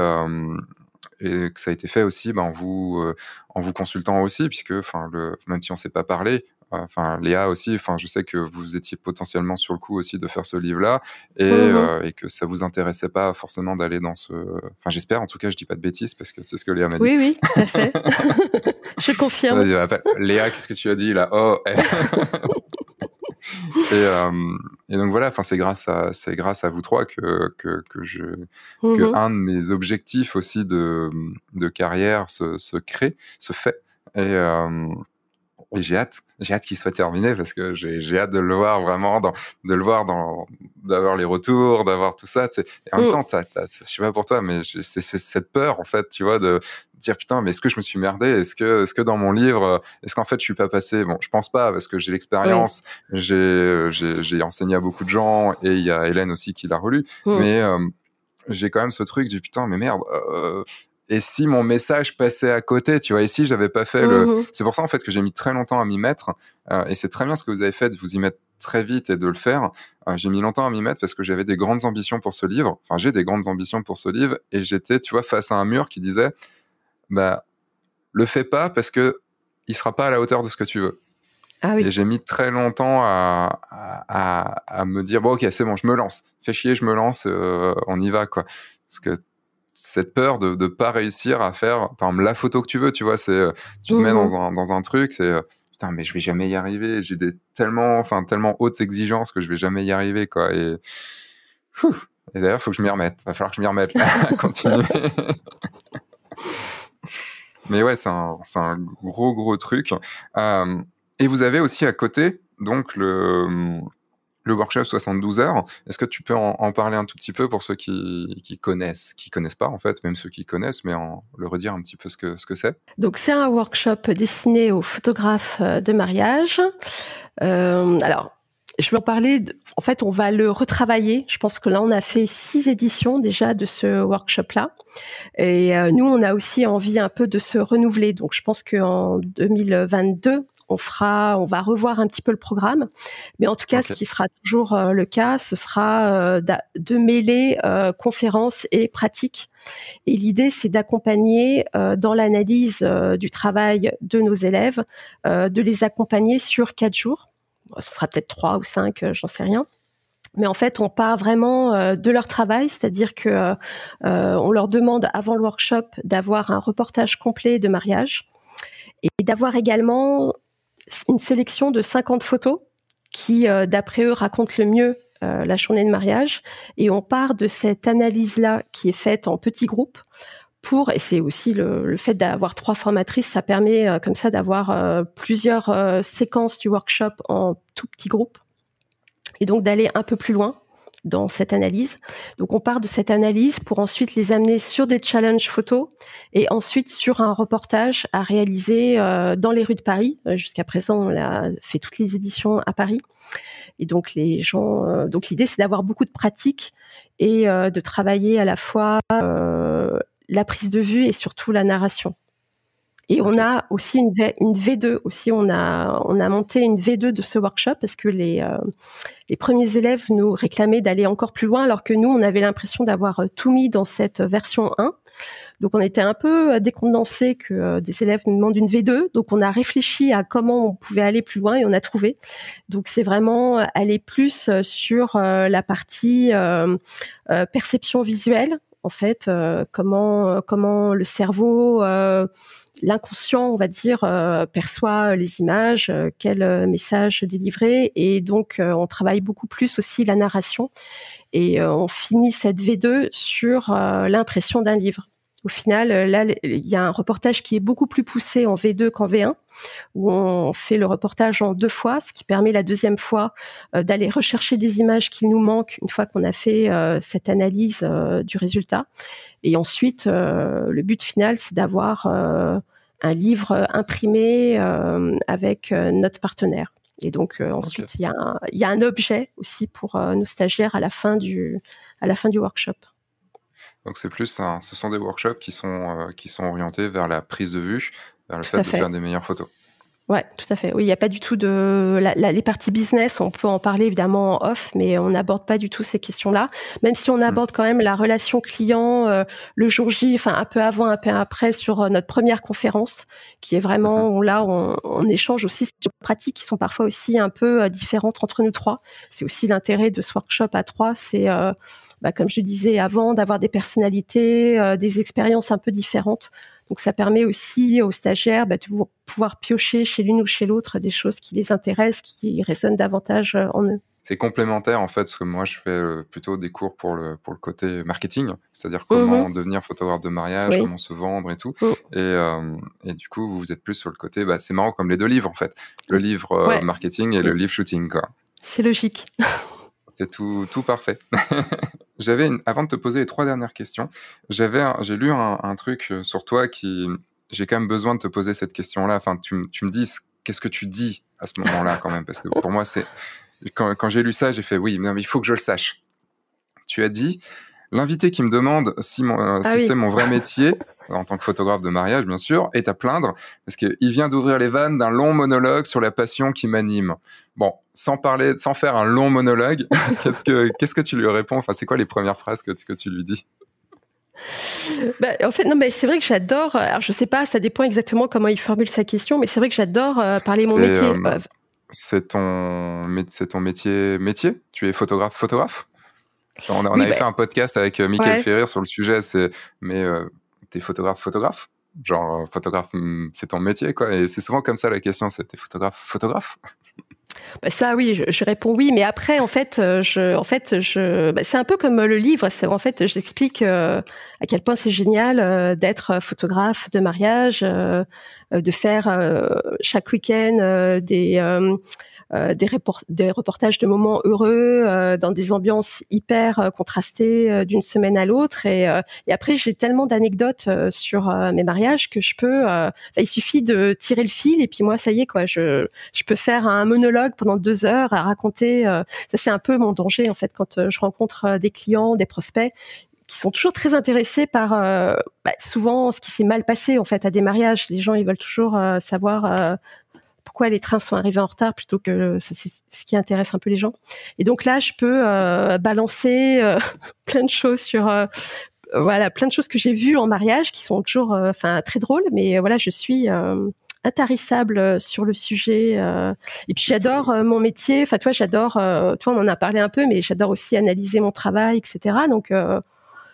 et que ça a été fait aussi ben, en vous en vous consultant aussi puisque enfin le même si on s'est pas parlé enfin Léa aussi enfin je sais que vous étiez potentiellement sur le coup aussi de faire ce livre là et, mmh euh, et que ça vous intéressait pas forcément d'aller dans ce enfin j'espère en tout cas je dis pas de bêtises parce que c'est ce que Léa m'a dit. Oui oui tout à fait. <laughs> Je confirme. Léa qu'est-ce que tu as dit là? Oh eh. <laughs> et, euh, et, donc voilà, enfin c'est grâce à c'est grâce à vous trois que que, que je que mmh un de mes objectifs aussi de de carrière se, se crée, se fait. Et, euh, et j'ai hâte, j'ai hâte qu'il soit terminé parce que j'ai hâte de le voir vraiment, dans, de le voir dans, d'avoir les retours, d'avoir tout ça. Et en même mm. temps, t'as, t'as, je sais pas pour toi, mais c'est cette peur en fait, tu vois, de dire putain, mais est-ce que je me suis merdé? Est-ce que, est-ce que dans mon livre, est-ce qu'en fait je suis pas passé? Bon, je pense pas parce que j'ai l'expérience, j'ai, j'ai, enseigné à beaucoup de gens et il y a Hélène aussi qui l'a relu, mm. mais euh, j'ai quand même ce truc du putain, mais merde. Euh, et si mon message passait à côté, tu vois, ici j'avais pas fait le. Mhm. C'est pour ça en fait que j'ai mis très longtemps à m'y mettre. Euh, et c'est très bien ce que vous avez fait de vous y mettre très vite et de le faire. Euh, j'ai mis longtemps à m'y mettre parce que j'avais des grandes ambitions pour ce livre. Enfin, j'ai des grandes ambitions pour ce livre et j'étais, tu vois, face à un mur qui disait, bah, le fais pas parce que il sera pas à la hauteur de ce que tu veux. Ah oui. Et j'ai mis très longtemps à, à, à, me dire bon ok c'est bon je me lance fais chier je me lance euh, on y va quoi parce que cette peur de ne pas réussir à faire, par exemple, la photo que tu veux, tu vois, c'est, euh, tu te mets dans mhm. un, dans un truc, c'est, euh, putain, mais je vais jamais y arriver, j'ai des tellement, enfin, tellement hautes exigences que je vais jamais y arriver, quoi, et, et d'ailleurs, faut que je m'y remette, va falloir que je m'y remette, continuer. <laughs> mais ouais, c'est un, c'est un gros, gros truc. Euh, et vous avez aussi à côté, donc, le, le workshop 72 heures. Est-ce que tu peux en, parler un tout petit peu pour ceux qui, connaissent, qui connaissent pas en fait, même ceux qui connaissent, mais en le redire un petit peu ce que ce que c'est? Donc c'est un workshop destiné aux photographes euh, de mariage. Euh, alors je vais en parler. en fait, on va le retravailler. Je pense que là, on a fait six éditions déjà de ce workshop-là. Et euh, nous, on a aussi envie un peu de se renouveler. Donc, je pense qu'en 2022, on fera, on va revoir un petit peu le programme. Mais en tout cas, ce qui sera toujours euh, le cas, ce sera euh, de mêler euh, conférences et pratiques. Et l'idée, c'est d'accompagner dans l'analyse du travail de nos élèves, de les accompagner sur quatre jours. Ce sera peut-être trois ou cinq, j'en sais rien mais en fait, on part vraiment de leur travail, c'est-à-dire que on leur demande avant le workshop d'avoir un reportage complet de mariage et d'avoir également une sélection de 50 photos qui, d'après eux, racontent le mieux la journée de mariage. Et on part de cette analyse-là qui est faite en petits groupes pour, et c'est aussi le, fait d'avoir trois formatrices, ça permet comme ça d'avoir plusieurs séquences du workshop en tout petits groupes et donc d'aller un peu plus loin dans cette analyse. Donc on part de cette analyse pour ensuite les amener sur des challenges photos et ensuite sur un reportage à réaliser euh, dans les rues de Paris. Euh, jusqu'à présent, on a fait toutes les éditions à Paris. Et donc les gens, euh, donc l'idée c'est d'avoir beaucoup de pratiques et de travailler à la fois la prise de vue et surtout la narration. Et on a aussi une, v, une V2 aussi. On a on a monté une V2 de ce workshop parce que les euh, les premiers élèves nous réclamaient d'aller encore plus loin, alors que nous on avait l'impression d'avoir euh, tout mis dans cette version 1. Donc on était un peu euh, décondensé que des élèves nous demandent une V2. Donc on a réfléchi à comment on pouvait aller plus loin et on a trouvé. Donc c'est vraiment aller plus sur la partie perception visuelle en fait, comment comment le cerveau l'inconscient, on va dire, euh, perçoit les images, euh, quel euh, message délivrer, et donc on travaille beaucoup plus aussi la narration, et on finit cette V2 sur l'impression d'un livre. Au final, là, il y a un reportage qui est beaucoup plus poussé en V2 qu'en V1, où on fait le reportage en deux fois, ce qui permet la deuxième fois d'aller rechercher des images qui nous manquent une fois qu'on a fait cette analyse du résultat. Et ensuite, le but final, c'est d'avoir un livre imprimé euh, avec euh, notre partenaire. Et donc euh, ensuite, il y, a un, y a un objet aussi pour nos stagiaires à la fin du, à la fin du workshop. Donc c'est plus, ce sont des workshops qui sont, qui sont orientés vers la prise de vue, vers le fait de faire des meilleures photos. Ouais, tout à fait. Oui, il n'y a pas du tout de la, les parties business. On peut en parler évidemment en off, mais on n'aborde pas du tout ces questions-là. Même si on mm. aborde quand même la relation client euh, le jour J, enfin un peu avant, un peu après sur euh, notre première conférence, qui est vraiment mm-hmm. là on, on, échange aussi sur des pratiques qui sont parfois aussi un peu euh, différentes entre nous trois. C'est aussi l'intérêt de ce workshop à trois, c'est bah, comme je disais avant, d'avoir des personnalités, des expériences un peu différentes donc ça permet aussi aux stagiaires bah, de pouvoir piocher chez l'une ou chez l'autre des choses qui les intéressent, qui résonnent davantage euh, en eux. C'est complémentaire en fait, parce que moi je fais euh, plutôt des cours pour le, pour le côté marketing, c'est-à-dire comment mhm. devenir photographe de mariage, comment se vendre et tout. Mm. Et, euh, et, du coup, vous êtes plus sur le côté, bah, c'est marrant comme les deux livres en fait, le livre marketing et le livre shooting. quoi. C'est logique. <laughs> C'est tout, tout parfait. <laughs> J'avais, avant de te poser les trois dernières questions, j'avais, j'ai lu un, truc euh, sur toi qui, j'ai quand même besoin de te poser cette question-là. Enfin, tu, tu me dis, qu'est-ce que tu dis à ce moment-là quand même, parce que pour moi, c'est quand, quand j'ai lu ça, j'ai fait oui, mais il faut que je le sache. Tu as dit, L'invité qui me demande si, euh, ah c'est mon vrai métier, <laughs> en tant que photographe de mariage, bien sûr, est à plaindre, parce qu'il vient d'ouvrir les vannes d'un long monologue sur la passion qui m'anime. Bon, sans parler, sans faire un long monologue, <laughs> qu'est-ce que, qu'est-ce que tu lui réponds? Enfin, c'est quoi les premières phrases que, que tu lui dis? Bah, en fait, non, mais c'est vrai que j'adore. Alors, je sais pas, ça dépend exactement comment il formule sa question, mais c'est vrai que j'adore euh, parler mon métier. Euh, c'est ton, c'est ton métier, métier? Tu es photographe, photographe? On, avait bah fait un podcast avec euh, Michael Ferrer sur le sujet, c'est mais euh, t'es photographe, photographe? Genre, euh, photographe, hmm, c'est ton métier, quoi. Et c'est souvent comme ça la question, c'est t'es photographe, photographe? Bah ça oui, je, réponds oui, mais après en fait, je, en fait, je, bah, c'est un peu comme le livre. C'est en fait, j'explique à quel point c'est génial d'être photographe de mariage, de faire chaque week-end des euh, des, des, reportages de moments heureux euh, dans des ambiances hyper euh, contrastées d'une semaine à l'autre. Et, et, après, j'ai tellement d'anecdotes sur mes mariages que je peux. il suffit de tirer le fil et puis moi, ça y est quoi. Je, je peux faire un monologue pendant deux heures à raconter. ça, c'est un peu mon danger en fait quand je rencontre des clients, des prospects qui sont toujours très intéressés par bah, souvent ce qui s'est mal passé en fait à des mariages. Les gens ils veulent toujours savoir pourquoi les trains sont arrivés en retard plutôt que c'est ce qui intéresse un peu les gens. Et donc là, je peux euh, balancer euh, <laughs> plein de choses sur euh, voilà plein de choses que j'ai vues en mariage qui sont toujours enfin très drôles. Mais voilà, je suis intarissable sur le sujet. et puis j'adore mon métier. Enfin, toi, j'adore. toi, on en a parlé un peu, mais j'adore aussi analyser mon travail, etc. Donc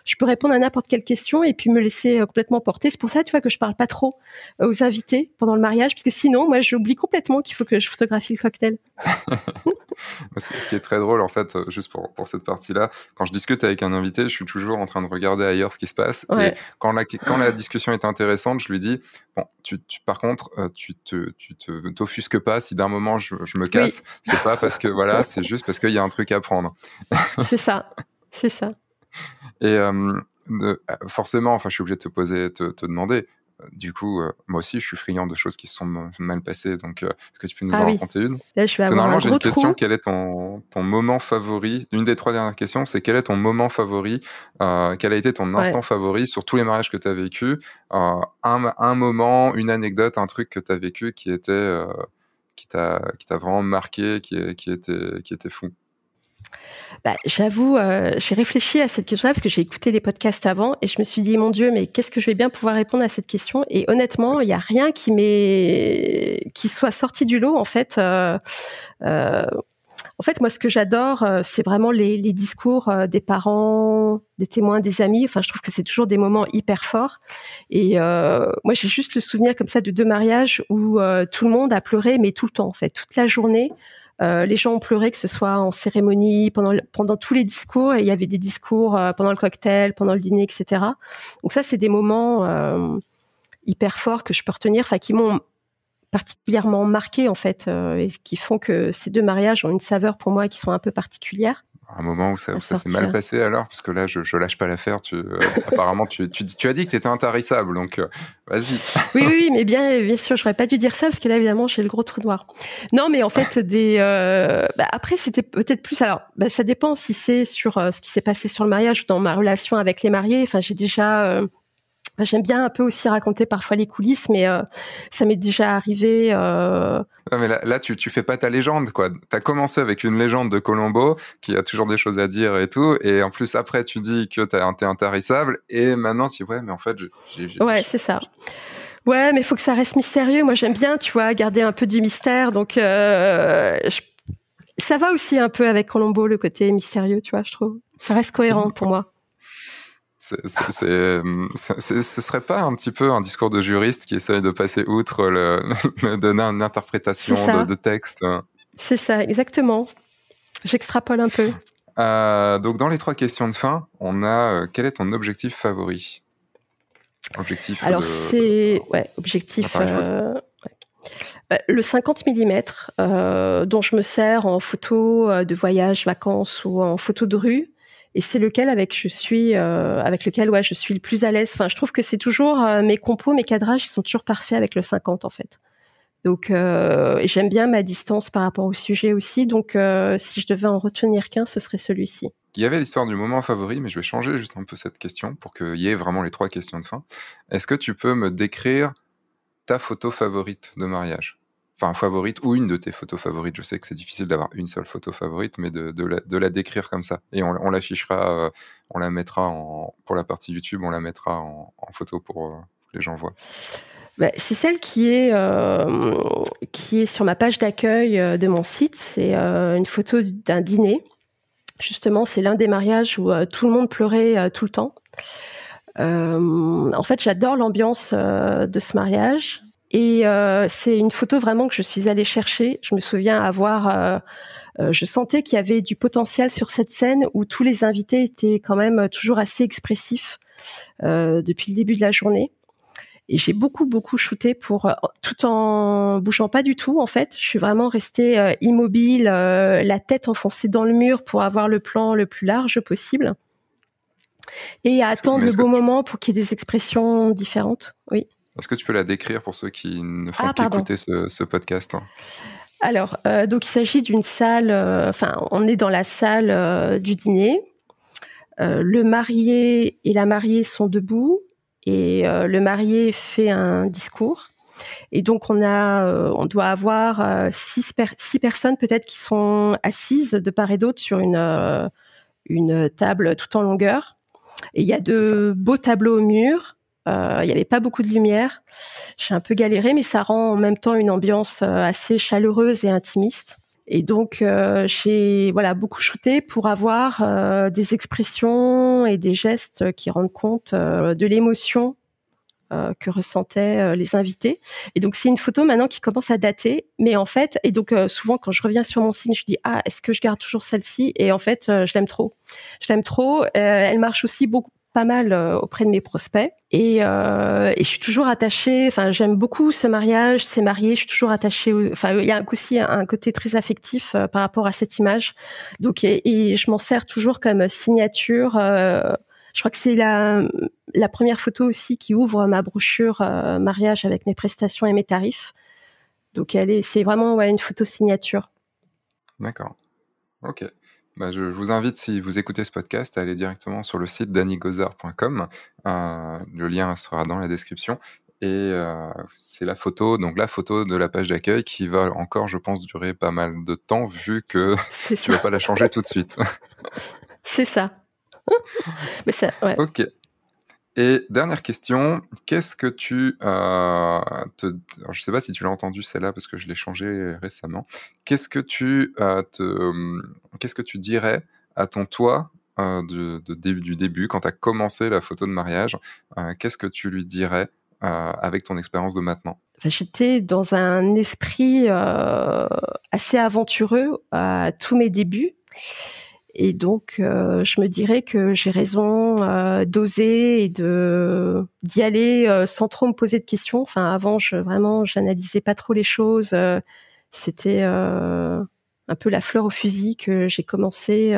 je peux répondre à n'importe quelle question et puis me laisser euh, complètement porter. C'est pour ça, tu vois, que je parle pas trop euh, aux invités pendant le mariage, parce que sinon, moi, j'oublie complètement qu'il faut que je photographie le cocktail. <laughs> Ce qui est très drôle, en fait, euh, juste pour, pour cette partie-là, quand je discute avec un invité, je suis toujours en train de regarder ailleurs ce qui se passe. Et quand la, quand la discussion est intéressante, je lui dis, bon, tu, tu par contre, tu te, tu te, t'offusques pas si d'un moment je, je, me casse. C'est pas parce que, voilà, c'est <laughs> juste parce qu'il y a un truc à prendre. c'est ça. C'est ça. Et euh, de, forcément, enfin, je suis obligé de te poser, te, te demander. Euh, du coup, euh, moi aussi, je suis friand de choses qui se sont mal passées. Donc, est-ce que tu peux nous ah en raconter une? Là, je vais Normalement, j'ai une question. Quel est ton, ton moment favori? Une des trois dernières questions, c'est quel est ton moment favori? Quel a été ton instant favori sur tous les mariages que tu as vécu? Un, un, moment, une anecdote, un truc que tu as vécu qui était qui t'a qui t'a vraiment marqué, qui, qui était qui était fou? Bah, J'avoue, euh, j'ai réfléchi à cette question-là parce que j'ai écouté les podcasts avant et je me suis dit, mon Dieu, mais qu'est-ce que je vais bien pouvoir répondre à cette question? Et honnêtement, il n'y a rien qui soit sorti du lot en fait. Euh, euh, en fait, moi, ce que j'adore, c'est vraiment les, discours des parents, des témoins, des amis. Enfin, je trouve que c'est toujours des moments hyper forts. Et moi, j'ai juste le souvenir comme ça de deux mariages où tout le monde a pleuré, mais tout le temps, en fait, toute la journée. Euh, les gens ont pleuré, que ce soit en cérémonie, pendant pendant tous les discours. Et il y avait des discours euh, pendant le cocktail, pendant le dîner, etc. Donc ça, c'est des moments euh, hyper forts que je peux retenir, enfin qui m'ont particulièrement marqué en fait, et qui font que ces deux mariages ont une saveur pour moi qui sont un peu particulières un moment où ça, s'est mal passé alors? Parce que là, je, je lâche pas l'affaire. Tu, euh, <laughs> apparemment, tu, tu, tu, as dit que tu étais intarissable, donc euh, vas-y. <laughs> Oui, oui, mais bien, bien sûr, j'aurais pas dû dire ça parce que là, évidemment, j'ai le gros trou noir. Non, mais en fait, <laughs> des. Euh, bah, après, c'était peut-être plus. Alors, bah, ça dépend si c'est sur ce qui s'est passé sur le mariage ou dans ma relation avec les mariés. Enfin, j'ai déjà J'aime bien un peu aussi raconter parfois les coulisses, mais euh, ça m'est déjà arrivé. Euh... Non, mais là, là, tu, tu fais pas ta légende, quoi. T'as commencé avec une légende de Colombo qui a toujours des choses à dire et tout, et en plus après tu dis que t'es intarissable, et maintenant tu dis ouais, mais en fait, j'ai. Ouais, c'est ça. Ouais, mais il faut que ça reste mystérieux. Moi, j'aime bien, tu vois, garder un peu du mystère. Donc, euh, ça va aussi un peu avec Colombo, le côté mystérieux, tu vois, je trouve. Ça reste cohérent pour moi ce serait pas un petit peu un discours de juriste qui essaye de passer outre le, <laughs> le donner une interprétation de, de, texte? C'est ça, exactement. J'extrapole un peu. Euh, donc dans les trois questions de fin, on a euh, quel est ton objectif favori? Objectif. Alors c'est ouais objectif. Euh, le 50 mm dont je me sers en photo de voyage, vacances ou en photo de rue et c'est lequel avec je suis euh, avec lequel je suis le plus à l'aise. Je trouve que c'est toujours euh, mes compos, mes cadrages, ils sont toujours parfaits avec le 50 en fait. Donc euh, j'aime bien ma distance par rapport au sujet aussi. Donc si je devais en retenir qu'un, ce serait celui-ci. Il y avait l'histoire du moment favori, mais je vais changer juste un peu cette question pour qu'il y ait vraiment les trois questions de fin. Est-ce que tu peux me décrire ta photo favorite de mariage? Enfin favorite ou une de tes photos favorites. Je sais que c'est difficile d'avoir une seule photo favorite, mais de, la, décrire comme ça. Et on, l'affichera, euh, on la mettra en, pour la partie YouTube, on la mettra en, photo pour euh, que les gens voient. Bah, c'est celle qui est euh, qui est sur ma page d'accueil de mon site. C'est une photo d'un dîner. Justement, c'est l'un des mariages où tout le monde pleurait tout le temps. en fait, j'adore l'ambiance de ce mariage. Et euh, c'est une photo vraiment que je suis allée chercher. Je me souviens avoir, euh, euh, je sentais qu'il y avait du potentiel sur cette scène où tous les invités étaient quand même toujours assez expressifs depuis le début de la journée. Et j'ai beaucoup beaucoup shooté pour tout en bougeant pas du tout en fait. Je suis vraiment restée immobile, la tête enfoncée dans le mur pour avoir le plan le plus large possible et à attendre le beau moment pour qu'il y ait des expressions différentes. Oui. Est-ce que tu peux la décrire pour ceux qui ne font ah, qu'écouter ce, podcast? Alors, euh, donc il s'agit d'une salle, euh, enfin, on est dans la salle euh, du dîner. le marié et la mariée sont debout et le marié fait un discours. Et donc on a, on doit avoir six, six personnes peut-être qui sont assises de part et d'autre sur une une table tout en longueur. Et il y a de beaux tableaux au mur Il n'y avait pas beaucoup de lumière. J'ai un peu galéré, mais ça rend en même temps une ambiance assez chaleureuse et intimiste. Et donc j'ai voilà beaucoup shooté pour avoir des expressions et des gestes qui rendent compte de l'émotion euh, que ressentaient euh, les invités. Et donc c'est une photo maintenant qui commence à dater, mais en fait, et donc euh, souvent quand je reviens sur mon signe, je dis ah est-ce que je garde toujours celle-ci? Et en fait, je l'aime trop. Je l'aime trop. elle marche aussi beaucoup pas mal auprès de mes prospects et, euh, et je suis toujours attachée. Enfin, j'aime beaucoup ce mariage, c'est marié. Je suis toujours attachée. enfin, il y a aussi un côté très affectif par rapport à cette image. Donc, et, je m'en sers toujours comme signature. Euh, je crois que c'est la, première photo aussi qui ouvre ma brochure euh, mariage avec mes prestations et mes tarifs. Donc elle est, c'est vraiment une photo signature. D'accord. Ok. Bah, je, vous invite, si vous écoutez ce podcast, à aller directement sur le site danigozar.com. Euh, le lien sera dans la description. Et euh, c'est la photo, donc la photo de la page d'accueil qui va encore, je pense, durer pas mal de temps vu que tu ne vas pas la changer tout de suite. c'est ça. <laughs> Mais ça, ouais. Ok. Et dernière question, qu'est-ce que tu euh, te, je sais pas si tu l'as entendu celle-là parce que je l'ai changé récemment. Qu'est-ce que tu euh, te, qu'est-ce que tu dirais à ton toi euh, de, début, du début quand tu commencé la photo de mariage euh, Qu'est-ce que tu lui dirais euh, avec ton expérience de maintenant? J'étais dans un esprit assez aventureux à tous mes débuts. Et donc, euh, je me dirais que j'ai raison euh, d'oser et de d'y aller euh, sans trop me poser de questions. Enfin, avant, je vraiment, j'analysais pas trop les choses. C'était un peu la fleur au fusil que j'ai commencé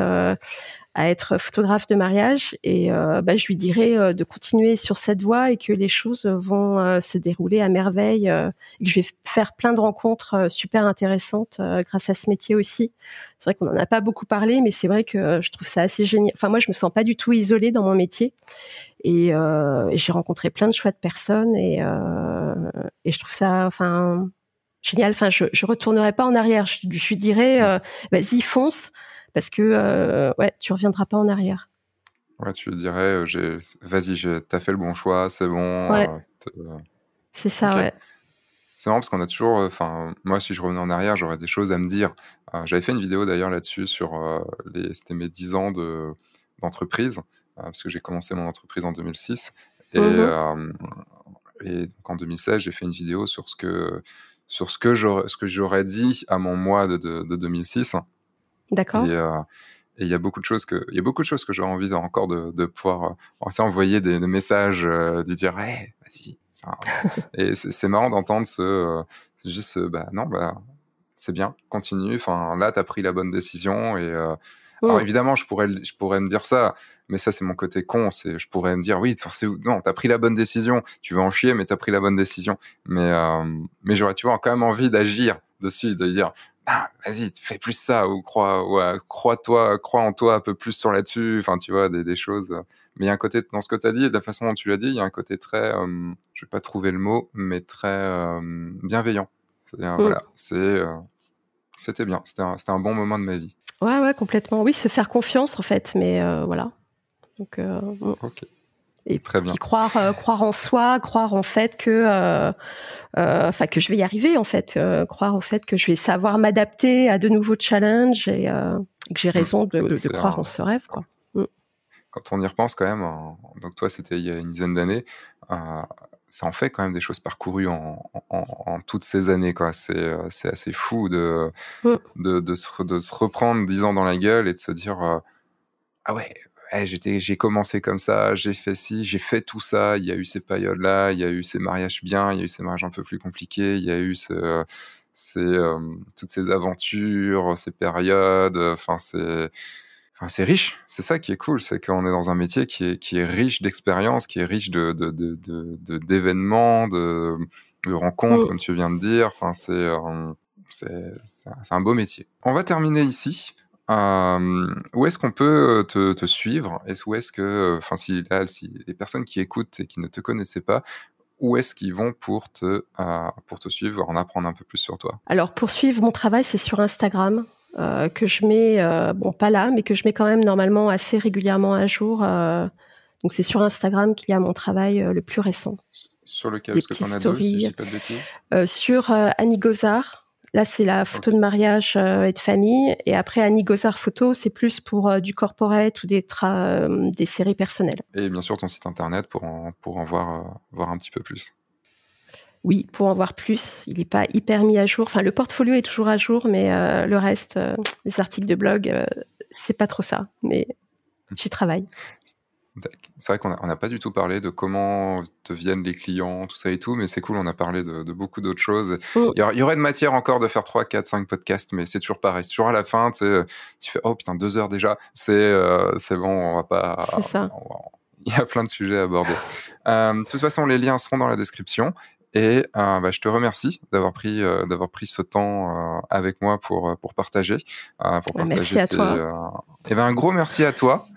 à être photographe de mariage et euh, bah, je lui dirais euh, de continuer sur cette voie et que les choses vont euh, se dérouler à merveille et que je vais faire plein de rencontres super intéressantes grâce à ce métier aussi. C'est vrai qu'on n'en a pas beaucoup parlé, mais c'est vrai que je trouve ça assez génial. Enfin, moi, je me sens pas du tout isolée dans mon métier et, et j'ai rencontré plein de chouettes personnes et, et je trouve ça, enfin, génial. Enfin, je, je retournerai pas en arrière. Je, je dirais, vas-y, fonce parce que euh, ouais, tu reviendras pas en arrière. Ouais, tu dirais, euh, vas-y, t'as fait le bon choix, c'est bon. Euh, c'est ça, ouais. C'est marrant parce qu'on a toujours, enfin, moi, si je revenais en arrière, j'aurais des choses à me dire. J'avais fait une vidéo d'ailleurs là-dessus sur les, c'était mes 10 ans de, d'entreprise, parce que j'ai commencé mon entreprise en 2006. Et, mmh et donc en 2016, j'ai fait une vidéo sur ce que, sur ce que j'aurais, ce que j'aurais dit à mon moi de, de, de 2006. D'accord. Euh, et il y a beaucoup de choses que il y a beaucoup de choses que j'aurais envie encore de, de pouvoir euh, envoyer des, messages euh, de dire hey, vas-y <laughs> et c'est marrant d'entendre ce c'est juste bah non bah c'est bien continue. Enfin là tu as pris la bonne décision et alors évidemment je pourrais je pourrais me dire ça mais ça c'est mon côté con c'est je pourrais me dire oui non t'as pris la bonne décision tu vas en chier mais t'as pris la bonne décision. Mais mais j'aurais tu vois quand même envie d'agir dessus de dire ah, vas-y, fais plus ça, ou crois, ouais, crois-toi, crois en toi un peu plus sur là-dessus, enfin, tu vois, des, des, choses. Mais il y a un côté, dans ce que tu as dit, et de la façon dont tu l'as dit, il y a un côté très, euh, je vais pas trouver le mot, mais très euh, bienveillant. C'est-à-dire, mm. voilà, c'est, euh, c'était bien, c'était un, un, bon moment de ma vie. Ouais, ouais, complètement. Oui, se faire confiance, en fait, mais voilà. Donc, mm. ok. Et Très bien. croire, croire en soi, croire en fait que euh, enfin que je vais y arriver en fait, euh, croire au fait que je vais savoir m'adapter à de nouveaux challenges et euh, que j'ai mmh. raison de, de, croire en ce rêve. Quoi. Mmh. Quand on y repense quand même, donc toi c'était il y a une dizaine d'années, ça en fait quand même des choses parcourues en, en, en toutes ces années. quoi. C'est assez fou de, mmh. de, de, se, de se reprendre dix ans dans la gueule et de se dire ah ouais, j'étais, j'ai commencé comme ça, j'ai fait ci, j'ai fait tout ça. Il y a eu ces périodes-là, il y a eu ces mariages bien, il y a eu ces mariages un peu plus compliqués, il y a eu ce, ces, euh, toutes ces aventures, ces périodes. Enfin, c'est, enfin, c'est riche. C'est ça qui est cool, c'est qu'on est dans un métier qui est, qui est riche d'expériences, qui est riche de, de, de, de d'événements, de, de, rencontres, comme tu viens de dire. Enfin, c'est, euh, c'est, c'est un beau métier. On va terminer ici. Euh, où est-ce qu'on peut te, te suivre? Est-ce où est-ce que, enfin, si, là, si les personnes qui écoutent et qui ne te connaissaient pas, où est-ce qu'ils vont pour te, euh, pour te suivre, en apprendre un peu plus sur toi? Alors, pour suivre mon travail, c'est sur Instagram. Euh, que je mets, bon pas là, mais que je mets quand même normalement assez régulièrement à jour Donc c'est sur Instagram qu'il y a mon travail le plus récent. Sur lequel? Des Parce que as stories. Deux, si pas de sur Annie Gozard. Là, c'est la photo de mariage et de famille. Et après, Annie Gozard Photo, c'est plus pour du corporate ou des, des séries personnelles. Et bien sûr, ton site internet pour en, pour en voir, voir un petit peu plus. Oui, pour en voir plus, il n'est pas hyper mis à jour. Enfin, le portfolio est toujours à jour, mais euh, le reste, euh, les articles de blog, euh, c'est pas trop ça. Mais j'y travaille. C'est vrai qu'on n'a pas du tout parlé de comment deviennent les clients, tout ça et tout, mais c'est cool, on a parlé de, beaucoup d'autres choses. Mm. Il, y aurait de matière encore de faire 3, 4, 5 podcasts, mais c'est toujours pareil. C'est toujours à la fin, tu fais, oh putain, deux heures déjà, c'est bon, on va pas. C'est ça. il y a plein de sujets à aborder. <laughs> de toute façon, les liens seront dans la description. Et euh, bah, je te remercie d'avoir pris, euh, d'avoir pris ce temps euh, avec moi pour, pour partager. pour partager merci à toi. Et ben, un gros merci à toi.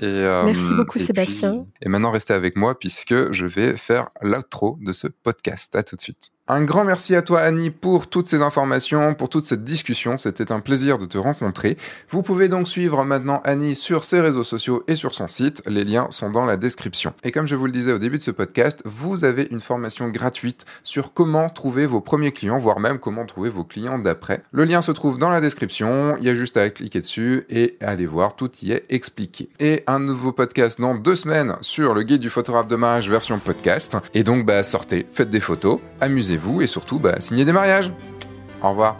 Et, merci beaucoup, Sébastien. et maintenant, restez avec moi puisque je vais faire l'outro de ce podcast. À tout de suite. Un grand merci à toi Annie pour toutes ces informations, pour toute cette discussion. C'était un plaisir de te rencontrer. Vous pouvez donc suivre maintenant Annie sur ses réseaux sociaux et sur son site. Les liens sont dans la description. Et comme je vous le disais au début de ce podcast, vous avez une formation gratuite sur comment trouver vos premiers clients, voire même comment trouver vos clients d'après. Le lien se trouve dans la description. Il y a juste à cliquer dessus et aller voir. Tout y est expliqué. Et un nouveau podcast dans deux semaines sur le guide du photographe de mariage version podcast. Et donc, bah, sortez, faites des photos, amusez-vous et surtout, bah, signez des mariages. Au revoir.